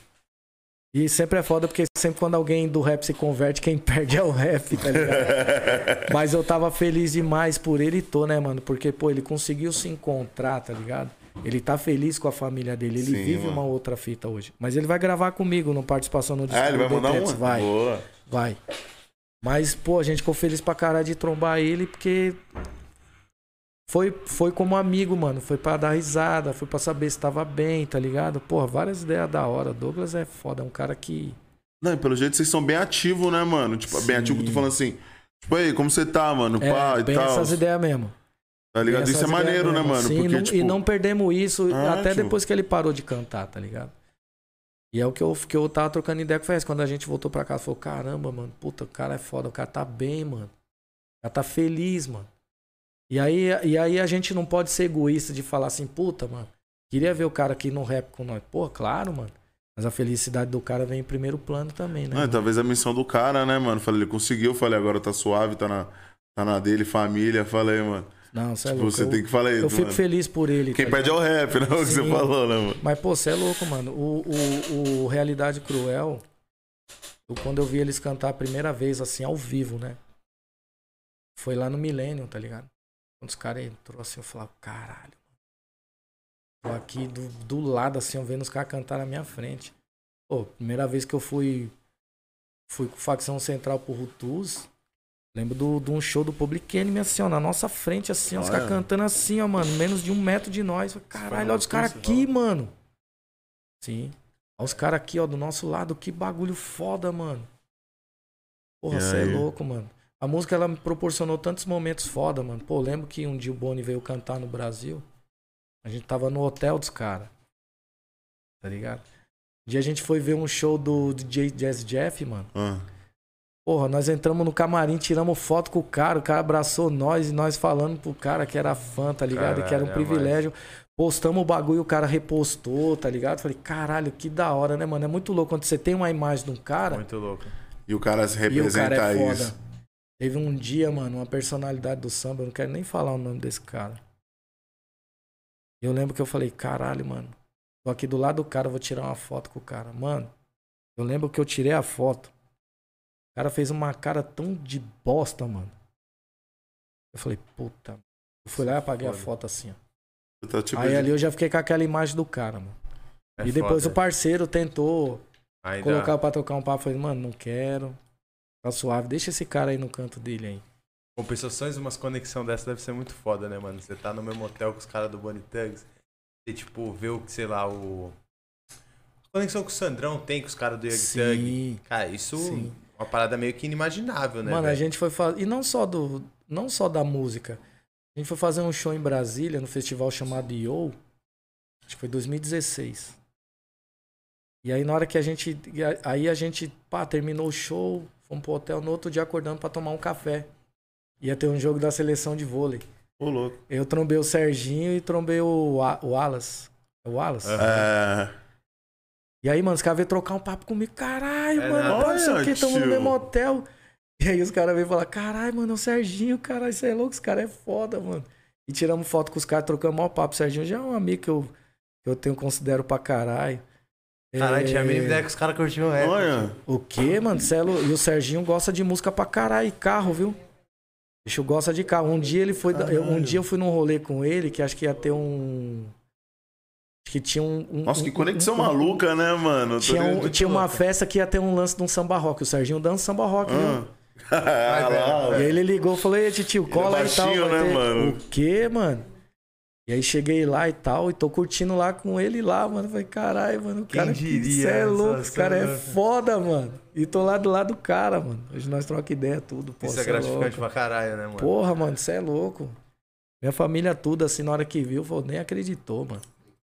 E sempre é foda, porque sempre quando alguém do rap se converte, quem perde é o rap, tá ligado? Mas eu tava feliz demais por ele e tô, né, mano? Porque, pô, ele conseguiu se encontrar, tá ligado? Ele tá feliz com a família dele. Ele Sim, vive mano. uma outra fita hoje. Mas ele vai gravar comigo no participação no disco Ah, ele vai mandar Detex, uma? Vai. Boa. Vai. Mas, pô, a gente ficou feliz pra caralho de trombar ele, porque foi, foi como amigo, mano. Foi pra dar risada, foi pra saber se tava bem, tá ligado? Porra, várias ideias da hora. Douglas é foda, é um cara que. Não, pelo jeito vocês são bem ativos, né, mano? Tipo, bem Sim. ativo que tô falando assim. Tipo, aí, como você tá, mano? É, Pá e bem tal. essas ideias mesmo. Tá ligado? Bem Isso é maneiro, né, mesmo. mano? Sim, Porque, não- tipo. E não perdemos isso Ah, até tipo- depois que ele parou de cantar, tá ligado? E é o que eu, que eu tava trocando ideia com o Fez. Quando a gente voltou pra casa, falou: caramba, mano, puta, o cara é foda, o cara tá bem, mano. O cara tá feliz, mano. E aí, e aí a gente não pode ser egoísta de falar assim, puta, mano, queria ver o cara aqui no rap com nós. Pô, claro, mano. Mas a felicidade do cara vem em primeiro plano também, né? Mano? talvez a missão do cara, né, mano? Falei, ele conseguiu, falei, agora tá suave, tá na, tá na dele, família. Falei, mano. Não, você é Tipo, louco. você eu, tem que falar isso, eu fico mano. feliz por ele. Quem tá perde é o rap, né? O que você falou, né, mano? Mas, pô, você é louco, mano. O, o, o Realidade Cruel, eu, quando eu vi eles cantar a primeira vez, assim, ao vivo, né? Foi lá no Millennium, tá ligado? Quando os caras entrou assim, eu falava, caralho. Tô aqui do, do lado, assim, eu vendo os caras cantar na minha frente. Pô, primeira vez que eu fui fui com facção central pro Rutus. Lembro do- de um show do Public Enemy, assim, ó, na nossa frente, assim, ó, os caras cantando assim, ó, mano, menos de um metro de nós. Caralho, olha os caras aqui, mano. Sim. Olha os caras aqui, ó, do nosso lado, que bagulho foda, mano. Porra, você é louco, mano. A música, ela me proporcionou tantos momentos foda, mano. Pô, lembro que um dia o Boni veio cantar no Brasil. A gente tava no hotel dos caras. Tá ligado? Um dia a gente foi ver um show do DJ Jazz Jeff, mano. Ah. Porra, nós entramos no camarim, tiramos foto com o cara, o cara abraçou nós e nós falando pro cara que era fã, tá ligado? E que era um Caralho, é privilégio. Postamos o bagulho, o cara repostou, tá ligado? Falei, caralho, que da hora, né, mano? É muito louco quando você tem uma imagem de um cara Muito louco. E o cara se e o representa cara é foda. isso. Teve um dia, mano, uma personalidade do samba, eu não quero nem falar o nome desse cara. Eu lembro que eu falei, caralho, mano, tô aqui do lado do cara, vou tirar uma foto com o cara. Mano, eu lembro que eu tirei a foto. O cara fez uma cara tão de bosta, mano. Eu falei, puta. Eu fui lá e apaguei a Foda. foto assim, ó. Tá, tipo, Aí ali eu já fiquei com aquela imagem do cara, mano. É e depois foda. o parceiro tentou Ainda- colocar pra tocar um papo. Falei, mano, não quero. Tá suave, deixa esse cara aí no canto dele aí. Compensações, umas conexão dessa deve ser muito foda, né, mano? Você tá no mesmo hotel com os caras do Bonnie Tugs. Você, tipo, vê o que, sei lá, o. A conexão que o Sandrão tem com os caras do Young. Sim. Cara, isso Sim. Uma parada meio que inimaginável, né? Mano, a velho? gente foi fazer. E não só do. Não só da música. A gente foi fazer um show em Brasília, no festival chamado Yo. Acho que foi 2016. E aí na hora que a gente. a- Aí a gente, pá, terminou o show, fomos pro hotel no outro dia acordando pra tomar um café. Ia ter um jogo da seleção de vôlei. Ô, louco. Eu trombei o Serginho e trombei o, o Wallace. É o Wallace? É. E aí, mano, os caras veio trocar um papo comigo. Caralho, É mano, pá, não sei o Olha, que, tamo no mesmo hotel. E aí os caras veio falar, caralho, mano, é o Serginho, caralho, isso é louco, esse cara é foda, mano. E tiramos foto com os caras, trocamos maior papo. O Serginho já é um amigo que eu, que eu tenho, considero pra caralho. Caralho, tinha a É, mínima ideia que os caras curtiam rap. Olha. O quê, mano? Cê é E o Serginho gosta de música pra caralho, e carro, viu? O bicho gosta de carro. Um dia ele foi. eu- Um Caralho. dia eu fui num rolê com ele que acho que ia ter um. Que tinha um. um- Nossa, que um- conexão um- maluca, né, mano? Tinha, um- tinha uma festa que ia ter um lance de um samba rock. O Serginho dança samba rock? Ah. Ah, E aí ele ligou e falou: Ei, tio, cola aí e tal. baixinho, né, ter- mano? O quê, mano? E aí cheguei lá e tal, e tô curtindo lá com ele lá, mano. Falei, caralho, mano, o Quem cara diria cê é louco, esse cara é foda, mano. E tô lá do lado do cara, mano. Hoje nós trocamos ideia, tudo. Pô, Isso é cê gratificante louco. pra caralho, né, mano? Porra, mano, você é louco. Minha família tudo, assim, na hora que viu, falou, nem acreditou, mano.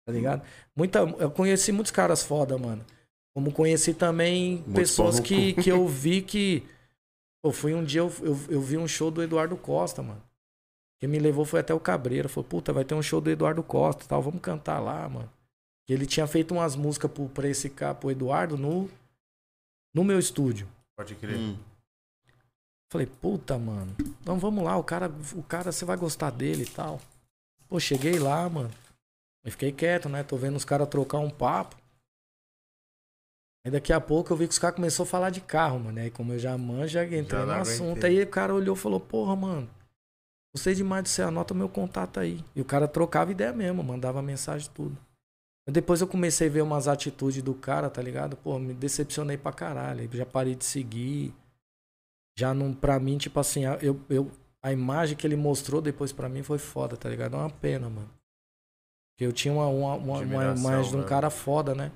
Tá ligado? Muita, eu conheci muitos caras foda, mano. Como conheci também Muitos pessoas que, que eu vi que. Pô, fui um dia, eu, eu, eu vi um show do Eduardo Costa, mano. Quem me levou foi até o Cabreira. Falou, puta, vai ter um show do Eduardo Costa e tal, vamos cantar lá, mano. E ele tinha feito umas músicas pro, pra esse cara, pro Eduardo, no, no meu estúdio. Pode crer. Hum. Falei, puta, mano. Então vamos lá, o cara, o cara, você vai gostar dele e tal. Pô, cheguei lá, mano. Eu fiquei quieto, né? Tô vendo os caras trocar um papo. Aí daqui a pouco eu vi que os caras começaram a falar de carro, mano. Aí como eu já manjo, já entrei Já no assunto. aguentei. Aí o cara olhou e falou, porra, mano. Gostei demais de você, anota meu contato aí. E o cara trocava ideia mesmo, mandava mensagem tudo. Depois eu comecei a ver umas atitudes do cara, tá ligado? Pô, me decepcionei pra caralho. Aí Já parei de seguir. Já não, pra mim, tipo assim, eu, eu, a imagem que ele mostrou depois pra mim foi foda, tá ligado? É uma pena, mano. Eu tinha uma, uma, uma, uma imagem de um né? cara foda, né?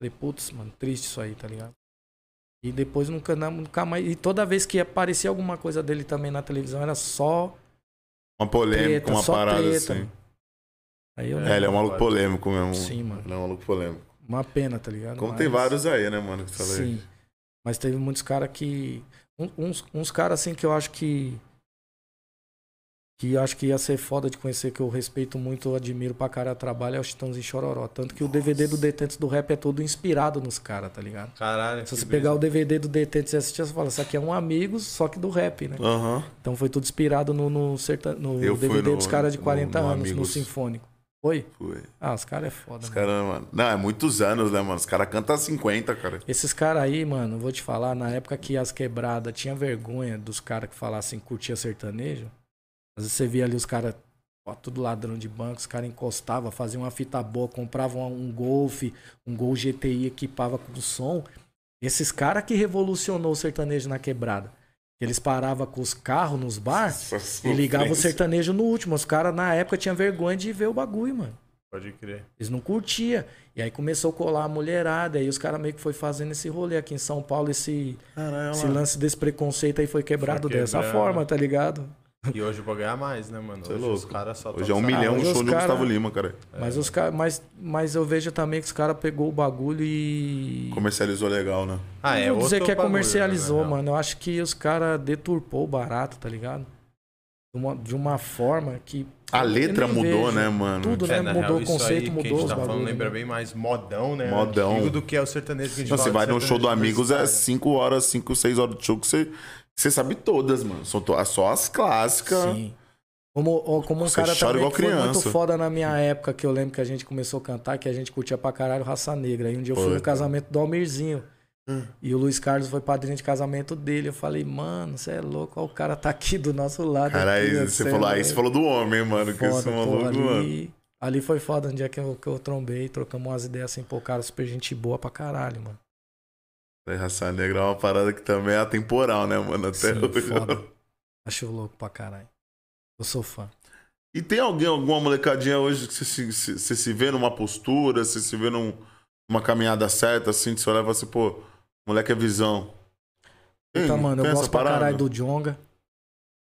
Falei, putz, mano, triste isso aí, tá ligado? E depois nunca, nunca mais. E toda vez que aparecia alguma coisa dele também na televisão, era só. Uma polêmica, Treta, uma parada treta, assim. mano. Aí eu É, ele é um maluco polêmico mesmo. Sim, mano. Ele é um maluco polêmico. Uma pena, tá ligado? Como Mas- tem vários aí, né, mano? Que aí. Sim. Mas teve muitos caras que. um- Uns, uns caras assim que eu acho que. Que eu acho que ia ser foda de conhecer, que eu respeito muito, admiro pra cara trabalho, é o Chitãozinho Chororó. Tanto que o DVD do Detentos do Rap é todo inspirado nos caras, tá ligado? Caralho. Se você pegar o. DVD do Detentos e assistir, você fala, isso aqui é um amigo, só que do rap, né? Aham. Então foi tudo inspirado no, no, no DVD no- dos caras de no- 40 no anos, no Amigos. Sinfônico. Foi? Foi. Ah, os caras é foda, Os mano. caras, mano. Não, é muitos anos, né, mano? Os caras cantam 50, cara. Esses caras aí, mano, vou te falar, na época que as quebradas tinha vergonha dos caras que falassem curtia sertanejo, às vezes você via ali os caras, tudo ladrão de banco, os caras encostavam, faziam uma fita boa, compravam um Golf, um Gol GTI, equipava com som. Esses caras que revolucionou o sertanejo na quebrada. Eles paravam com os carros nos bar Nossa, e ligavam o sertanejo no último. Os caras na época tinham vergonha de ver o bagulho, mano. Pode crer. Eles não curtiam. E aí começou a colar a mulherada. Aí os caras meio que foi fazendo esse rolê aqui em São Paulo. Esse, Caralho, esse lance desse preconceito aí foi quebrado Foi dessa quebrando. forma, tá ligado? E hoje eu vou ganhar mais, né, mano? É Hoje louco. os caras só Hoje é um milhão hoje o show do cara- Gustavo Lima, cara. Mas, os cara, mas, mas eu vejo também que os caras pegou o bagulho e. Comercializou legal, né? Ah, é não vou dizer que é bagulho, comercializou, né, mano. Eu acho que os caras deturpou o barato, tá ligado? De uma, de uma forma que. A eu letra mudou, vejo. né, mano? Tudo, É, né? Mudou real, o conceito, aí que a mudou gente os tá falando lembra bem mais modão, né? Modão. Antigo do que é o sertanejo que a gente Não, você fala, vai num show do Amigos, é universitário. 5 horas, 5, 6 horas de show que você, você sabe todas, mano. São to- só as clássicas. Sim. Como, como um Você cara também igual que foi muito criança. foda na minha época, que eu lembro que a gente começou a cantar, que a gente curtia pra caralho Raça Negra. Aí um dia eu fui no casamento do Almirzinho. Hum. E o Luiz Carlos foi padrinho de casamento dele. Eu falei, mano, você é louco, ó, o cara tá aqui do nosso lado. Caralho, você cê é falou, aí louco." você falou do homem, mano. Que Foda, é pô, maluco, mano. ali, ali foi foda, um dia que eu, que eu trombei, trocamos umas ideias assim, pô, cara, super gente boa pra caralho, mano. É, Raça Negra é uma parada que também é atemporal, né, mano? Até Sim, hoje. foda. Acho louco pra caralho. Eu sou fã. E tem alguém, alguma molecadinha hoje que você se, se- você se vê numa postura, você se vê num- numa caminhada certa, assim, que você olha e fala assim, pô, moleque é visão. Tem- Puta, mano, eu gosto pra parada? caralho do Jonga.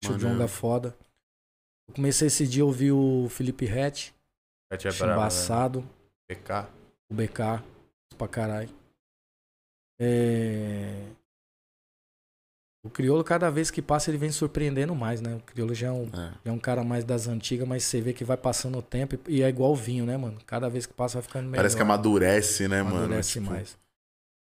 Acho o Maneiro. Jonga foda. Eu comecei esse dia a ouvir o Felipe Rett, bravo, né? embaçado, PK. o BK, pra caralho. É... O Criolo, cada vez que passa, ele vem surpreendendo mais, né? O Criolo já é um, É. já é um cara mais das antigas, mas você vê que vai passando o tempo e, e é igual o vinho, né, mano? Cada vez que passa vai ficando melhor. Parece que amadurece, né, mano? amadurece Tipo, mais.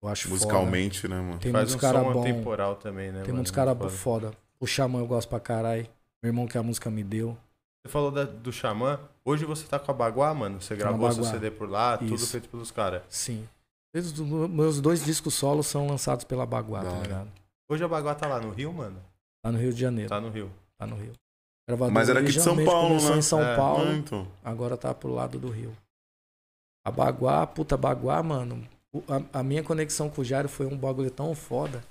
Eu acho Musicalmente, né, mano? foda. Tem Faz muitos um caras som bons. temporal também, né? Tem mano? muitos caras foda. O Xamã eu gosto pra caralho. Meu irmão que a música me deu. Você falou da- do Xamã. Hoje você tá com a Baguá, mano. Você gravou seu. CD por lá, tudo Isso. feito pelos caras. Sim. Os- Meus dois discos solos são lançados pela Baguá, tá ligado? Hoje a Baguá tá lá no Rio, mano? Lá no Rio de Janeiro. Tá no Rio. Tá no Rio. Gravador Mas era aqui de São Paulo, né? em São É, Paulo. Ah, então. Agora tá pro lado do Rio. A Baguá, puta Baguá, mano. A, a minha conexão com o Jairo foi um bagulho tão foda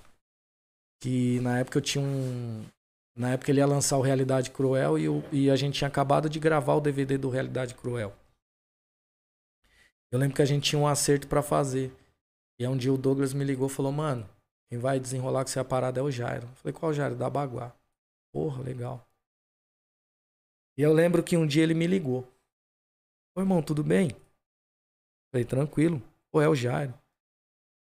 que na época eu tinha um. Na época ele ia lançar o Realidade Cruel e, o- e a gente tinha acabado de gravar o DVD do Realidade Cruel. Eu lembro que a gente tinha um acerto pra fazer. E aí um dia o Douglas me ligou e falou: Mano, quem vai desenrolar com você a parada é o Jairo. Eu falei: Qual Jairo? Da Baguá. Porra, legal. E eu lembro que um dia ele me ligou. Ô irmão, tudo bem? Falei, tranquilo. Pô, é o Jairo.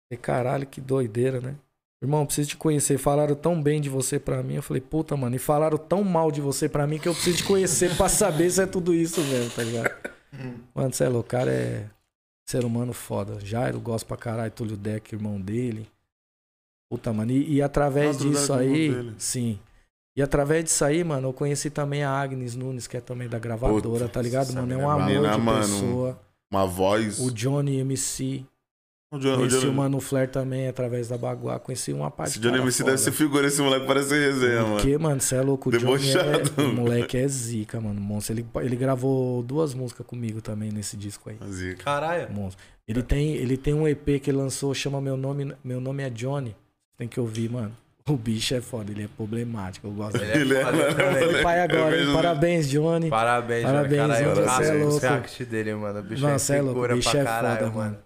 Falei, caralho, que doideira, né? Irmão, preciso te conhecer. Falaram tão bem de você pra mim. Eu falei, puta, mano. E falaram tão mal de você pra mim que eu preciso te conhecer pra saber se é tudo isso mesmo, tá ligado? Mano, você é louco. Cara é ser humano foda. Jairo, gosto pra caralho. Túlio Deck, irmão dele. Puta, mano. E, e através Túlio disso aí, sim. E através disso aí, mano, eu conheci também a Agnes Nunes, que é também da gravadora, Puta, tá ligado, mano? É um é amor braba. de Mano, pessoa. Uma voz. O Johnny MC. O John- o Conheci John- o Mano Flair também através da Baguá. Conheci uma parte Esse Johnny MC foda. deve ser figura, esse moleque parece resenha, mano. Porque, mano, você é louco. O Johnny Debochado. é, o moleque é zica, mano. Monstro. Ele, ele gravou duas músicas comigo também nesse disco aí. Zica. Caralho. Monstro. Ele tem, ele tem um EP que ele lançou, chama Meu Nome, Meu Nome é Johnny. Tem que ouvir, mano. O bicho é foda, ele é problemático. Eu gosto dele. Ele é Ele é- foda ele é. Pai agora, Eu hein? vejo- Parabéns, Johnny. Parabéns, Parabéns, mano. Caralho, Johnny, você é louco. dele, mano. O bicho Não, é é louco, o bicho é caralho, foda, mano. mano.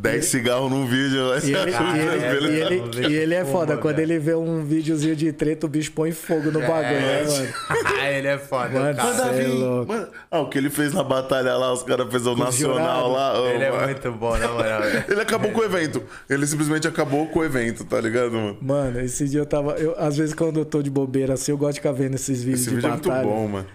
10 cigarros num vídeo. Vai E ele, e ele- é, e dele. ele- e ele é Pô, foda. mano, Quando é. ele vê um videozinho de treta, o bicho põe fogo no bagulho, né, mano? Ah, ele é foda, Mano, cara. é louco. Mano, ah, o que ele fez na batalha lá, os caras fez o os nacional jurados. lá. ô, Ele é mano. muito bom, na moral. Ele acabou com o evento. Ele simplesmente acabou com o evento, tá ligado, mano? Mano, esse dia eu tava. Eu, às vezes, quando eu tô de bobeira assim, eu gosto de ficar vendo esses vídeos Esse de vídeo é muito batalha. bom, mano.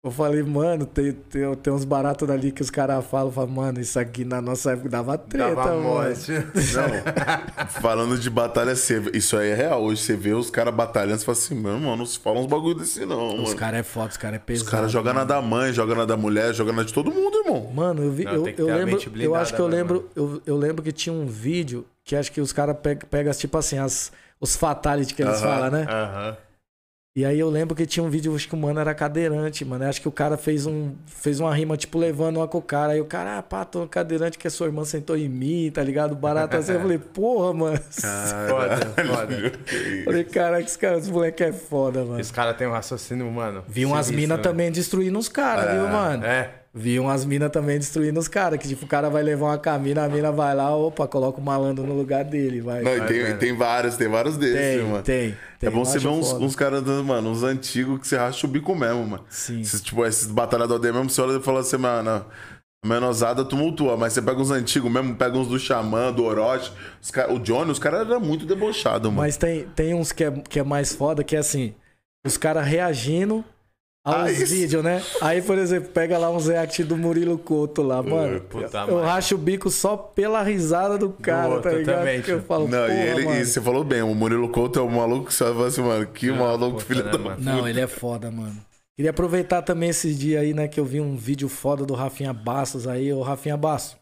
Eu falei, mano, tem, tem, tem uns baratos dali que os caras falam, falam, mano, isso aqui na nossa época dava treta, Dava mano. morte. Não, falando de batalha, isso aí é real. Hoje você vê os caras batalhando, você fala assim, meu irmão, não se fala uns bagulho desse não, Os mano. caras é foda, os caras é Os pesado. caras jogam na mano. da mãe, jogam na da mulher, jogam na de todo mundo, irmão. Mano, eu vi, Não, eu, eu lembro, eu acho que eu né, lembro, eu, eu lembro que tinha um vídeo que acho que os caras pegam, pegam, tipo assim, as, os fatality que eles Aham. falam, né? Aham. E aí eu lembro que tinha um vídeo, acho que o mano era cadeirante, mano. Acho que o cara fez, um, fez uma rima, tipo, levando uma com o cara. Aí o cara, ah, pá, tô cadeirante que a sua irmã sentou em mim, tá ligado? Barato assim. Eu falei, porra, mano. Foda, foda. Falei, caraca, esse cara, esse moleque é foda, mano. Esse cara tem um raciocínio, mano. Vi umas minas né? também destruindo os caras, viu, mano? É. Vi umas minas também destruindo os caras. Que tipo, o cara vai levar uma camina, a mina vai lá, opa, coloca o malandro no lugar dele, vai. Não, e Vai tem, tem vários, tem vários desses, tem, mano. tem, tem. É bom você ver uns, uns caras mano, uns antigos que você racha o bico mesmo, mano. Sim. Esses, tipo, esses batalhadores dele mesmo, você olha e fala assim, mano, a menosada tumultua, mas você pega uns antigos mesmo, pega uns do Xamã, do Orochi, cara- o Johnny, os caras eram muito debochados, mano. Mas tem, tem uns que é, que é mais foda, que é assim, os caras reagindo aos Ah, vídeos, né? Aí, por exemplo, pega lá uns react do Murilo Couto lá, mano. puta eu racho o bico só pela risada do cara, tá ligado? também, eu falo, Não, e ele, mano. e você falou bem, o Murilo Couto é um maluco que você vai falar assim, mano, que maluco, puta, filho né, da mano? puta. Não, ele é foda, mano. Queria aproveitar também esses dias aí, né, que eu vi um vídeo foda do Rafinha Bastos aí. Ô, Rafinha Bastos,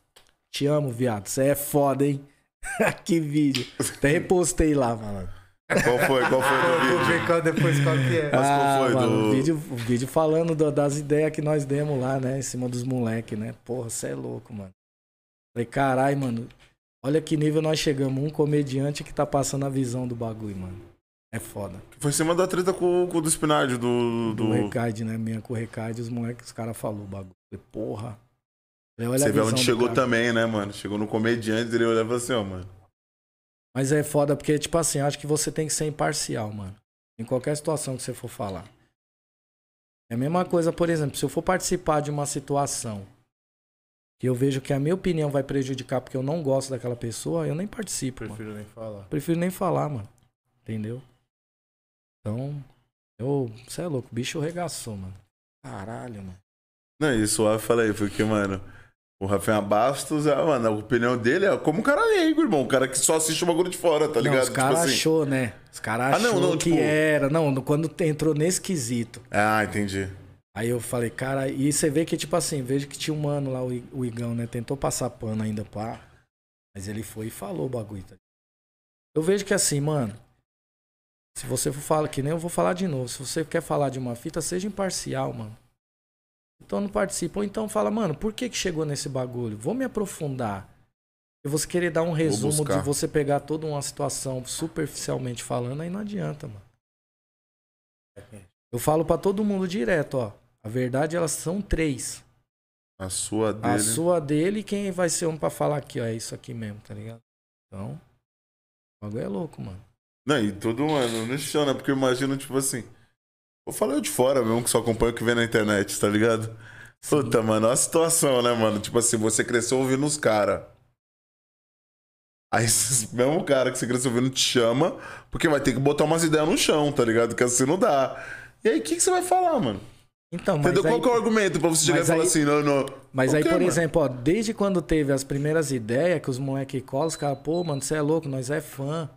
te amo, viado. Você é foda, hein? que vídeo. Até repostei lá, mano. Qual foi, qual foi do Vou vídeo? ver qual depois qual que é. Mas qual foi mano, do- o, vídeo, o vídeo falando do- das ideias que nós demos lá, né? Em cima dos moleques, né? Porra, você é louco, mano. Falei, caralho, mano. Olha que nível nós chegamos. Um comediante que tá passando a visão do bagulho, mano. É foda. Foi em cima da treta com, com o do Spinard, do... Do do... Recade, né? Minha com o Recade, os moleques, os caras falaram o bagulho. Falei, porra. Falei, olha Você a vê onde chegou cara. também, né, mano? Chegou no comediante, ele olhava assim, ó, mano. Mas é foda porque, tipo assim, eu acho que você tem que ser imparcial, mano. Em qualquer situação que você for falar. É a mesma coisa, por exemplo, se eu for participar de uma situação que eu vejo que a minha opinião vai prejudicar porque eu não gosto daquela pessoa, eu nem participo, mano. Prefiro nem falar. Prefiro nem falar, mano. Entendeu? Então, eu. Você é louco, o bicho regaçou, mano. Caralho, mano. Não, isso eu falei, porque, mano, o Rafinha Bastos, é, mano, a opinião dele é como um cara leigo, irmão. Um cara que só assiste o bagulho de fora, tá ligado? Não, os caras assim. achou, né? Os caras Ah, não, achou não, que tipo- era. Não, quando entrou nesse quesito. Ah, entendi. Aí eu falei, cara, e você vê que, tipo assim, vejo que tinha um mano lá, o Igão, né? Tentou passar pano ainda, pá. Mas ele foi e falou o bagulho. Tá? Eu vejo que assim, mano. Se você for falar, que nem eu vou falar de novo. Se você quer falar de uma fita, seja imparcial, mano. Então não participa. Ou então fala, mano, por que que chegou nesse bagulho? Vou me aprofundar. E você querer dar um resumo de você pegar toda uma situação superficialmente falando, aí não adianta, mano. Eu falo pra todo mundo direto, ó. A verdade, elas são três. A sua dele. A sua dele e quem vai ser um pra falar aqui, ó. É isso aqui mesmo, tá ligado? Então, o bagulho é louco, mano. Não, e tudo, mano, no chão, né? Porque eu imagino, tipo assim. Vou falar eu de fora mesmo, que só acompanha o que vem na internet, tá ligado? Puta, mano, olha a situação, né, mano? Tipo assim, você cresceu ouvindo os caras. Aí esses mesmo cara que você cresceu ouvindo te chama, porque vai ter que botar umas ideias no chão, tá ligado? Que assim não dá. E aí, o que, que você vai falar, mano? Então, mas Entendeu? aí, Qual que é o argumento pra você chegar e falar aí- assim, não, não. mas O aí por mano? exemplo, ó, desde quando teve as primeiras ideias que os moleque colam, os caras, pô, mano, você é louco, nós é fã.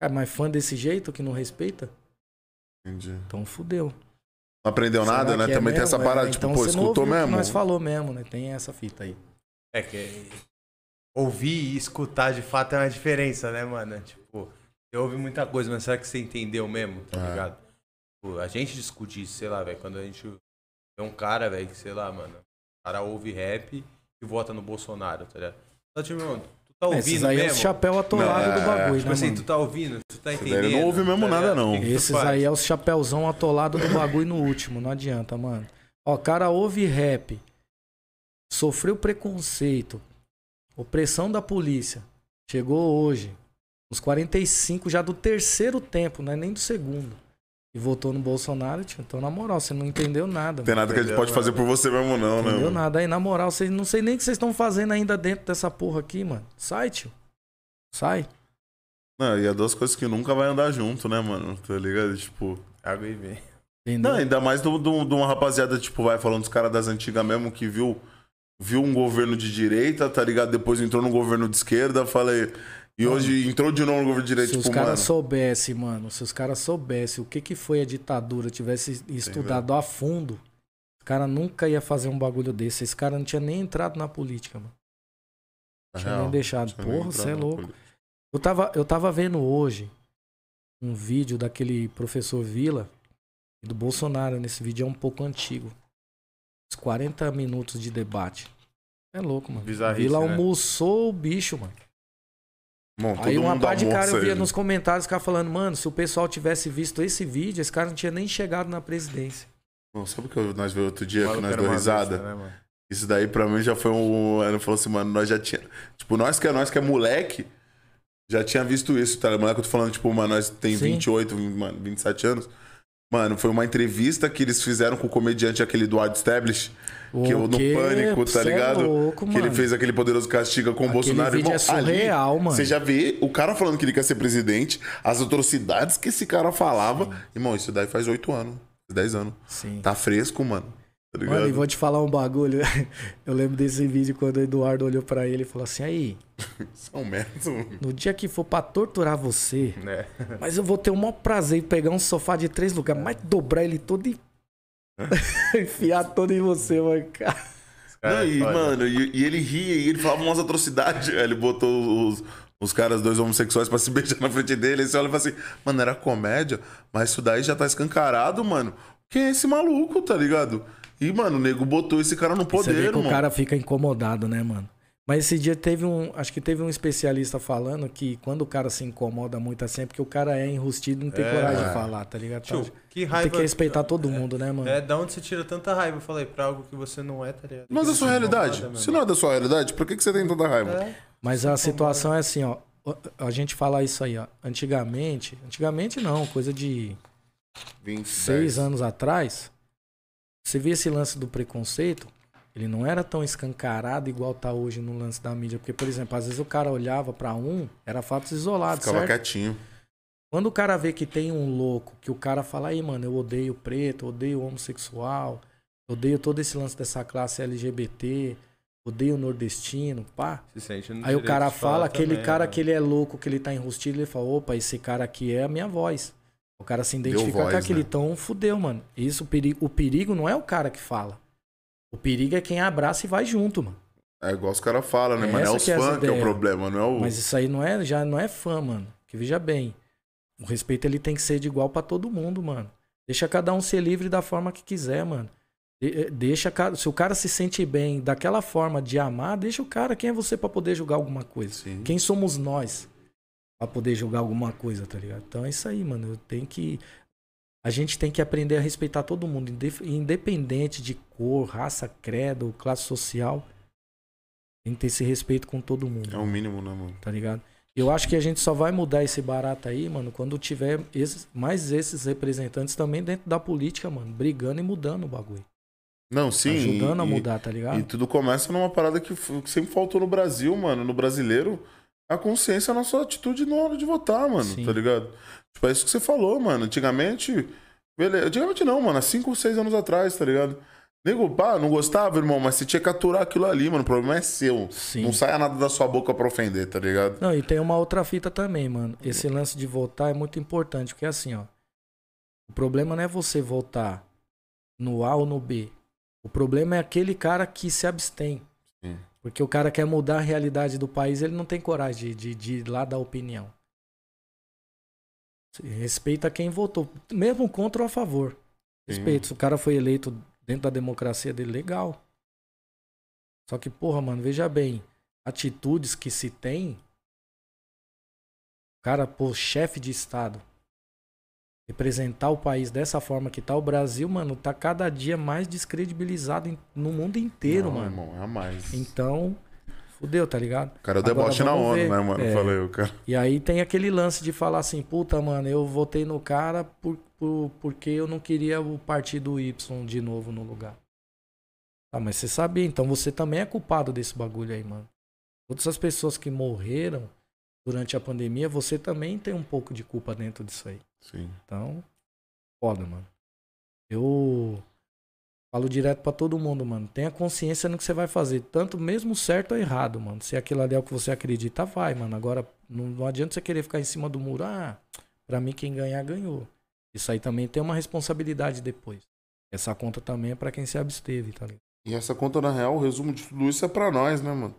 Cara, mas fã desse jeito que não respeita? Entendi. Então fudeu. Não aprendeu nada, Será né? que é Também tem mesmo? essa parada, É, tipo, então pô, você não escutou mesmo? Nós falou mesmo, né? Tem essa fita aí. É que ouvir e escutar de fato é uma diferença, né, mano? Tipo, você ouve muita coisa, mas será que você entendeu mesmo, tá É. ligado? Tipo, a gente discute isso, sei lá, velho, quando a gente tem um cara, velho, que sei lá, mano, o cara ouve rap e vota no Bolsonaro, tá ligado? Então, tipo, tá Esses ouvindo aí é mesmo? o chapéu atolado Não, do é, bagulho, Tipo né, assim, mano? tu tá ouvindo, tu tá daí entendendo. não ouve mesmo tá nada, não. O Esses faz? aí é os chapéuzão atolado do bagulho no último, não adianta, mano. Ó, cara ouve rap, sofreu preconceito, opressão da polícia, chegou hoje, uns 45 já do terceiro tempo, não é nem do segundo. E votou no Bolsonaro, tio. Então, na moral, você não entendeu nada. Não tem nada que a gente pode fazer por você mesmo, não, Não né? entendeu mano? nada. Aí, na moral, vocês não sei nem o que vocês estão fazendo ainda dentro dessa porra aqui, mano. Sai, tio. Sai. Não, e é duas coisas que nunca vai andar junto, né, mano? Tá ligado? Tipo. Água e vem. Entendeu? Não, ainda mais de do, do, de uma rapaziada, tipo, vai falando dos caras das antigas mesmo que viu, viu um governo de direita, tá ligado? Depois entrou no governo de esquerda, falei. E Mano, hoje entrou de novo no governo de direita, Se os tipo, mano. caras soubessem, mano, se os caras soubessem o que, que foi a ditadura, tivesse estudado a fundo, os caras nunca ia fazer um bagulho desse. Esse cara não tinha nem entrado na política, mano. Tinha real, nem deixado. tinha Porra, você é louco. Eu tava, eu tava vendo hoje um vídeo daquele professor Vila e do Bolsonaro. Nesse vídeo é um pouco antigo. Uns 40 minutos de debate. É louco, mano. Bizarrice, Vila né? almoçou o bicho, mano. Bom, Aí uma parte de cara eu via ele. nos comentários, os caras falando, mano, se o pessoal tivesse visto esse vídeo, esse cara não tinha nem chegado na presidência. Não, sabe o que eu- nós vimos outro dia que nós deu risada? besta, né? Isso daí pra mim já foi um. Ele falou assim, mano, nós já tinha. Tipo, nós que é, nós que é moleque, já tinha visto isso, tá? Moleque, eu tô falando, tipo, mano, nós tem Sim. 28, 20, mano, 27 anos. Mano, foi uma entrevista que eles fizeram com o comediante aquele do Ad Establish, que eu no quê? pânico, tá Cê é ligado? louco, que ele fez aquele poderoso castiga com o Bolsonaro. vídeo Irmão, é surreal, ali, mano. Você já vê o cara falando que ele quer ser presidente, as atrocidades que esse cara falava. Irmão, isso daí faz 8 anos, 10 anos. Sim. Tá fresco, mano. Tá ligado? Mano, e vou te falar um bagulho. Eu lembro desse vídeo quando o Eduardo olhou pra ele e falou assim: aí, São merda, mano. no dia que for pra torturar você, Né? mas eu vou ter o maior prazer em pegar um sofá de três lugares, mas dobrar ele todo e. enfiar todo em você, mano. Cara. Não, e, mano, e, e ele ria e ele falava umas atrocidades. Ele botou os, os caras, dois homossexuais, pra se beijar na frente dele. Aí você olha e fala assim, mano, era comédia, mas isso daí já tá escancarado, mano. Quem é esse maluco, tá ligado? E, mano, o nego botou esse cara no Você poder, vê que mano. o cara fica incomodado, né, mano? Mas esse dia teve um. Acho que teve um especialista falando que quando o cara se incomoda muito assim é porque o cara é enrustido e não tem É. coragem de falar, tá ligado? Tio, Tá- que tem raiva. que respeitar todo mundo, né, mano? É, da onde você tira tanta raiva? Eu falei, pra algo que você não é, tá ligado? Mas a sua realidade. Se não é da sua realidade, por que, que você tem tanta raiva? É. Mas a situação é assim, ó. A gente fala isso aí, ó. Antigamente, antigamente não, coisa de 20, seis anos atrás, você via esse lance do preconceito, ele não era tão escancarado igual tá hoje no lance da mídia. Porque, por exemplo, às vezes o cara olhava pra um, era fatos isolados, Ficava certo? quietinho. Quando o cara vê que tem um louco, que o cara fala, aí, mano, eu odeio preto, odeio homossexual, odeio todo esse lance dessa classe LGBT, odeio nordestino, pá. Se sente no Aí o cara fala, aquele também, cara né? que ele é louco, que ele tá enrustido, ele fala, opa, esse cara aqui é a minha voz. O cara se identifica voz, com aquele né? tom, fudeu, mano. Isso, o perigo, o perigo não é o cara que fala. O perigo é quem abraça e vai junto, mano. É igual os caras falam, né, É mano? É os fãs que é o problema, não é o. Mas isso aí não é, já não é fã, mano. Que veja bem. O respeito ele tem que ser de igual pra todo mundo, mano. Deixa cada um ser livre da forma que quiser, mano. Eh, Deixa, se o cara se sente bem daquela forma de amar, deixa o cara. Quem é você pra poder julgar alguma coisa? Sim. Quem somos nós pra poder julgar alguma coisa, tá ligado? Então é isso aí, mano. Eu tenho que a gente tem que aprender a respeitar todo mundo, independente de cor, raça, credo, classe social. Tem que ter esse respeito com todo mundo É o mínimo, né, mano? tá ligado? Eu acho que a gente só vai mudar esse barato aí, mano, quando tiver esses, mais esses representantes também dentro da política, mano, brigando e mudando o bagulho. Não, sim. ajudando a e- mudar, tá ligado? E tudo começa numa parada que, que sempre faltou no Brasil, mano. No brasileiro, a consciência na sua atitude na hora de votar, mano. Sim. Tá ligado? Tipo, é isso que você falou, mano. Antigamente. Beleza. Antigamente não, mano. Há 5 ou 6 anos atrás, tá ligado? Nego, pá, não gostava, irmão, mas você tinha que aturar aquilo ali, mano. O problema é seu. Sim. Não saia nada da sua boca pra ofender, tá ligado? Não, e tem uma outra fita também, mano. Esse lance de votar é muito importante, porque assim, ó. O problema não é você votar no A ou no B. O problema é aquele cara que se abstém. Sim. Porque o cara quer mudar a realidade do país, ele não tem coragem de, de, de ir lá dar opinião. Respeita quem votou, mesmo contra ou a favor. Respeito. Se o cara foi eleito dentro da democracia dele, legal. Só que, porra, mano, veja bem. Atitudes que se tem. Cara, pô, chefe de Estado. Representar o país dessa forma que tá o Brasil, mano, tá cada dia mais descredibilizado no mundo inteiro, Não, mano. irmão, é a mais. Então, fudeu, tá ligado? Cara, o Agora deboche na ONU, ver. né, mano? É. Falei, o cara. E aí tem aquele lance de falar assim, puta, mano, eu votei no cara por, por- porque eu não queria o partido Y de novo no lugar. Ah, mas você sabia, então você também é culpado desse bagulho aí, mano. Todas as pessoas que morreram durante a pandemia, você também tem um pouco de culpa dentro disso aí. Sim. Então, foda, mano. Eu falo direto pra todo mundo, mano. Tenha consciência no que você vai fazer. Tanto mesmo certo ou errado, mano. Se aquilo ali é o que você acredita, vai, mano. Agora, não, não adianta você querer ficar em cima do muro. Ah, pra mim quem ganhar, ganhou. Isso aí também tem uma responsabilidade depois. Essa conta também é pra quem se absteve, tá ligado? E essa conta, na real, o resumo de tudo isso é pra nós, né, mano?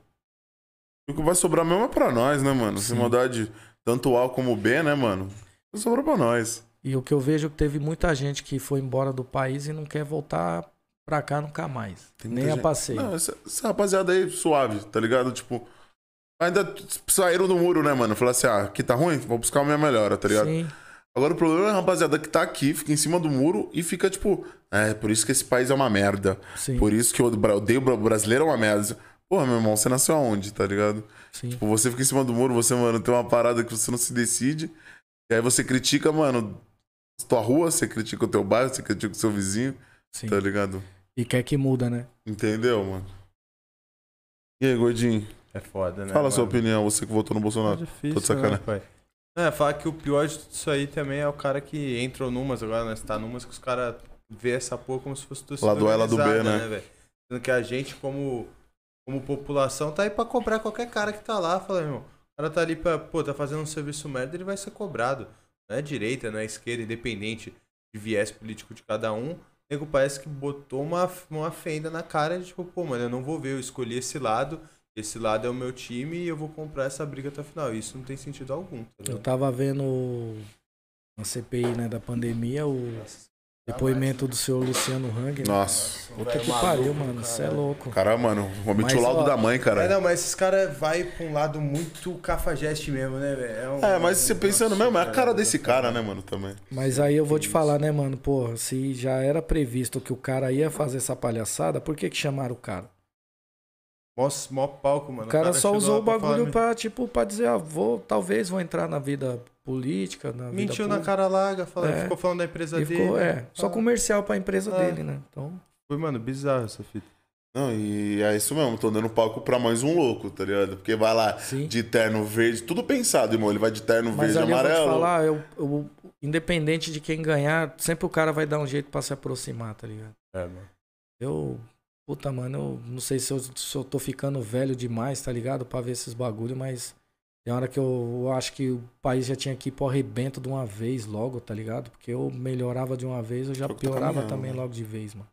O que vai sobrar mesmo é pra nós, né, mano? Se mudar de tanto A como B, né, mano? Sobrar pra nós. E o que eu vejo é que teve muita gente que foi embora do país e não quer voltar pra cá nunca mais. Tem Nem a gente- passeio. Não, essa, essa rapaziada aí, suave, tá ligado? Tipo, ainda saíram do muro, né, mano? Falaram assim, ah, aqui tá ruim? Vou buscar a minha melhora, tá ligado? Sim, Agora o problema é a rapaziada que tá aqui, fica em cima do muro e fica tipo, é, por isso que esse país é uma merda. sim, Por isso que eu odeio o bra- brasileiro é uma merda. Porra, meu irmão, você nasceu aonde, tá ligado? sim. Tipo, você fica em cima do muro, você, mano, tem uma parada que você não se decide. E aí você critica, mano, tua rua, você critica o teu bairro, você critica o seu vizinho, sim. tá ligado? E quer que muda, né? Entendeu, mano? E aí, gordinho? É foda, né? Fala a sua mano? opinião, você que votou no É Bolsonaro. difícil, Tô de sacanagem. né, pai? É, falar que o pior de tudo isso aí também é o cara que entrou numas agora, nós tá numas que os caras vê essa porra como se fosse torcida Lá do A, lá do B, né? velho? Sendo que a gente, como, como população, tá aí pra cobrar qualquer cara que tá lá. Fala, irmão, o cara tá ali pra, pô, tá fazendo um serviço merda, ele vai ser cobrado. Não é direita, não é esquerda, independente de viés político de cada um. O nego parece que botou uma, uma fenda na cara de tipo, pô, mano, eu não vou ver, eu escolhi esse lado, esse lado é o meu time e eu vou comprar essa briga até o final. Isso não tem sentido algum, tá Eu tava vendo na CPI, né, da pandemia, o depoimento do senhor Luciano Hang. Nossa. Puta que pariu, mano. Isso é louco. Caramba, mano, omiti Mas, o laudo ó, da mãe, É, cara. não, mas esses caras vai pra um lado muito cafajeste mesmo, né, velho? um- É, mas você pensando mesmo, é a cara Nossa, desse cara, né, mano, também. Mas aí eu vou te falar, né, mano? Porra, se já era previsto que o cara ia fazer essa palhaçada, por que que chamaram o cara? Mó, mó palco, mano. O cara só chegou usou lá o pra bagulho falar, pra, tipo, pra dizer, ah, vou, talvez vou entrar na vida política, na vida Mentiu na cara larga, falou, É. ficou falando da empresa E dele. ficou, é, só Ah. comercial pra empresa É. dele, né? Então, Foi, mano, bizarro essa fita. Não, e é isso mesmo, tô dando palco pra mais um louco, tá ligado? Porque vai lá Sim. de terno verde, tudo pensado, irmão. Ele vai de terno Mas verde e ali eu vou te amarelo. falar, eu, eu- independente de quem ganhar, sempre o cara vai dar um jeito pra se aproximar, tá ligado? É, mano. Eu. Puta, mano, eu não sei se eu, se eu tô ficando velho demais, tá ligado? Pra ver esses bagulho, mas. Tem hora que eu, eu acho que o país já tinha que ir pro arrebento de uma vez logo, tá ligado? Porque eu melhorava de uma vez, eu já tá piorava caminhando, também né? logo de vez, mano.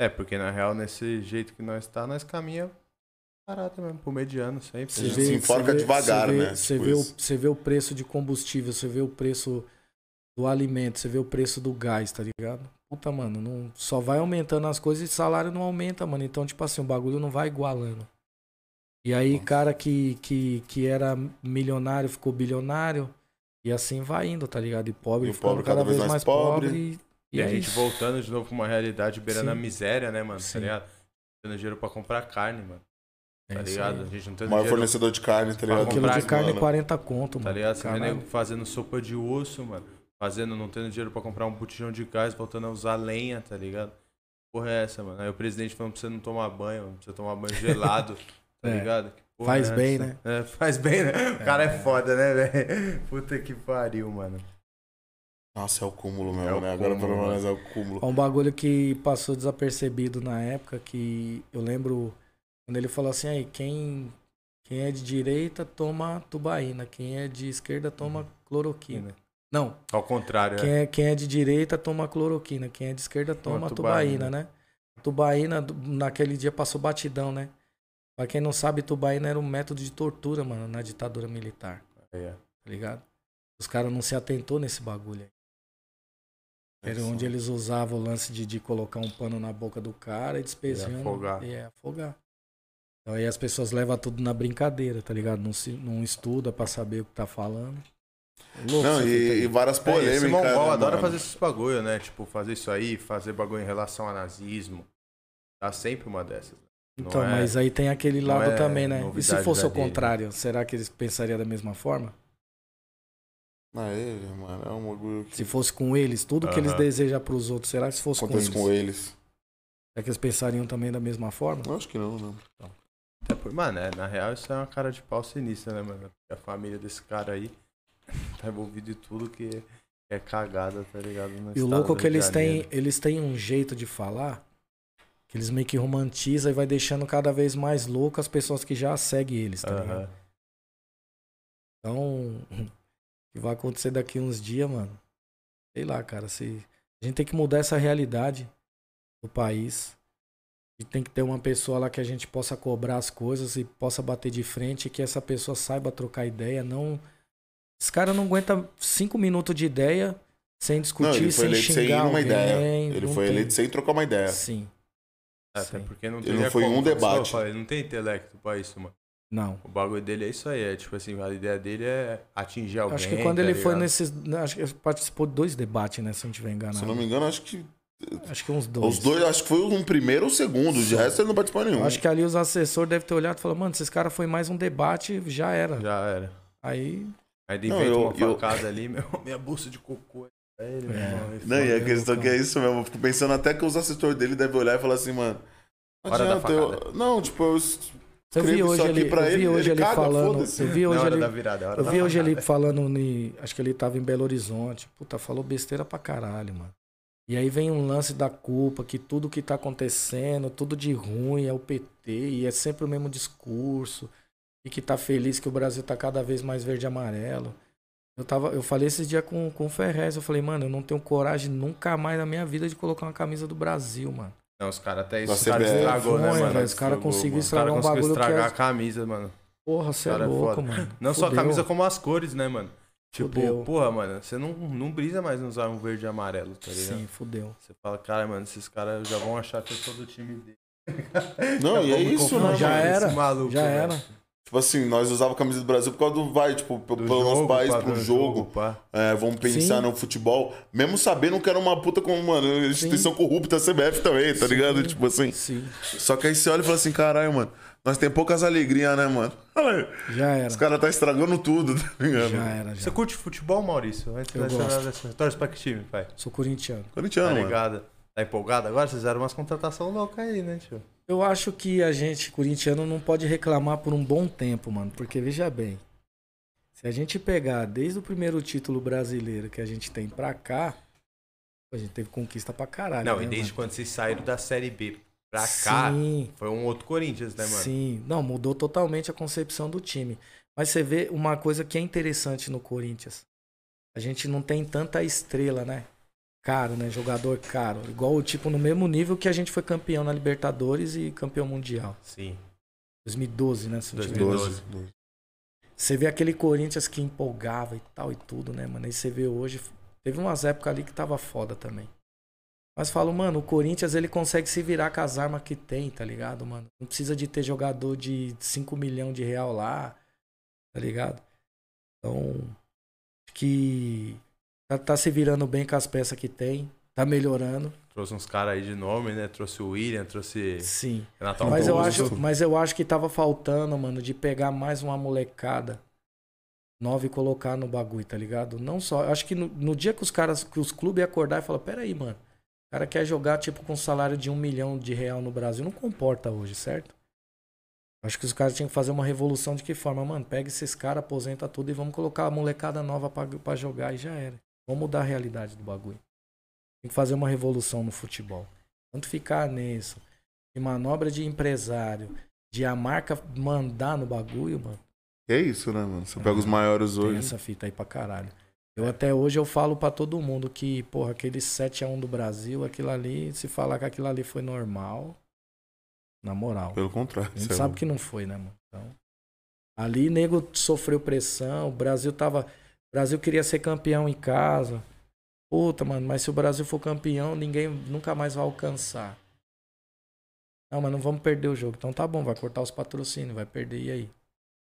É, porque na real, nesse jeito que nós tá, nós caminha parado mesmo, pro mediano sempre. Você né? vê- se enforca devagar, você vê, né? Você Tipo vê, o, você vê o preço de combustível, você vê o preço do alimento, você vê o preço do gás, tá ligado? Puta, mano, não, só vai aumentando as coisas e salário não aumenta, mano. Então, tipo assim, o bagulho não vai igualando. E aí, Nossa. cara que, que, que era milionário ficou bilionário. E assim vai indo, tá ligado? E pobre E ficando pobre cada vez mais pobre. E, E, e a é gente isso. voltando de novo pra uma realidade beirando Sim. a miséria, né, mano? Sim. Tá ligado? Tendo dinheiro pra comprar carne, mano. É Tá isso ligado? aí. A gente não O tendo maior fornecedor de carne, tá ligado? Um quilo de carne, mano. 40 conto, tá mano. ligado? Você nego fazendo sopa de osso, mano. Fazendo, não tendo dinheiro pra comprar um botijão de gás, voltando a usar lenha, tá ligado? Porra é essa, mano? Aí o presidente falando pra você não tomar banho, mano, pra você tomar banho gelado, tá É. ligado? Que porra Faz é bem, essa? né? É, faz bem, né? O cara é foda, né, velho? Puta que pariu, mano. Nossa, é o cúmulo mesmo, É o né? Agora pelo menos é o cúmulo. Um bagulho que passou desapercebido na época, que eu lembro quando ele falou assim, aí, quem, quem é de direita toma tubaína, quem é de esquerda toma cloroquina. Não, Ao contrário, quem né? é, quem é de direita toma cloroquina, quem é de esquerda toma tubaína, tubaína. né? Tubaína, naquele dia passou batidão, né? Pra quem não sabe, tubaína era um método de tortura, mano, na ditadura militar, É. tá ligado? Os caras não se atentou nesse bagulho aí. Era onde eles usavam o lance de, de colocar um pano na boca do cara e despejando. E afogar. E é, afogar. Então aí as pessoas levam tudo na brincadeira, tá ligado? Não, se, não estuda pra saber o que tá falando. Louco Não, e, aí. e várias É, polêmicas. esse mongol né, adora fazer esses bagulho, né? Tipo, fazer isso aí, fazer bagulho em relação a nazismo. Tá sempre uma dessas. Então, é- mas aí tem aquele lado é também, né? E se fosse o contrário, será que eles pensariam da mesma forma? Ah, ele, mano, é um bagulho que Se fosse com eles, tudo que eles desejam pros outros, será que se fosse com acontece eles? com eles. Será que eles pensariam também da mesma forma? Eu acho que não, não. É por- Mano, é, na real isso é uma cara de pau sinistra, né, mano? A família desse cara aí tá envolvido em tudo que é cagada, tá ligado? No E o louco é que de eles têm, eles têm um jeito de falar que eles meio que romantizam e vai deixando cada vez mais louco as pessoas que já seguem eles, tá ligado? Aham. Então, o que vai acontecer daqui uns dias, mano? Sei lá, cara. Se... A gente tem que mudar essa realidade do país. E tem que ter uma pessoa lá que a gente possa cobrar as coisas e possa bater de frente e que essa pessoa saiba trocar ideia. Não. Esse cara não aguenta cinco minutos de ideia sem discutir, Não, ele foi sem eleito xingar sem uma alguém. ideia. Ele foi tem. eleito sem trocar uma ideia. Sim. Até Sim. porque não Ele teria não foi um você debate. Ele não tem intelecto pra isso, mano. Não. O bagulho dele é isso aí. É tipo assim, a ideia dele é atingir alguém. Acho que quando tá ele foi ligado? nesses. Acho que ele participou de dois debates, né? Se eu não tiver enganado. Se não me engano, acho que. Acho que uns dois. Os dois, acho que foi um primeiro ou segundo. De resto, ele não participou nenhum. Acho que ali os assessores devem ter olhado e falado, mano, esses caras foi mais um debate, já era. Já era. Aí. Aí ele Não, eu- uma eu- facada ali, meu, minha bolsa de cocô. Ele, É. Não, e a questão Lucão. que é isso mesmo. Eu fico pensando até que os assessores dele devem olhar e falar assim, mano. Não Hora da adianta, eu- facada. Não, tipo, eu Eu vi hoje isso aqui ele, pra eu vi ele, hoje ele ele caga, falando. Eu vi hoje ele. da virada, Eu da vi hoje ele falando. ni- Acho que ele tava em Belo Horizonte. Puta, falou besteira pra caralho, mano. E aí vem um lance da culpa, que tudo que tá acontecendo, tudo de ruim é o PT, e é sempre o mesmo discurso. E que tá feliz que o Brasil tá cada vez mais verde e amarelo. Eu, tava, eu falei esses dias com, com o Ferrez, eu falei, mano, eu não tenho coragem nunca mais na minha vida de colocar uma camisa do Brasil, mano. Não, os caras até isso. Os caras CBF. estragou, né, mano? os caras conseguiram estragar caras um conseguiram bagulho que estragar é- a camisa, mano. Porra, você é Cara, é louco, foda. mano. Não só a Fudeu. camisa, como as cores, né, mano? Tipo, Fudeu. porra, mano, você não, não brisa mais em usar um verde e amarelo, tá ligado? Sim, fudeu. Você fala, cara, mano, esses caras já vão achar que eu sou do time dele. Não, e é isso, né, já era, esse maluco, já era. Tipo assim, nós usava a camisa do Brasil por causa do vai, tipo, Do pelo nosso jogo, país, pá, pro jogo. pá. É, vamos pensar Sim. no futebol. Mesmo sabendo que era uma puta como, mano, instituição corrupta, a CBF também, tá Sim. ligado? Tipo assim. Sim, Só que aí você olha e fala assim, caralho, mano, nós tem poucas alegrias, né, mano? Olha aí, já era. Os caras tá estragando tudo, tá ligado? Já era, Você já. curte futebol, Maurício? Antes Eu gosto. Torce pra que time, pai? Sou corintiano. Tá Corintiano, mano. ligado? Tá empolgado agora? Vocês fizeram umas contratações loucas aí, né, tio? Eu acho que a gente, corintiano, não pode reclamar por um bom tempo, mano. Porque veja bem, se a gente pegar desde o primeiro título brasileiro que a gente tem pra cá, a gente teve conquista pra caralho. Não, né, e desde mano? quando vocês saíram da Série B pra cá, Sim, foi um outro Corinthians, né, mano? sim. Não, mudou totalmente a concepção do time. Mas você vê uma coisa que é interessante no Corinthians. A gente não tem tanta estrela, né? Caro, né? Jogador caro. Igual, tipo, no mesmo nível que a gente foi campeão na Libertadores e campeão mundial. Sim. 2012, né? Se não tiver 2012. 12. Você vê aquele Corinthians que empolgava e tal e tudo, né, mano? Aí você vê hoje. Teve umas épocas ali que tava foda também. Mas falo, mano, o Corinthians ele consegue se virar com as armas que tem, tá ligado, mano? Não precisa de ter jogador de 5 milhões de real lá, tá ligado? Então, acho que tá, tá se virando bem com as peças que tem, tá melhorando, Trouxe uns caras aí de nome, né? Trouxe o William, trouxe sim. Renato Mas eu, acho, mas eu acho que tava faltando, mano, de pegar mais uma molecada nova e colocar no bagulho, tá ligado? Não só. eu Acho que no, no dia que os caras, que os clubes acordar e falar, peraí, mano, o cara quer jogar, tipo, com salário de um milhão de real no Brasil, não comporta hoje, certo? Acho que os caras tinham que fazer uma revolução de que forma, mano? Pega esses caras, aposenta tudo e vamos colocar a molecada nova pra jogar e já era. Vamos mudar a realidade do bagulho. Tem que fazer uma revolução no futebol. Tanto ficar nisso, de manobra de empresário, de a marca mandar no bagulho, mano. É isso, né, mano? Você pega os maiores Tem hoje. essa fita aí pra caralho. Eu até hoje eu falo pra todo mundo que, porra, aquele 7x1 do Brasil, aquilo ali, se falar que aquilo ali foi normal, na moral. Pelo contrário. A gente é sabe louco. que não foi, né, mano? Então, ali nego sofreu pressão, o Brasil tava. O Brasil queria ser campeão em casa. Puta, mano, mas se o Brasil for campeão, ninguém nunca mais vai alcançar. Não, mas não vamos perder o jogo. Então tá bom, vai cortar os patrocínios, vai perder, e aí?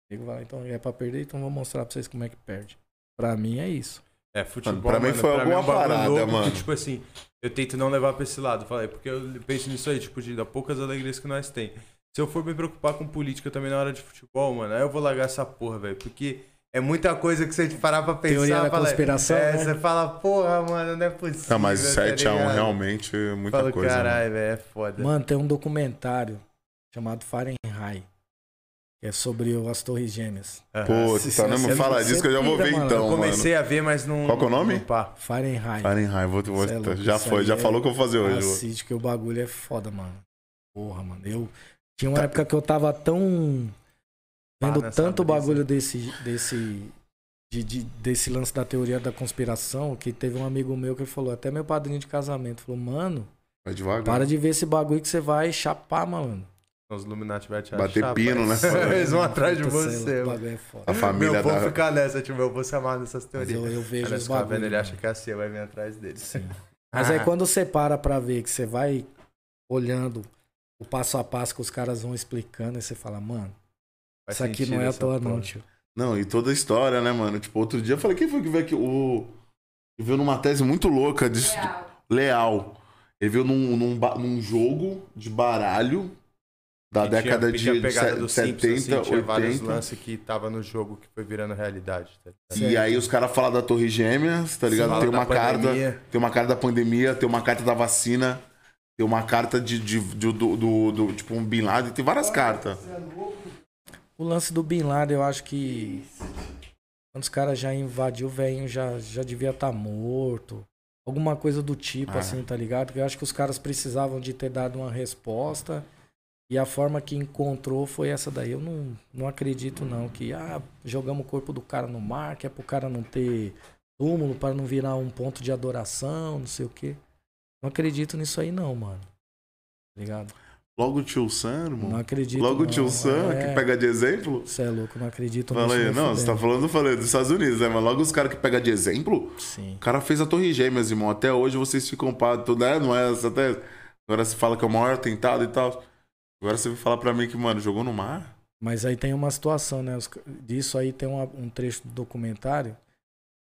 Nego vai, então é pra perder, então vou mostrar pra vocês como é que perde. Pra mim é isso. É, futebol. Pra mim mano, foi pra alguma é um bagulho parada, louco que, mano. tipo assim, eu tento não levar pra esse lado, falei, porque eu penso nisso aí, tipo, de dar poucas alegrias que nós tem. Se eu for me preocupar com política também na hora de futebol, mano, aí eu vou largar essa porra, velho. Porque é muita coisa que você parar pra pensar. Teoria da fala, conspiração, É, né? você fala, porra, mano, não é possível. Não, mas tá 7x1 ligado? realmente é muita Falo, coisa. né? caralho, velho, é foda. Mano, tem um documentário chamado Fahrenheit. Que é sobre as Torres Gêmeas. Se- tá, não me fala disso que eu já vou ver mano. então, eu mano. comecei a ver, mas não. Qual que é o nome? pá. Fahrenheit. Fahrenheit, vou, vou, é já foi, já é- falou o que eu vou fazer hoje. Assiste que o bagulho é foda, mano. Porra, mano. Eu tinha uma época que eu tava tão vendo tanto brisa. bagulho desse desse de, de- desse lance da teoria da conspiração que teve um amigo meu que falou, até meu padrinho de casamento, falou: "Mano, Vai devagar. para de ver esse bagulho que você vai chapar, mano". Os Illuminati vai te Bater achar, pino, né? Eles vão atrás de é você. bagulho é foda. A família meu, vou da... ficar nessa, tipo, eu vou se amar nessas Mas teorias. eu, eu Aí vejo os ficar vendo, bagulhos. ele acha que a Cia vai vir atrás dele. Sim. Mas aí quando você para pra ver que você vai olhando o passo a passo que os caras vão explicando, aí você fala, mano, Faz isso aqui não é à essa toa não, tio. Não, e toda a história, né, mano? Tipo, outro dia eu falei, quem foi que veio aqui? O... Ele veio numa tese muito louca de... Real. Leal. Ele veio num, num, num jogo de baralho da E tinha- década tinha de se- do 70, Simpsons, assim, tinha vários 80. lances que tava no jogo que foi virando realidade. Tá? E aí os caras falam da Torre Gêmeas, tá ligado? Tem uma carta, pandemia. tem uma carta da pandemia, tem uma carta da vacina, tem uma carta de, de- de- do, do- do- tipo um Bin Laden, tem várias cartas. O lance do Bin Laden, eu acho que quando os caras já invadiu o velhinho, já, já devia estar morto. Alguma coisa do tipo, Ah. assim, tá ligado? Que eu acho que os caras precisavam de ter dado uma resposta. E a forma que encontrou foi essa daí. Eu não, não acredito, não, que ah, jogamos o corpo do cara no mar, que é pro cara não ter túmulo, para não virar um ponto de adoração, não sei o quê. Não acredito nisso aí, não, mano. Tá ligado? Logo o tio Sam, Não irmão. acredito. Logo o não. tio Sam, É, que pega de exemplo. Você é louco, não acredito Fala aí, não, você tá falando, falei, dos Estados Unidos, né? Mas logo os caras que pegam de exemplo, Sim. o cara fez a Torre Gêmeas, irmão. Até hoje vocês ficam pá, tudo é, não é? Até, agora você fala que é o maior atentado e tal. Agora você vai falar pra mim que, mano, jogou no mar? Mas aí tem uma situação, né? Disso aí tem uma- um trecho do documentário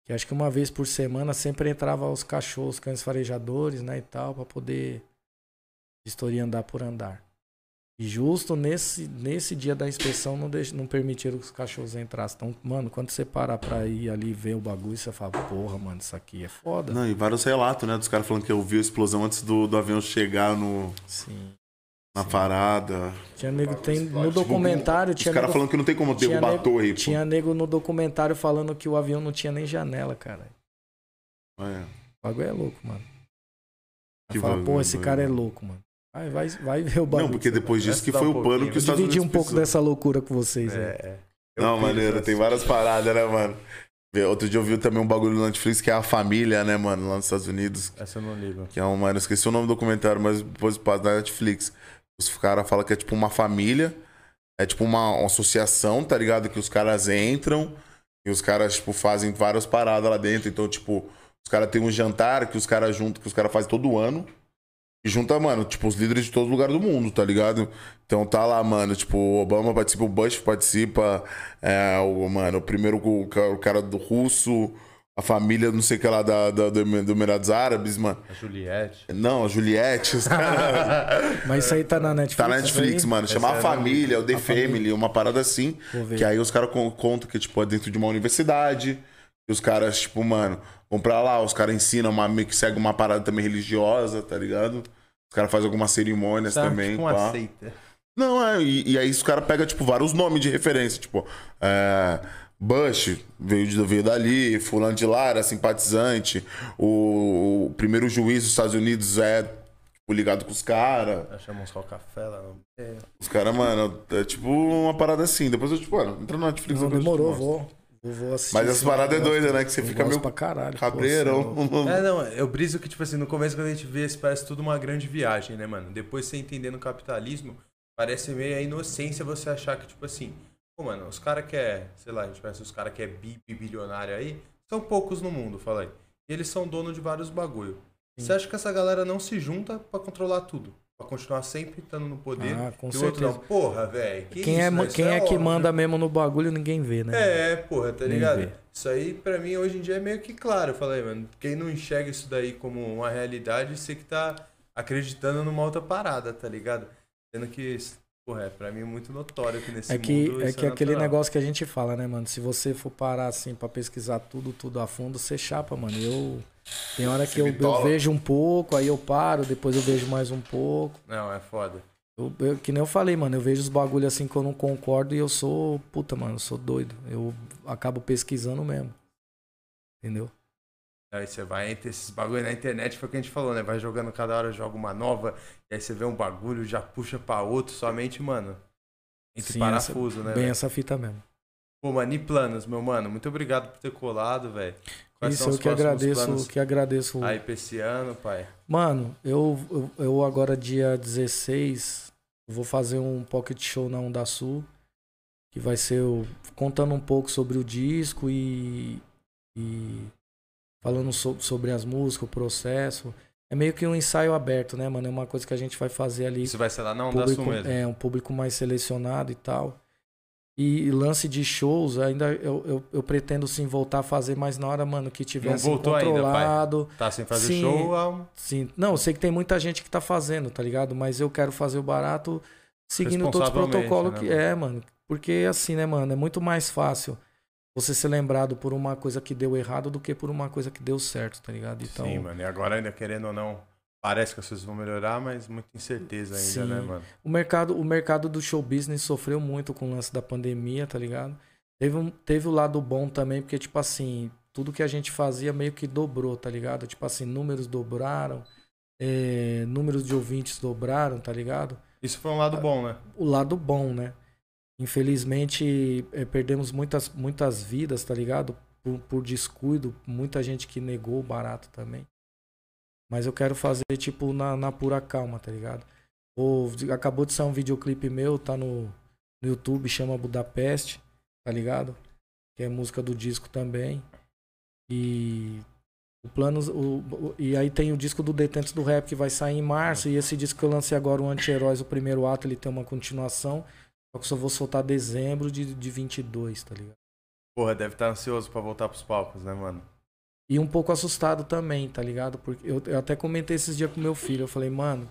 que acho que uma vez por semana sempre entrava os cachorros, cães farejadores, né, e tal, pra poder vistoria andar por andar. E justo nesse, nesse dia da inspeção não, deix, não permitiram que os cachorros entrassem. Então, mano, quando você parar pra ir ali ver o bagulho, você fala, porra, mano, isso aqui é foda. Não, e vários relatos, né? Dos caras falando que eu vi a explosão antes do, do avião chegar no. Sim. Na parada. Tinha nego, tem, no Tipo, documentário, Os tinha caras nego, falando que não tem como tinha derrubar a nego- torre. pô. tinha nego no documentário falando que o avião não tinha nem janela, cara. É. O bagulho é louco, mano. Que fala, bagulho pô, esse cara é louco, mano. Vai, vai, vai ver o bagulho. Não, porque depois disso que foi um o pano pouquinho. que os Eu Estados dividi Unidos um pouco precisou. dessa loucura com vocês, É, velho. é. Não, Eu maneiro, tem várias paradas, né, mano? Outro dia eu vi também um bagulho no Netflix que é a família, né, mano, lá nos Estados Unidos. Essa eu não ligo. Que é um, mano, eu esqueci o nome do documentário, mas depois passa na Netflix. Os caras falam que é tipo uma família, é tipo uma, uma associação, tá ligado? Que os caras entram e os caras, tipo, fazem várias paradas lá dentro. Então, tipo, os caras têm um jantar que os caras juntam, que os caras fazem todo ano. E junta, mano, tipo, os líderes de todo lugar do mundo, tá ligado? Então tá lá, mano, tipo, o Obama participa, o Bush participa, é, o, mano, o primeiro o, ca- o cara do russo, a família, não sei o que lá, da, da, do, do Emirados Árabes, mano. A Juliette. Não, a Juliette, os caras. Mas isso aí tá na Netflix. Tá na Netflix, mano. Chama Essa a é família, o The Família. Family, uma parada assim. Que aí os caras con- contam que, tipo, é dentro de uma universidade. E os caras, tipo, mano, vão pra lá, os caras ensinam uma, meio que segue uma parada também religiosa, tá ligado? Os caras fazem algumas cerimônias Sabe, também. tipo uma pá. seita. Não, é, e, e aí os caras pegam, tipo, vários nomes de referência, tipo, é, Bush veio, de, veio dali, fulano de lá era simpatizante, o, o primeiro juiz dos Estados Unidos é, tipo, ligado com os caras. Chamamos no- É. Os caras, mano, é tipo uma parada assim. Depois eu, tipo, mano, entra no Netflix. Não, demorou, mostro. vou. Vou, vou assistir. Mas essa sim, parada é doida, né? Que você Eu fica meio pra caralho. pô, cabreirão. é louco. É, não, eu briso que, tipo assim, no começo quando a gente vê, parece tudo uma grande viagem, né, mano? Depois você entendendo o capitalismo, parece meio a inocência você achar que, tipo assim, pô, mano, os caras que é, sei lá, a gente pensa os caras que é bi, bi- bilionário aí, são poucos no mundo, fala aí. E eles são donos de vários bagulho. Você acha que essa galera não se junta pra controlar tudo? Pra continuar sempre estando no poder? Ah, com e o outro não, certeza. porra, velho. Quem, é, ma- quem é, que óbvio. manda mesmo no bagulho, ninguém vê, né? É, porra, tá Nem ligado? vê. Isso aí, pra mim, hoje em dia é meio que claro. Eu falei, mano, quem não enxerga isso daí como uma realidade, você que tá acreditando numa outra parada, tá ligado? Sendo que, porra, é pra mim é muito notório que nesse É que, mundo é isso que aquele natural. negócio que a gente fala, né, mano? Se você for parar assim pra pesquisar tudo, tudo a fundo, você chapa, mano. Eu. Tem hora que eu, eu vejo um pouco, aí eu paro, depois eu vejo mais um pouco. Não, é foda. Eu, eu- que nem eu falei, mano, eu vejo os bagulho assim que eu não concordo e eu sou. Puta, mano, eu sou doido. Eu acabo pesquisando mesmo. Entendeu? Aí você vai entre esses bagulho na internet, foi o que a gente falou, né? Vai jogando cada hora, joga uma nova, e aí você vê um bagulho, já puxa pra outro, somente, mano. Entre Sim, parafuso, né? Bem velho? essa fita mesmo. Pô, mano, e planos, meu mano? Muito obrigado por ter colado, velho. Quais Isso, eu que agradeço, que agradeço. aí pra esse ano, pai? Mano, eu, eu, eu agora dia 16 vou fazer um pocket show na Onda Sul. Que vai ser eu contando um pouco sobre o disco e. e falando so- sobre as músicas, o processo. É meio que um ensaio aberto, né, mano? É uma coisa que a gente vai fazer ali. Isso vai ser lá na Onda público, Sul mesmo. é, um público mais selecionado e tal. E lance de shows, ainda eu, eu, eu pretendo sim voltar a fazer, mas na hora, mano, que tiver Não assim, voltou ainda, pai? controlado. Tá sem fazer Sim. show há Sim. Não, eu sei que tem muita gente que tá fazendo, tá ligado? Mas eu quero fazer o barato seguindo todos os protocolos né, que. mano? É, mano. Porque assim, né, mano? É muito mais fácil você ser lembrado por uma coisa que deu errado do que por uma coisa que deu certo, tá ligado? Então, Sim, mano. E agora ainda querendo ou não, parece que as coisas vão melhorar, mas muita incerteza ainda, Sim. né, mano? o mercado, o mercado do show business sofreu muito com o lance da pandemia, tá ligado? Teve, um, teve o lado bom também, porque, tipo assim, tudo que a gente fazia meio que dobrou, tá ligado? Tipo assim, números dobraram, é, números de ouvintes dobraram, tá ligado? Isso foi um lado bom, né? o lado bom, né? Infelizmente, eh, perdemos muitas, muitas vidas, tá ligado? Por, por descuido, muita gente que negou o barato também. Mas eu quero fazer, tipo, na, na pura calma, tá ligado? O, acabou de sair um videoclipe meu, tá no, no YouTube, chama Budapeste, tá ligado? Que é música do disco também. E o plano. O, o- e aí tem o disco do Detentos do Rap que vai sair em março. E esse disco que eu lancei agora, o Anti-Heróis, o primeiro ato, ele tem uma continuação. Só que só vou soltar dezembro de, de 22, tá ligado? Porra, deve estar ansioso pra voltar pros palcos, né, mano? E um pouco assustado também, tá ligado? Porque eu, eu até comentei esses dias com meu filho. Eu falei, mano.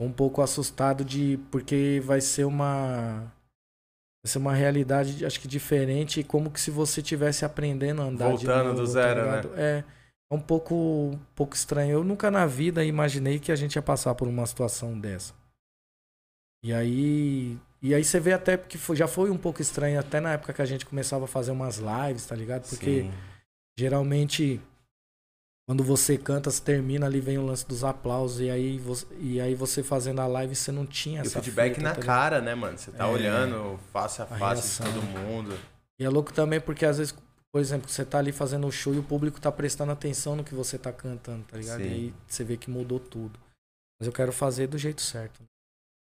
Um pouco assustado de. Porque vai ser uma. Vai ser uma realidade, acho que diferente. Como que se você tivesse aprendendo a andar Voltando novo, do tá zero, ligado? É. É um pouco, um pouco estranho. Eu nunca na vida imaginei que a gente ia passar por uma situação dessa. E aí. E aí você vê até porque já foi um pouco estranho, até na época que a gente começava a fazer umas lives, tá ligado? Porque Sim. Geralmente quando você canta, você termina ali, vem o lance dos aplausos, e aí você, e aí você fazendo a live, você não tinha E o essa feedback fita, na cara, né, mano? Você tá É. olhando face a A face de reação. todo mundo. E é louco também porque às vezes, por exemplo, você tá ali fazendo o show e o público tá prestando atenção no que você tá cantando, tá ligado? Sim. E aí você vê que mudou tudo. Mas eu quero fazer do jeito certo.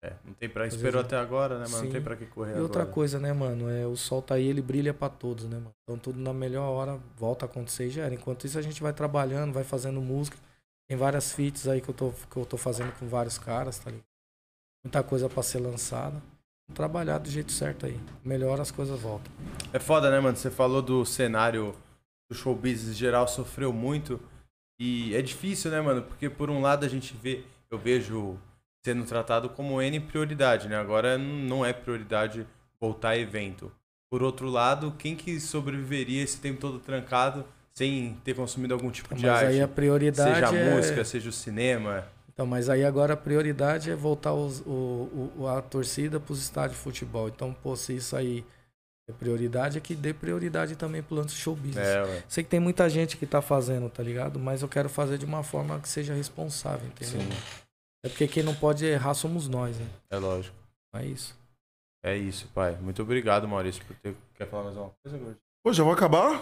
É, não tem pra. Às Esperou vezes- até agora, né, mano? Não Sim. tem pra que correr E outra agora. coisa, né, mano? É, o sol tá aí, ele brilha pra todos, né, mano? Então tudo na melhor hora volta a acontecer e já era. Enquanto isso a gente vai trabalhando, vai fazendo música. Tem várias feats aí que eu tô, que eu tô fazendo com vários caras, tá ligado? Muita coisa pra ser lançada. Trabalhar do jeito certo aí. Melhor as coisas voltam. É foda, né, mano? Você falou do cenário do show business geral sofreu muito. E é difícil, né, mano? Porque por um lado a gente vê, eu vejo sendo tratado como N prioridade, né? Agora não é prioridade voltar a evento. Por outro lado, quem que sobreviveria esse tempo todo trancado sem ter consumido algum tipo de Mas arte? aí a prioridade seja a é... música, seja o cinema. Então, mas aí agora a prioridade é voltar os, o, o- a torcida para os estádios de futebol. Então, pô, se isso aí é prioridade, é que dê prioridade também pro lance show business. É, ué. Sei que tem muita gente que tá fazendo, tá ligado? Mas eu quero fazer de uma forma que seja responsável, entendeu? Sim, É porque quem não pode errar somos nós, né? é lógico. É isso. É isso, pai. Muito obrigado, Maurício, por ter. Quer falar mais uma coisa, Gordo? Pô, já vou acabar?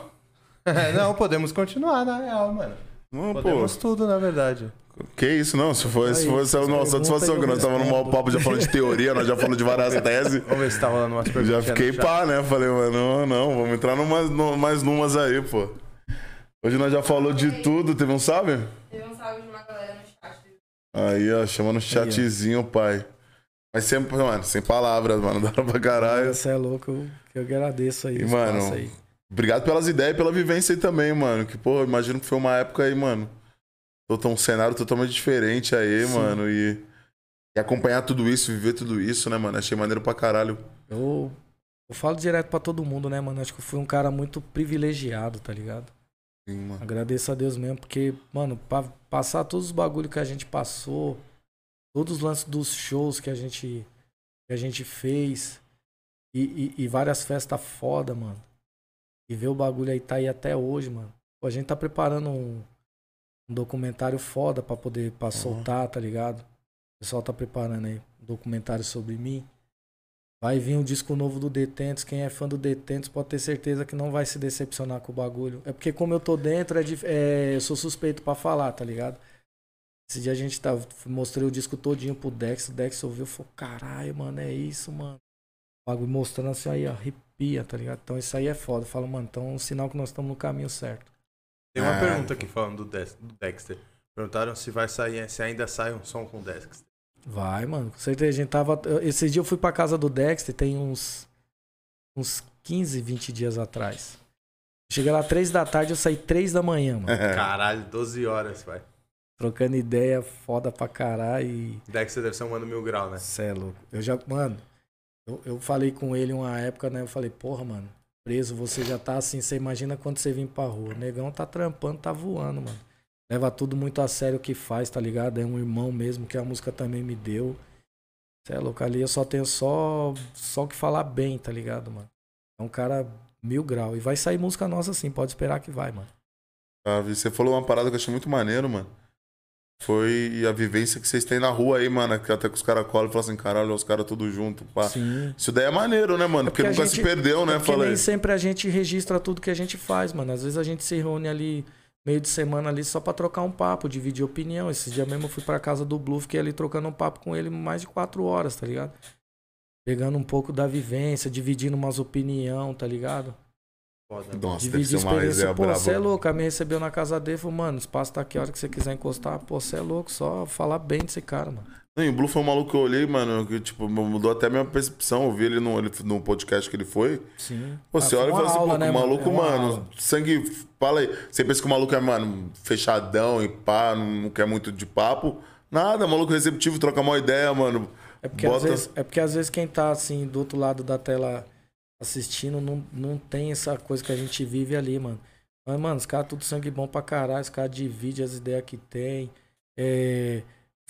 não, podemos continuar, na real, mano. Não, Podemos pô. tudo, na verdade. Que isso, não. Se for, se Aí, fosse a as nossa satisfação, que nós estávamos no mau papo já falando de teoria, nós já falamos de várias teses. Vamos ver se tá rolando umas perguntas. Já fiquei pá, né? Falei, mano, não, não, vamos entrar numas, nu- mais numas aí, pô. Hoje nós já falou de tudo, teve um salve? Teve um salve de uma galera no chat. Aí, ó, chama no chatzinho, pai. Mas sempre, mano, sem palavras, mano, dá pra caralho. Você é louco, eu, eu agradeço aí. E, mano, aí. Obrigado pelas ideias e pela vivência aí também, mano. Que, pô, imagino que foi uma época aí, mano. Um cenário totalmente diferente aí, Sim. mano. E, e acompanhar tudo isso, viver tudo isso, né, mano? Achei maneiro pra caralho. Eu, eu falo direto pra todo mundo, né, mano? Acho que eu fui um cara muito privilegiado, tá ligado? Sim, mano. Agradeço a Deus mesmo, porque, mano, pra passar todos os bagulho que a gente passou, todos os lances dos shows que a gente, que a gente fez, e, e, e várias festas foda, mano. E ver o bagulho aí tá aí até hoje, mano. Pô, a gente tá preparando um, um documentário foda pra poder pra soltar, tá ligado? O pessoal tá preparando aí um documentário sobre mim. Vai vir um disco novo do Detentos. Quem é fã do Detentos pode ter certeza que não vai se decepcionar com o bagulho. É porque como eu tô dentro, é, dif- é, eu sou suspeito pra falar, tá ligado? Esse dia a gente tá, mostrei o disco todinho pro Dex, o Dex ouviu e falou, caralho, mano, é isso, mano. O bagulho mostrando assim, aí arrepia, tá ligado? Então isso aí é foda. Eu falo, mano, então é um sinal que nós estamos no caminho certo. Tem uma Ah. pergunta aqui falando do, Dex- do Dexter. Perguntaram se vai sair, se ainda sai um som com o Dexter. Vai, mano, com certeza. A gente tava. Esse dia eu fui pra casa do Dexter, tem uns. uns 15, 20 dias atrás. Cheguei lá 3 da tarde, eu saí 3 da manhã, mano. Caralho, 12 horas, vai. Trocando ideia foda pra caralho e. Dexter deve ser um mano mil grau, né? Cê é louco. Eu já. Mano, eu, eu falei com ele uma época, né? Eu falei, porra, mano, preso, você já tá assim, você imagina quando você vir pra rua. O negão tá trampando, tá voando, mano. Leva tudo muito a sério o que faz, tá ligado? É um irmão mesmo, que a música também me deu. Cê é louco, ali eu só tenho só, só o que falar bem, tá ligado, mano? É um cara mil grau. E vai sair música nossa sim, pode esperar que vai, mano. Sabe? Você falou uma parada que eu achei muito maneiro, mano. Foi a vivência que vocês têm na rua aí, mano. Que até que os caras colam e falam assim, caralho, os caras tudo junto, pá. Sim. Isso daí é maneiro, né, mano? É porque, porque nunca se gente- perdeu, né? É porque Falei. nem sempre a gente registra tudo que a gente faz, mano. Às vezes a gente se reúne ali meio de semana ali só pra trocar um papo, dividir opinião. Esse dia mesmo eu fui pra casa do Blue, fiquei ali trocando um papo com ele mais de quatro horas, tá ligado? Pegando um pouco da vivência, dividindo umas opinião, tá ligado? Foda. Nossa, deve Dividir ser uma resenha. Pô, você é louco, a me recebeu na casa dele, falou, mano, o espaço tá aqui, a hora que você quiser encostar. Pô, você é louco, só falar bem desse cara, mano. Não, o Blue foi um maluco que eu olhei, mano, que, tipo, mudou até a minha percepção. Eu vi ele no, ele- no podcast que ele foi. Sim. Pô, Ah, você olha e fala assim, aula, pô, né, maluco, É mano, aula. sangue. Fala aí. Você pensa que o maluco é, mano, fechadão e pá, não quer muito de papo. Nada, maluco receptivo, troca uma ideia, mano. É porque, às Bota- vezes, é porque às vezes quem tá assim do outro lado da tela assistindo não, não tem essa coisa que a gente vive ali, mano. Mas, mano, os caras tudo sangue bom pra caralho, os caras dividem as ideias que tem. É,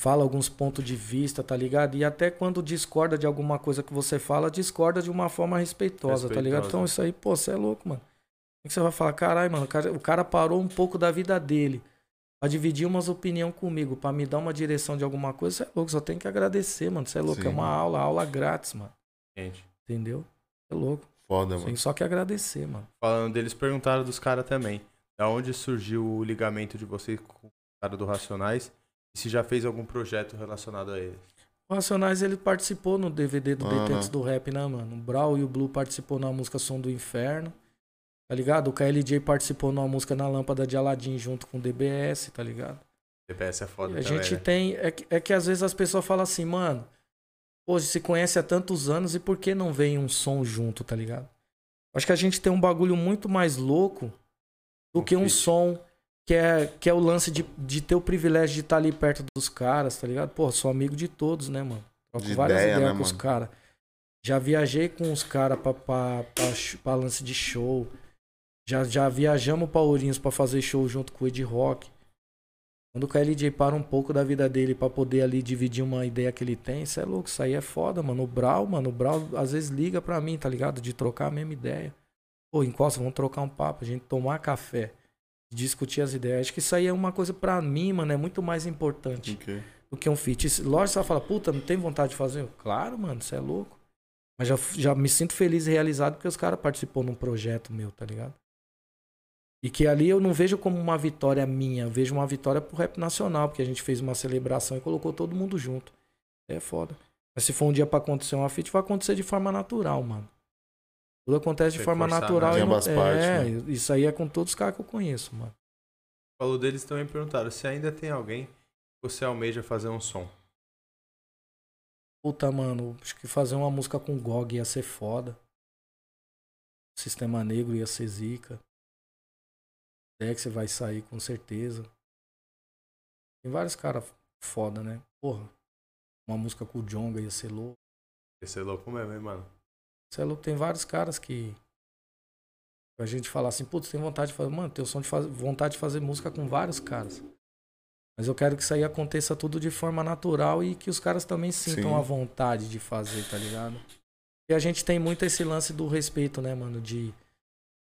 fala alguns pontos de vista, tá ligado? E até quando discorda de alguma coisa que você fala, discorda de uma forma respeitosa, tá ligado? Respeitosa. Então isso aí, pô, você é louco, mano. O que você vai falar? Caralho, mano, o cara, o cara parou um pouco da vida dele pra dividir umas opiniões comigo, pra me dar uma direção de alguma coisa, você é louco, só tem que agradecer, mano. Você é louco, Sim. é uma aula, aula grátis, mano. Gente. Entendeu? É louco. Foda, mano. Tem só que agradecer, mano. Falando deles, perguntaram dos caras também. Da onde surgiu o ligamento de vocês com o cara do Racionais? E se já fez algum projeto relacionado a ele? O Racionais ele participou no DVD do Aham. Detentos do Rap, né, mano? O Brau e o Blue participou na música Som do Inferno. Tá ligado? O KLJ participou numa música na Lâmpada de Aladdin junto com o DBS, tá ligado? DPS é foda E a também, gente né? tem. É que, é que às vezes as pessoas falam assim, mano. Pô, se conhece há tantos anos e por que não vem um som junto, tá ligado? Acho que a gente tem um bagulho muito mais louco do Um que um feat. som que é, que é o lance de, de ter o privilégio de estar ali perto dos caras, tá ligado? Pô, sou amigo de todos, né, mano? Troco De várias ideia, ideias né, com os caras. Já viajei com os caras pra, pra, pra, pra lance de show. Já, já viajamos pra Ourinhos pra fazer show junto com o Ed Rock. Quando o KLJ para um pouco da vida dele pra poder ali dividir uma ideia que ele tem, isso é louco, isso aí é foda, mano. O Brau, mano, o Brau às vezes liga pra mim, tá ligado? De trocar a mesma ideia. Pô, encosta, vamos trocar um papo, a gente tomar café, discutir as ideias. Acho que isso aí é uma coisa pra mim, mano, é muito mais importante Ok. do que um feat. Isso- Lógico, você vai falar, puta, não tem vontade de fazer? Claro, mano, você é louco. Mas já, já me sinto feliz e realizado porque os caras participou num projeto meu, tá ligado? E que ali eu não vejo como uma vitória minha, eu vejo uma vitória pro rap nacional, porque a gente fez uma celebração e colocou todo mundo junto. É foda. Mas se for um dia pra acontecer uma feat, vai acontecer de forma natural, mano. Tudo acontece de forma forçar natural. E não, partes, é, né? isso aí é com todos os caras que eu conheço, mano. Falou deles também perguntaram se ainda tem alguém que você almeja fazer um som. Puta, mano, acho que fazer uma música com GOG ia ser foda. Sistema Negro ia ser zica. Dex vai sair com certeza. Tem vários caras foda, né? Porra. Uma música com o Jonga ia ser louco. Esse é louco mesmo, hein, mano? Você é louco, tem vários caras que. A gente fala assim, putz, tem vontade de fazer. Mano, tenho som de fazer, vontade de fazer música com vários caras. Mas eu quero que isso aí aconteça tudo de forma natural e que os caras também sintam Sim. a vontade de fazer, tá ligado? E a gente tem muito esse lance do respeito, né, mano? De,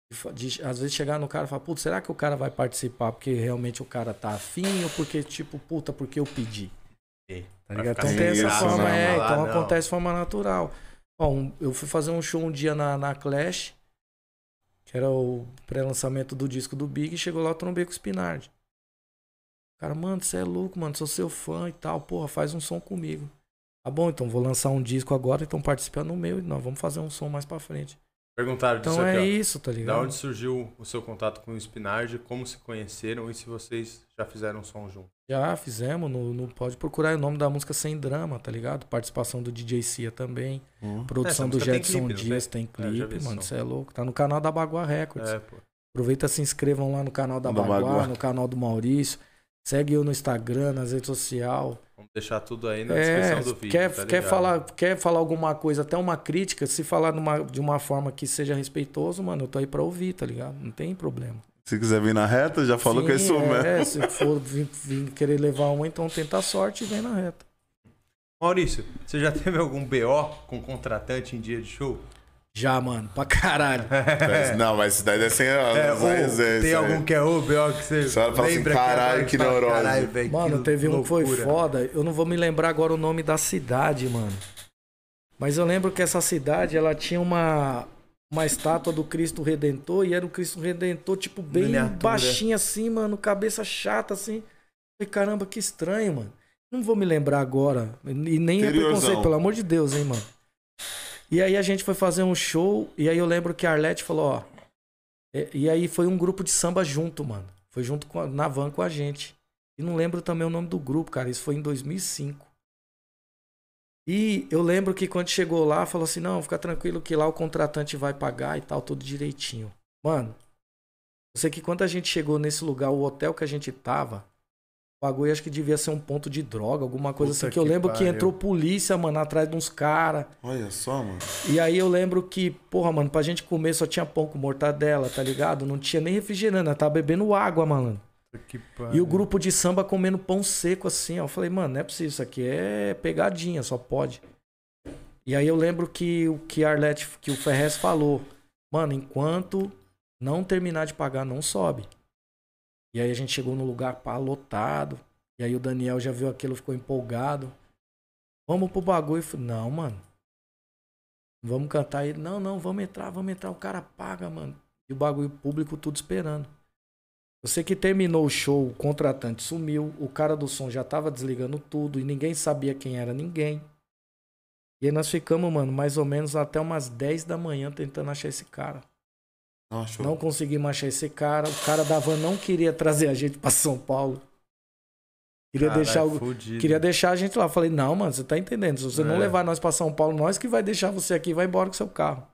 de, de às vezes chegar no cara e falar, putz, será que o cara vai participar porque realmente o cara tá afim ou porque, tipo, puta, porque eu pedi? Tá ligado? Então tem essa forma, né? é, então acontece de forma natural. Eu fui fazer um show um dia na, na Clash, que era o pré-lançamento do disco do Big, e chegou lá, eu trombei com o Spinard. Cara, mano, você é louco, mano, sou seu fã e tal, porra, faz um som comigo. Tá bom, então vou lançar um disco agora, então participa no meu e nós vamos fazer um som mais pra frente. Perguntaram disso Então aqui, é ó. isso, tá Da ligado? onde surgiu o seu contato com o Spinard, como se conheceram e se vocês já fizeram um som junto. Já fizemos, no, no- pode procurar o nome da música Sem Drama, tá ligado? Participação do DJ Cia também. Hum. Produção do Jetson clipe, Dias, tem? tem É, clipe, mano, você é louco. Tá no canal da Bagua Records. É, pô. Aproveita se inscrevam lá no canal da Da Bagua, Bagua. no canal do Maurício. Segue eu no Instagram, nas redes sociais. Vamos deixar tudo aí na É, descrição do vídeo. quer, tá quer, falar, quer falar alguma coisa, até uma crítica, se falar numa- de uma forma que seja respeitoso, mano, eu tô aí pra ouvir, tá ligado? Não tem problema. Se quiser vir na reta, já falou Sim, que é isso mesmo. É, se for vir, vir querer levar uma, então tenta a sorte e vem na reta. Maurício, você já teve algum BO com contratante em dia de show? Já, mano, pra caralho. Não, mas isso daí deve ser É, ou resenhas, tem aí. algum que é o BO que você Você olha e fala assim, "Caralho, que fala, neurose." "Caralho, velho, Mano, que teve um que foi loucura." foda. Eu não vou me lembrar agora o nome da cidade, mano. Mas eu lembro que essa cidade, ela tinha uma, uma estátua do Cristo Redentor e era o Cristo Redentor, tipo, bem Miniatura. baixinho assim, mano, cabeça chata assim. Falei, caramba, que estranho, mano. Não vou me lembrar agora. E nem é Interiorzão. preconceito, pelo amor de Deus, hein, mano. E aí a gente foi fazer um show, e aí eu lembro que a Arlete falou, ó. E, e aí foi um grupo de samba junto, mano. Foi junto com a- na van com a gente. E não lembro também o nome do grupo, cara. Isso foi em 2005. E eu lembro que quando chegou lá, falou assim: não, fica tranquilo que lá o contratante vai pagar e tal, tudo direitinho. Mano, eu sei que quando a gente chegou nesse lugar, o hotel que a gente tava, bagulho acho que devia ser um ponto de droga, alguma coisa Puta assim. Que eu que lembro que pariu. entrou polícia, mano, atrás de uns caras. Olha só, mano. E aí eu lembro que, porra, mano, pra gente comer só tinha pão com mortadela, tá ligado? Não tinha nem refrigerante, nós tava bebendo água, mano. Que E o grupo de samba comendo pão seco assim, ó. Eu falei, mano, não é possível, isso aqui é pegadinha, só pode. E aí eu lembro que o que a Arlete, que o Ferrez falou, mano, enquanto não terminar de pagar, não sobe. E aí a gente chegou no lugar pá, lotado. E aí o Daniel já viu aquilo, ficou empolgado. Vamos pro bagulho. Eu falei, não, mano. Vamos cantar ele. Não, não, vamos entrar, vamos entrar. O cara paga, mano. E o bagulho público tudo esperando. Sei que terminou o show, o contratante sumiu, o cara do som já tava desligando tudo e ninguém sabia quem era ninguém. E aí nós ficamos, mano, mais ou menos até umas 10 da manhã tentando achar esse cara. Nossa, Não conseguimos achar esse cara. O cara da van não queria trazer a gente pra São Paulo. Queria deixar o, Queria deixar a gente lá. Falei, não, mano, você tá entendendo. Se você não É. levar nós pra São Paulo, nós que vai deixar você aqui e vai embora com seu carro.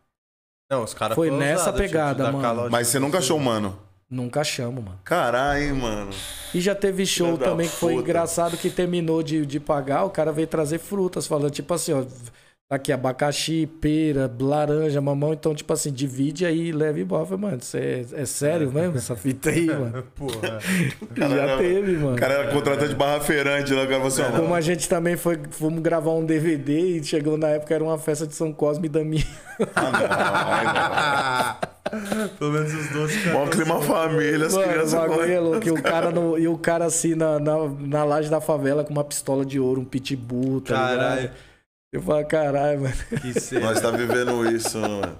Não, os caras Foi nessa tipo, pegada, da mano. Mas você nunca achou o mano? Nunca chamo, mano. Caralho, mano. E já teve show também que foi puta. engraçado que terminou de, de pagar, o cara veio trazer frutas, falando, tipo assim, ó, aqui abacaxi, pera, laranja, mamão, então, tipo assim, divide aí e embora. Eu falei, mano, isso é, é sério mesmo, essa fita aí, mano? Porra. Já era- teve, mano. O cara era contratante barra feirante lá, o cara falou assim, Como a gente também foi, fomos gravar um DVD e chegou na época, era uma festa de São Cosme e Damião. ah, Pelo menos os doces. não, Bom clima família, as Mano, crianças... bagulho é louco. E o cara, no, e o cara assim na, na, na laje da favela com uma pistola de ouro, um pitbull, tá Caralho, ligado? Eu falo, caralho, mano. Nós tá vivendo isso, mano.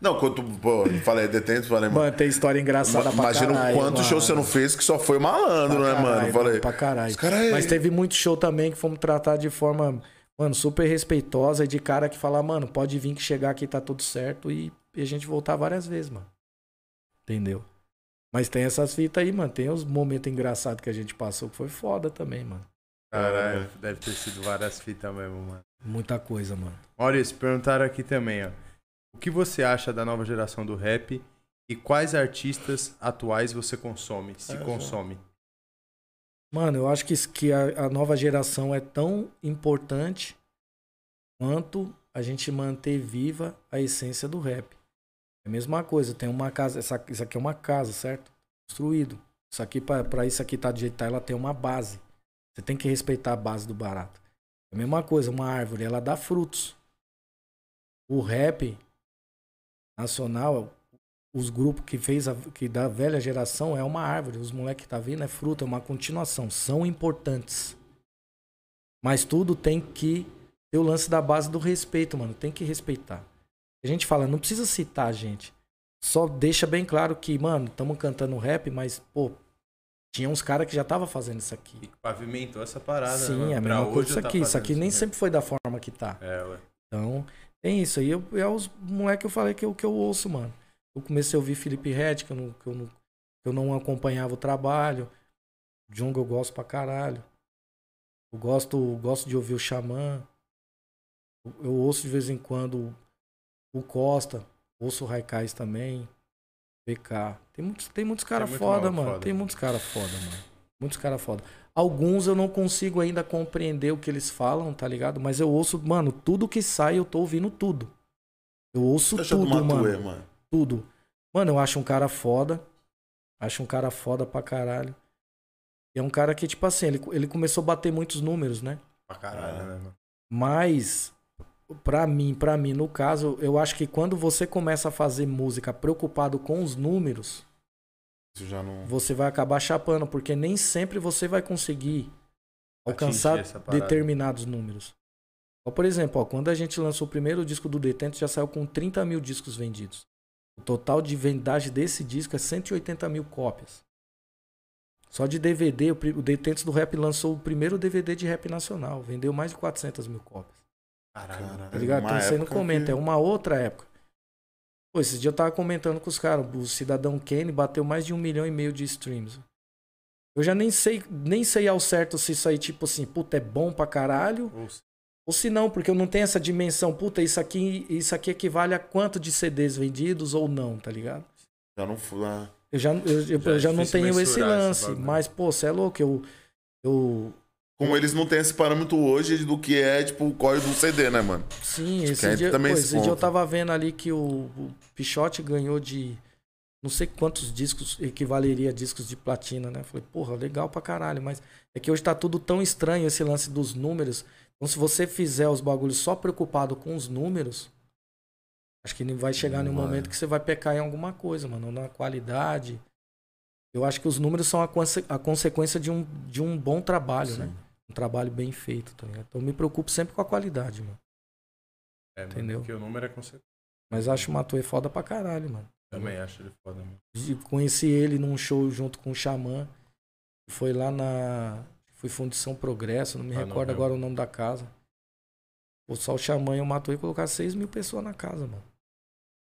Não, quando, pô, falei detento, falei, mano... Mano, tem história engraçada pra Imagina caralho. o quanto mano. show você não fez que só foi malandro, Pra né, mano? caralho, Falei, Pra caralho. aí- Mas teve muito show também que fomos tratar de forma, mano, super respeitosa e de cara que falar, mano, pode vir que chegar aqui tá tudo certo e, e a gente voltar várias vezes, mano. Entendeu? Mas tem essas fitas aí, mano. Tem os momentos engraçados que a gente passou que foi foda também, mano. Caralho, deve ter sido várias fitas mesmo, mano. Muita coisa, mano. Maurício, perguntaram aqui também, ó. O que você acha da nova geração do rap e quais artistas atuais você consome, se É, consome? Mano, eu acho que, que a, a nova geração é tão importante quanto a gente manter viva a essência do rap. É a mesma coisa, tem uma casa, essa, isso aqui é uma casa, certo? Construído. Isso aqui, pra pra isso aqui tá do jeito que tá, ela tem uma base. Você tem que respeitar a base do barato. A mesma coisa, uma árvore, ela dá frutos. O rap nacional, os grupos que fez a, que da velha geração é uma árvore, os moleques que tá vindo é fruta, é uma continuação, são importantes. Mas tudo tem que ter o lance da base do respeito, mano, tem que respeitar. A gente fala, não precisa citar gente. Só deixa bem claro que, mano, estamos cantando rap, mas pô, tinha uns caras que já tava fazendo isso aqui. E pavimentou essa parada, né, Sim, mano? é a mesma coisa hoje isso tá aqui. Isso fazendo aqui nem mesmo. sempre foi da forma que tá. É, ué. Então, tem isso aí. Eu, é os moleques que eu falei que eu, que eu ouço, mano. Eu comecei a ouvir Felipe Red, que eu não, que eu não, que eu não acompanhava o trabalho. Jungle eu gosto pra caralho. Eu gosto, gosto de ouvir o Xamã. Eu, eu ouço de vez em quando o Costa. Ouço o Raikais também. PK. Tem muitos, tem muitos caras muito foda, mano. foda. Tem muitos caras foda, mano. Muitos caras foda. Alguns eu não consigo ainda compreender o que eles falam, tá ligado? Mas eu ouço, mano, tudo que sai eu tô ouvindo tudo. Eu ouço do tudo, Matuê, mano. mano. Tudo. Mano, eu acho um cara foda. Acho um cara foda pra caralho. E é um cara que, tipo assim, ele, ele começou a bater muitos números, né? Pra caralho, É. né, mano? Mas, pra mim, pra mim, no caso, eu acho que quando você começa a fazer música preocupado com os números, não... você vai acabar chapando, porque nem sempre você vai conseguir alcançar determinados números. Por exemplo, ó, quando a gente lançou o primeiro disco do Detento, já saiu com 30 mil discos vendidos. O total de vendagem desse disco é 180 mil cópias. Só de DVD, o Detentos do Rap lançou o primeiro DVD de rap nacional. Vendeu mais de 400 mil cópias. Caralho. Tá ligado? Então você não comenta, que- é uma outra época. Pô, esse dia eu tava comentando com os caras, o Cidadão Kane bateu mais de um milhão e meio de streams. Eu já nem sei, nem sei ao certo se isso aí, tipo assim, puta, é bom pra caralho, Ouça. ou se não, porque eu não tenho essa dimensão, puta, isso aqui, isso aqui equivale a quanto de CDs vendidos ou não, tá ligado? Já não fui lá. Eu já, eu, eu- Já é eu já não tenho esse esse lance, bagulho. mas, pô, você é louco, eu, eu, Como eles não têm esse parâmetro hoje do que é, tipo, o código do CD, né, mano? Sim, que esse, aí dia, também pô, esse dia eu tava vendo ali que o, o Pichote ganhou de não sei quantos discos equivaleria a discos de platina, né? Falei, porra, legal pra caralho, mas é que hoje tá tudo tão estranho esse lance dos números. Então, se você fizer os bagulhos só preocupado com os números, acho que vai chegar num momento que você vai pecar em alguma coisa, mano, na qualidade. Eu acho que os números são a, conse- a consequência de um, de um bom trabalho, né? Um trabalho bem feito, tá ligado? Então, eu me preocupo sempre com a qualidade, mano. É, Entendeu? Porque o número é consequência. Mas acho o Matuê foda pra caralho, mano. Também acho ele foda, mano. Conheci ele num show junto com o Xamã. Foi lá na. Foi Fundição Progresso, não me Ah, não recordo lembro. agora o nome da casa. O só o Xamã e o Matuê colocaram 6 mil pessoas na casa, mano.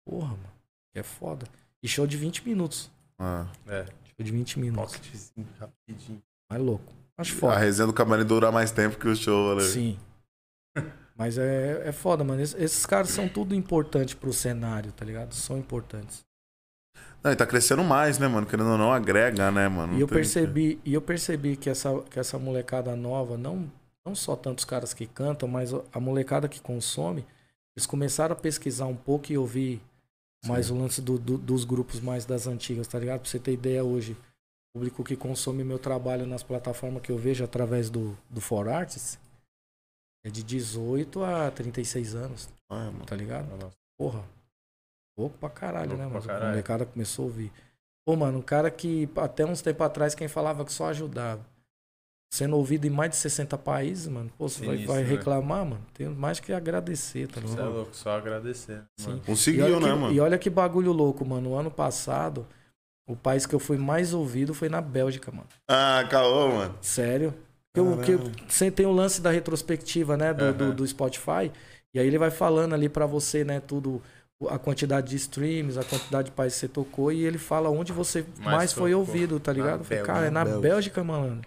Porra, mano. É foda. E show de 20 minutos. Ah. É, Show de 20 minutos. pocketzinho, rapidinho. Mais louco. Acho A foda. resenha do camarim dura mais tempo que o show, né? Sim. Mas é, é foda, mano. Es- Esses caras são tudo importante pro cenário, tá ligado? São importantes. Não, e tá crescendo mais, né, mano? Querendo ou não, agrega, né, mano? E eu percebi, e eu percebi que essa, que essa molecada nova, não, não só tantos caras que cantam, mas a molecada que consome, eles começaram a pesquisar um pouco e ouvir mais o lance do- do- dos grupos mais das antigas, tá ligado? Pra você ter ideia hoje, público que consome meu trabalho nas plataformas que eu vejo através do, do For Arts é de 18 a 36 anos, Ah, mano. tá ligado? Nossa. Porra. Louco pra caralho, Louco né, pra mano? caralho. A molecada começou a ouvir. Pô, mano, um cara que até uns tempos atrás quem falava que só ajudava. Sendo ouvido em mais de 60 países, mano. Pô, você vai, Sinistro, vai né? reclamar, mano? Tem mais que agradecer, tá Você é ligado? louco, só agradecer. Sim. Mano. E Conseguiu, olha, né, que, mano? e olha que bagulho louco, mano. O ano passado, o país que eu fui mais ouvido foi na Bélgica, mano. Ah, caô, mano. Sério. Porque, Caralho. você tem o lance da retrospectiva, né, do, do, Aham. do Spotify, e aí ele vai falando ali pra você, né, tudo, a quantidade de streams, a quantidade de países que você tocou, e ele fala onde você mais, Mais foi ouvido, tá ligado? Eu falei, cara, é na Bélgica. Bélgica, mano.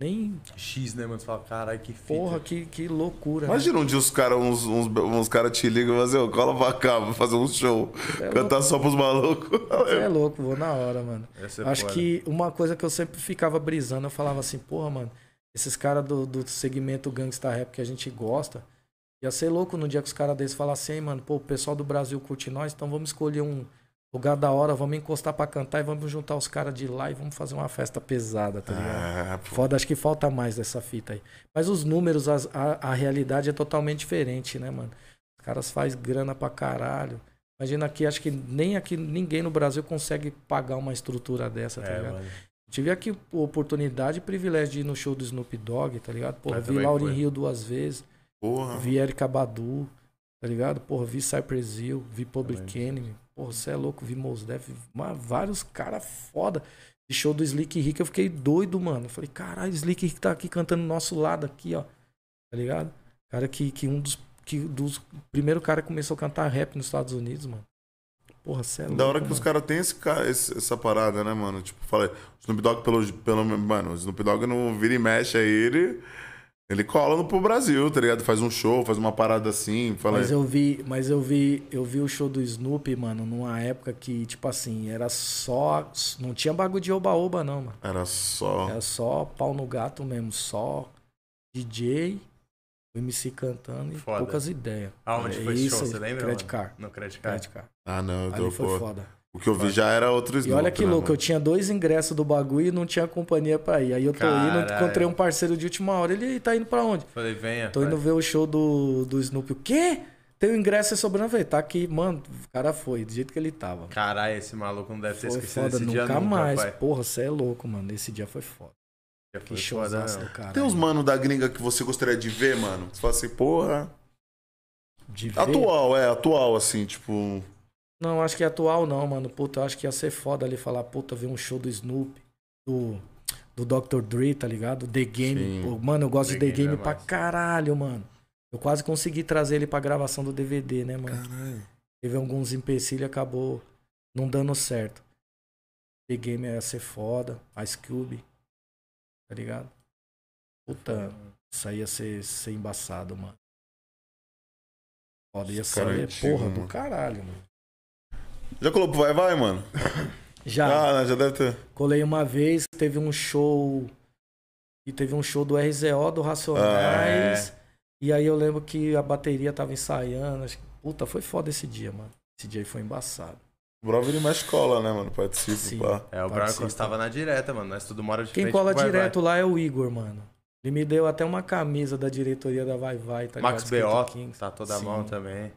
Nem, X, né, mano? Você fala, caralho, que fita. porra, que, que loucura, né? Imagina um dia os caras, uns, uns, uns cara te ligam e fazer, ô, cola pra cá, vou fazer um show. É Cantar só pros malucos. Você é louco, vou na hora, mano. Essa é Acho que uma coisa que eu sempre ficava brisando, eu falava assim, porra, mano, esses caras do, do segmento gangsta rap que a gente gosta, ia ser louco no dia que os caras desses falassem, "Ei, mano, pô, o pessoal do Brasil curte nós, então vamos escolher um lugar da hora, vamos encostar pra cantar e vamos juntar os caras de lá e vamos fazer uma festa pesada, tá ligado? Ah. Foda, acho que falta mais dessa fita aí. Mas os números, as- a, a realidade é totalmente diferente, né, mano? Os caras fazem grana pra caralho. Imagina aqui, acho que nem aqui, ninguém no Brasil consegue pagar uma estrutura dessa, tá É, ligado? mano. Tive aqui oportunidade e privilégio de ir no show do Snoop Dogg, tá ligado? Pô, Eu vi fui. Hill duas vezes, Porra. vi Erika Badu, tá ligado? Porra, vi Cypress Hill, vi Public. Enemy. Porra, você é louco, vi Mos Def, mas vários caras foda. De show do Slick Rick, eu fiquei doido, mano. Falei, caralho, Slick Rick tá aqui cantando do nosso lado aqui, ó. Tá ligado? Cara que, que um dos que dos primeiro cara que começou a cantar rap nos Estados Unidos, mano. Porra, você é louco. Da hora que mano. os caras têm esse, essa parada, né, mano? Tipo, falei, o Snoop Dogg, pelo, pelo. Mano, o Snoop Dogg não vira e mexe aí, ele. Ele cola no pro Brasil, tá ligado? Faz um show, faz uma parada assim. Fala, Mas eu vi, mas eu vi, eu vi o show do Snoopy, mano, numa época que, tipo assim, era só. Não tinha bagulho de oba-oba, não, mano. Era só. Era só pau no gato mesmo, só DJ, o MC cantando e Foda. poucas ideias. Aonde É foi esse show, você lembra? Credit? Card. No Credit Card. Ah, não, eu tô, Ali foi pô. foda. O que eu vi já era outro E Snoop. olha que né, louco, eu mano? tinha dois ingressos do bagulho e não tinha companhia pra ir. Aí eu tô indo, Caralho. encontrei um parceiro de última hora. Ele tá indo pra onde? Falei, venha. Tô pai. indo ver o show do, do Snoopy. O quê? Tem o ingresso aí sobrando? Eu falei, tá aqui, mano. O cara foi, do jeito que ele tava. Caralho, esse maluco não deve ter Foi esquecido foda, esse dia nunca nunca, mais. pai. Porra, você é louco, mano. Esse dia foi foda. Já Que foda, do cara. Tem uns mano da gringa que você gostaria de ver, mano? Você fala assim, porra. De ver? Atual, é, atual, assim, tipo. Não, acho que atual não, mano. Puta, eu acho que ia ser foda ali falar, puta, ver um show do Snoop, do, do Dr. Dre, tá ligado? The Game. Pô, mano, eu gosto The de The Game Game é pra massa. caralho, mano. Eu quase consegui trazer ele pra gravação do DVD, né, mano? Caralho. Teve alguns empecilhos e acabou não dando certo. The Game ia ser foda. Ice Cube. Tá ligado? Puta, isso aí ia ser, ser embaçado, mano. Foda, ia Esse cara é porra do mano. caralho, mano. Já colou pro Vai Vai, mano? Já. Ah, né, já deve ter. Colei uma vez, teve um show. E teve um show do RZO do Racionais. E aí eu lembro que a bateria tava ensaiando. acho que- Puta, foi foda esse dia, mano. Esse dia aí foi embaçado. O Bravo mais cola, né, mano? Participa, Sim. pá. É, o Participa. encostava na direta, mano. Nós tudo mora de Quem frente cola pro Vai direto lá é o Igor, mano. Ele me deu até uma camisa da diretoria da Vai Vai, tá. Max B.O. Tá toda a Sim. mão também.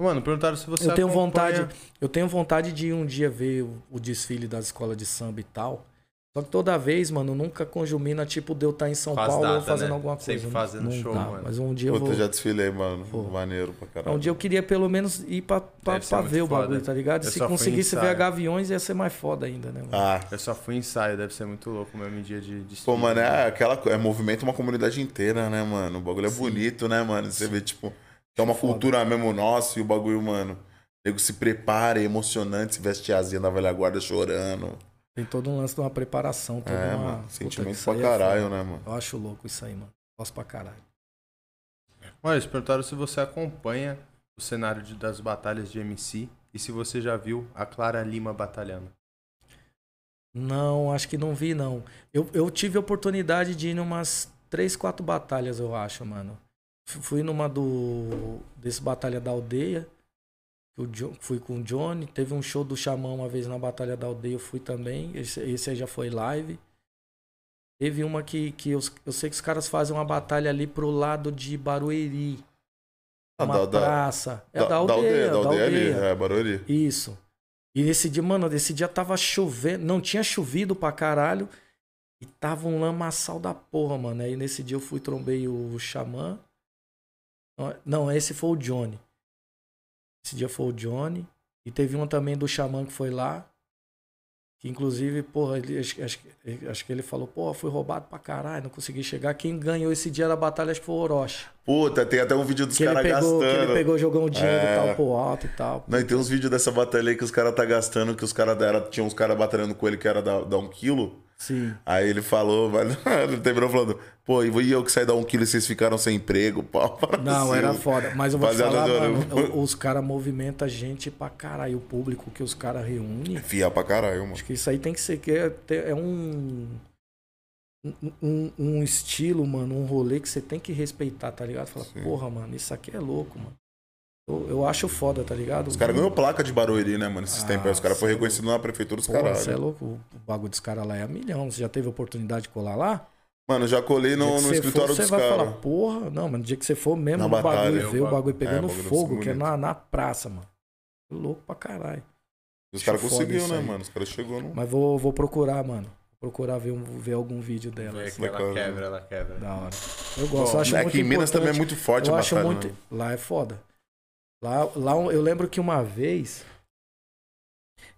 Mano, perguntaram se você Eu tenho acompanha- vontade, eu tenho vontade de um dia ver o, o desfile das escolas de samba e tal. Só que toda vez, mano, nunca conjumina, tipo, de eu estar em São as Paulo ou datas, fazendo né? alguma coisa. Sempre Não- fazendo não show, dá, mano. Mas um dia eu Puta, vou. já desfilei, mano. Vou. Maneiro pra caralho. Um dia eu queria pelo menos ir pra, pra, pra ver o foda. bagulho, tá ligado? Eu Se conseguisse ver Gaviões, ia ser mais foda ainda, né, mano? Ah, Eu só fui em ensaio, deve ser muito louco mesmo em dia de, de pô, mano, é aquela co- é movimento uma comunidade inteira, né, mano? O bagulho é Sim. bonito, né, mano? Você vê, tipo, é uma Foda. cultura mesmo nossa e o bagulho, mano. O nego se prepara, é emocionante, se veste tiazinha da velha guarda chorando. Tem todo um lance de uma preparação, toda É, uma. mano. Puta, Sentimento pra é caralho, foda. né, mano? Eu acho louco isso aí, mano. Gosto pra caralho. Olha, eles perguntaram se você acompanha o cenário de- das batalhas de MC e se você já viu a Clara Lima batalhando. Não, acho que não vi, não. Eu, eu tive a oportunidade de ir em umas três, quatro batalhas, eu acho, mano. Fui numa do. desse Batalha da Aldeia. Jo- fui com o Johnny. Teve um show do Xamã uma vez na Batalha da Aldeia, eu fui também. Esse, esse aí já foi live. Teve uma que, que eu, eu sei que os caras fazem uma batalha ali pro lado de Barueri. Ah, Uma da- da- praça. É da, aldeia, da aldeia ali, é, Barulho. isso. E nesse dia, mano, esse dia tava chovendo. Não tinha chovido pra caralho. E tava um lamaçal da porra, mano. Aí nesse dia eu fui trombei o Xamã. Não, esse foi o Johnny. Esse dia foi o Johnny. E teve uma também do Xamã que foi lá. Que inclusive, porra, ele, acho, acho, que- acho que ele falou, porra, fui roubado pra caralho, não consegui chegar. Quem ganhou esse dia da batalha acho que foi o Orochi. Puta, tem até um vídeo dos caras pegou, que ele gastando. pegou, jogou um dinheiro É. e tal pro alto e tal. Não, e tem uns vídeos dessa batalha aí que os caras tá gastando, que os caras deram. Tinha uns caras batalhando com ele que era da, da um quilo. Sim. Aí ele falou, mas ele terminou falando, pô, e eu que saí da um quilo e vocês ficaram sem emprego, pau. Não, era foda. Mas eu vou te falar, mano, os caras movimentam gente pra caralho. O público que os caras reúnem. Fiel pra caralho, mano. Acho que isso aí tem que ser que é, é um, um, um- estilo, mano, um rolê que você tem que respeitar, tá ligado? Fala, porra, mano, isso aqui é louco, mano. Eu, eu acho foda, tá ligado? Os caras ganhou placa de Barueri, né, mano? Esses Ah, tempos aí. Os caras foram é reconhecidos na prefeitura dos Porra, você é louco. O bagulho dos caras lá é a milhão. Você já teve oportunidade de colar lá? Mano, já colei No no, escritório for, dos você vai falar, caras. porra, não, mas no dia que você for mesmo Na no batalha, bagulho, eu ver o bagulho pegando É, bagulho fogo, que é na, na praça, mano. Louco pra caralho. Os caras isso né, aí. mano? Os caras chegou no. Mas vou, vou procurar, mano. Procurar ver, um- ver algum vídeo dela. Vê assim. que ela quebra, ela quebra. Da hora. Eu gosto, eu acho é muito que em Minas também é muito forte eu a acho batalha. muito. né? Lá é foda. Lá, lá eu lembro que uma vez.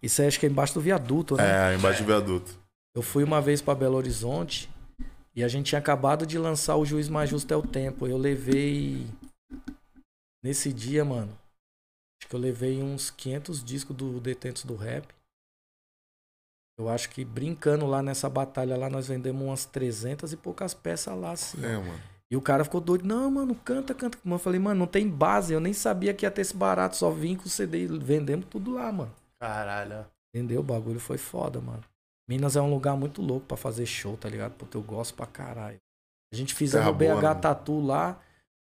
Isso aí acho que é embaixo do viaduto, né? É, embaixo do viaduto. Eu fui uma vez pra Belo Horizonte e a gente tinha acabado de lançar o Juiz Mais Justo é o Tempo. Eu levei. Nesse dia, mano. Acho que eu levei uns 500 discos do Detentos do Rap. Eu acho que brincando lá nessa batalha lá, nós vendemos umas 300 e poucas peças lá, assim. É, mano. E o cara ficou doido. Não, mano, canta, canta. Mano, eu falei, mano, não tem base. Eu nem sabia que ia ter esse barato. Só vim com o CD. Vendemos tudo lá, mano. Caralho. Entendeu? O bagulho foi foda, mano. Minas é um lugar muito louco pra fazer show, tá ligado? Porque eu gosto pra caralho. A gente fizemos Terra o BH mano? Tatu lá.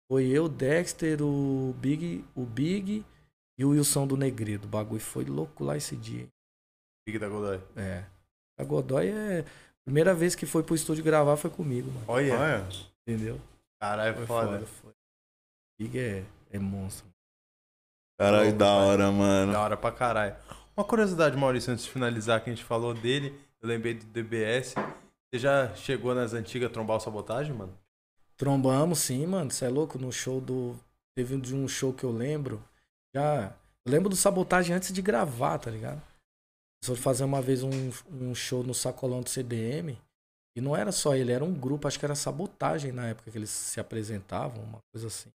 Foi eu, Dexter, o Big, o Big e o Wilson do Negredo. O bagulho foi louco lá esse dia. Big da Godoy. É. A Godoy é. Primeira vez que foi pro estúdio gravar foi comigo, mano. Olha. Ah, é. Entendeu? Caralho, Foi foda. foda. Foi. Big é, é monstro. Caralho, da hora, mano. Da hora pra caralho. Uma curiosidade, Maurício, antes de finalizar que a gente falou dele, eu lembrei do DBS. Você já chegou nas antigas trombar o sabotagem, mano? Trombamos, sim, mano. Você é louco? No show do. Teve um de um show que eu lembro. Já. Eu lembro do sabotagem antes de gravar, tá ligado? Só fazer uma vez um, um show no sacolão do CDM. E não era só ele, era um grupo, acho que era sabotagem na época que eles se apresentavam, uma coisa assim.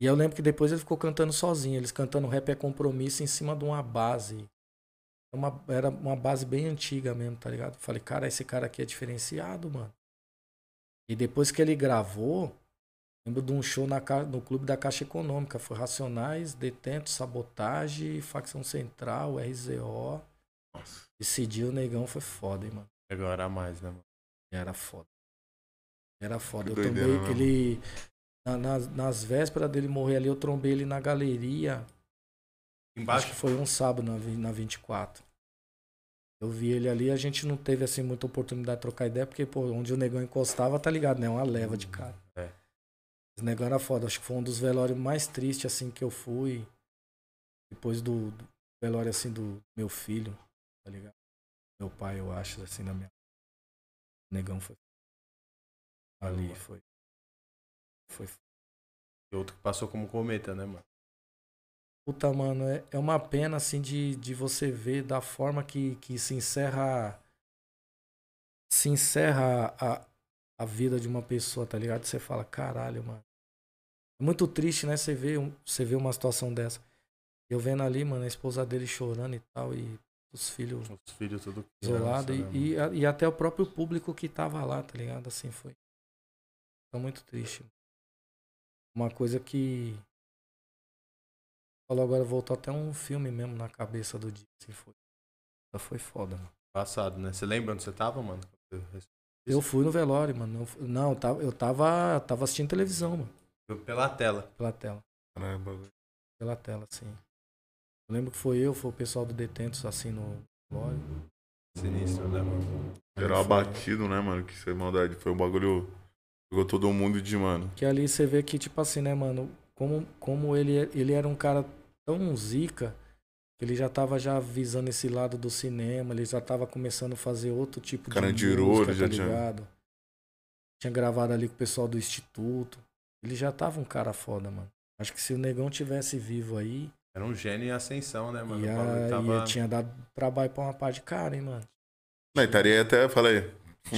E eu lembro que depois ele ficou cantando sozinho, eles cantando rap é compromisso em cima de uma base. Uma, era uma base bem antiga mesmo, tá ligado? Falei, cara, esse cara aqui é diferenciado, mano. E depois que ele gravou, lembro de um show na, no Clube da Caixa Econômica. Foi Racionais, Detentos, Sabotagem, Facção Central, RZO. Esse dia o negão foi foda, hein, mano. Agora a mais, né, mano? Era foda. Era foda. Que Eu doideira, trombei né, ele. na- nas, nas vésperas dele morrer ali, eu trombei ele na galeria. Acho Embaixo? que foi um sábado na, na 24. Eu vi ele ali, a gente não teve assim muita oportunidade de trocar ideia, porque, pô, onde o negão encostava, tá ligado, né? Uma leva de cara. É. Esse negão era foda. Acho que foi um dos velórios mais tristes, assim, que eu fui. Depois do, do velório, assim, do meu filho, tá ligado? Meu pai, eu acho, assim, na minha. O negão foi. Ali foi. Foi E outro que passou como cometa, né, mano? Puta, mano, é, é uma pena, assim, de, de você ver da forma que, que se encerra. Se encerra a, a vida de uma pessoa, tá ligado? Você fala, caralho, mano. É muito triste, né? Você vê, um- você vê uma situação dessa. Eu vendo ali, mano, a esposa dele chorando e tal, e os filhos Os filhos tudo isolados, criança, né, e, e, a- e até o próprio público que tava lá, tá ligado? Assim, foi. Foi muito triste. Uma coisa que. Falou agora, voltou até um filme mesmo na cabeça do dia, assim, foi. Foi foda, mano. Passado, né? Você lembra onde você tava, mano? Eu fui no velório, mano. Eu Não, eu tava, eu tava, tava assistindo televisão, mano. Pela tela. Pela tela. Caramba. Pela tela, assim. Eu lembro que foi eu, foi o pessoal do Detentos, assim, no velório. Sinistro, né, mano? Geral Foi- abatido, né, mano? Que isso é maldade. Foi um bagulho. Pegou todo mundo de, mano. Que ali você vê que, tipo assim, né, mano, como, como ele, ele era um cara tão zica, que ele já tava já visando esse lado do cinema, ele já tava começando a fazer outro tipo Carandiru, de música, ele já tá tinha- ligado? Tinha gravado ali com o pessoal do Instituto. Ele já tava um cara foda, mano. Acho que se o Negão tivesse vivo aí, Era um gênio em ascensão, né, mano? o bagulho tava... ia- tinha dado trabalho pra uma parte de cara, hein, mano. Não, estaria até, falei.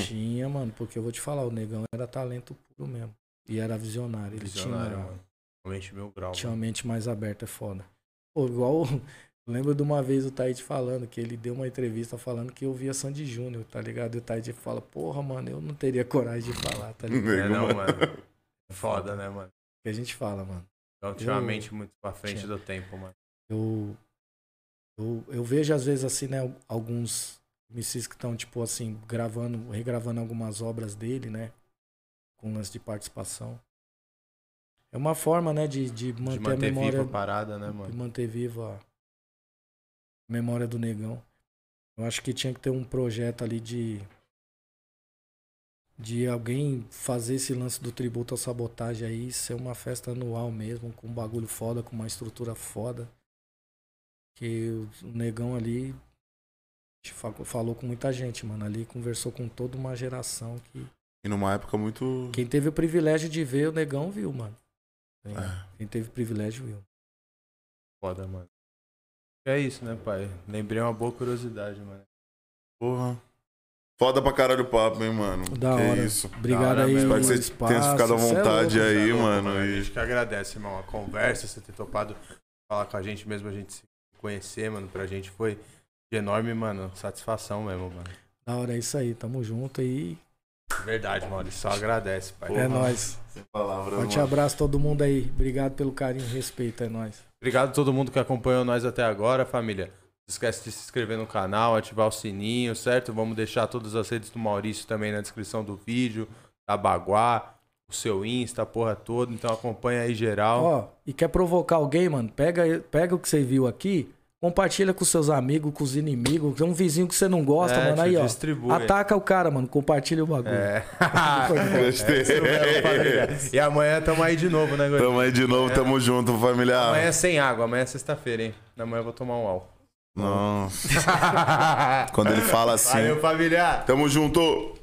Tinha, mano, porque eu vou te falar, o Negão era talento puro mesmo. E era visionário. Ele Visionário, tinha, mano. Realmente mil grau. tinha uma mano. mente mais aberta, é foda. Pô, igual. Lembro de uma vez o Taíde falando, que ele deu uma entrevista falando que eu via Sandy Júnior, tá ligado? E o Taíde fala, porra, mano, eu não teria coragem de falar, tá ligado? É, não, mano. Foda, né, mano? que a gente fala, mano. Então, tinha uma Eu- mente muito pra frente Tinha. do tempo, mano. Eu, eu, eu vejo às vezes assim, né, alguns MCs que estão, tipo assim, gravando, regravando algumas obras dele, né? Com lance de participação. É uma forma, né, de, de manter, De manter a memória. viva a parada, né, de mano? manter viva a memória do negão. Eu acho que tinha que ter um projeto ali de de alguém fazer esse lance do tributo à sabotagem aí, ser uma festa anual mesmo, com um bagulho foda, com uma estrutura foda. Que o negão ali fa- falou com muita gente, mano. Ali conversou com toda uma geração que. E numa época muito. Quem teve o privilégio de ver o negão viu, mano. É. Quem teve o privilégio viu. Foda, mano. É isso, né, pai? Lembrei uma boa curiosidade, mano. Porra. Foda pra caralho o papo, hein, mano. Da que hora. isso. Obrigado Da hora aí, Espero que vocês tenham espaço. ficado à é vontade louco, aí, louco, mano. A gente que agradece, irmão. A conversa, você ter topado falar com a gente mesmo, a gente se conhecer, mano. Pra gente foi de enorme, mano, satisfação mesmo, mano. Da hora, é isso aí. Tamo junto aí. Verdade, Maurício. Só agradece, pai. É nóis. Sem palavras, Forte mano. abraço a todo mundo aí. Obrigado pelo carinho e respeito. É nóis. Obrigado a todo mundo que acompanhou nós até agora, família. Não esquece de se inscrever no canal, ativar o sininho, certo? Vamos deixar todas as redes do Maurício também na descrição do vídeo, da Baguá, o seu Insta, a porra toda. Então acompanha aí geral. Ó, e quer provocar alguém, mano? Pega, pega o que você viu aqui, compartilha com seus amigos, com os inimigos. Tem um vizinho que você não gosta, É, mano. Aí, ó. distribui. Ataca o cara, mano. Compartilha o bagulho. É. Gostei. É. E amanhã tamo aí de novo, né, Gordinho? Tamo aí de novo, tamo junto, familiar. Amanhã é sem água, amanhã é sexta-feira, hein? Amanhã eu vou tomar um álcool. Nossa. Quando ele fala assim. Valeu, família! Tamo junto.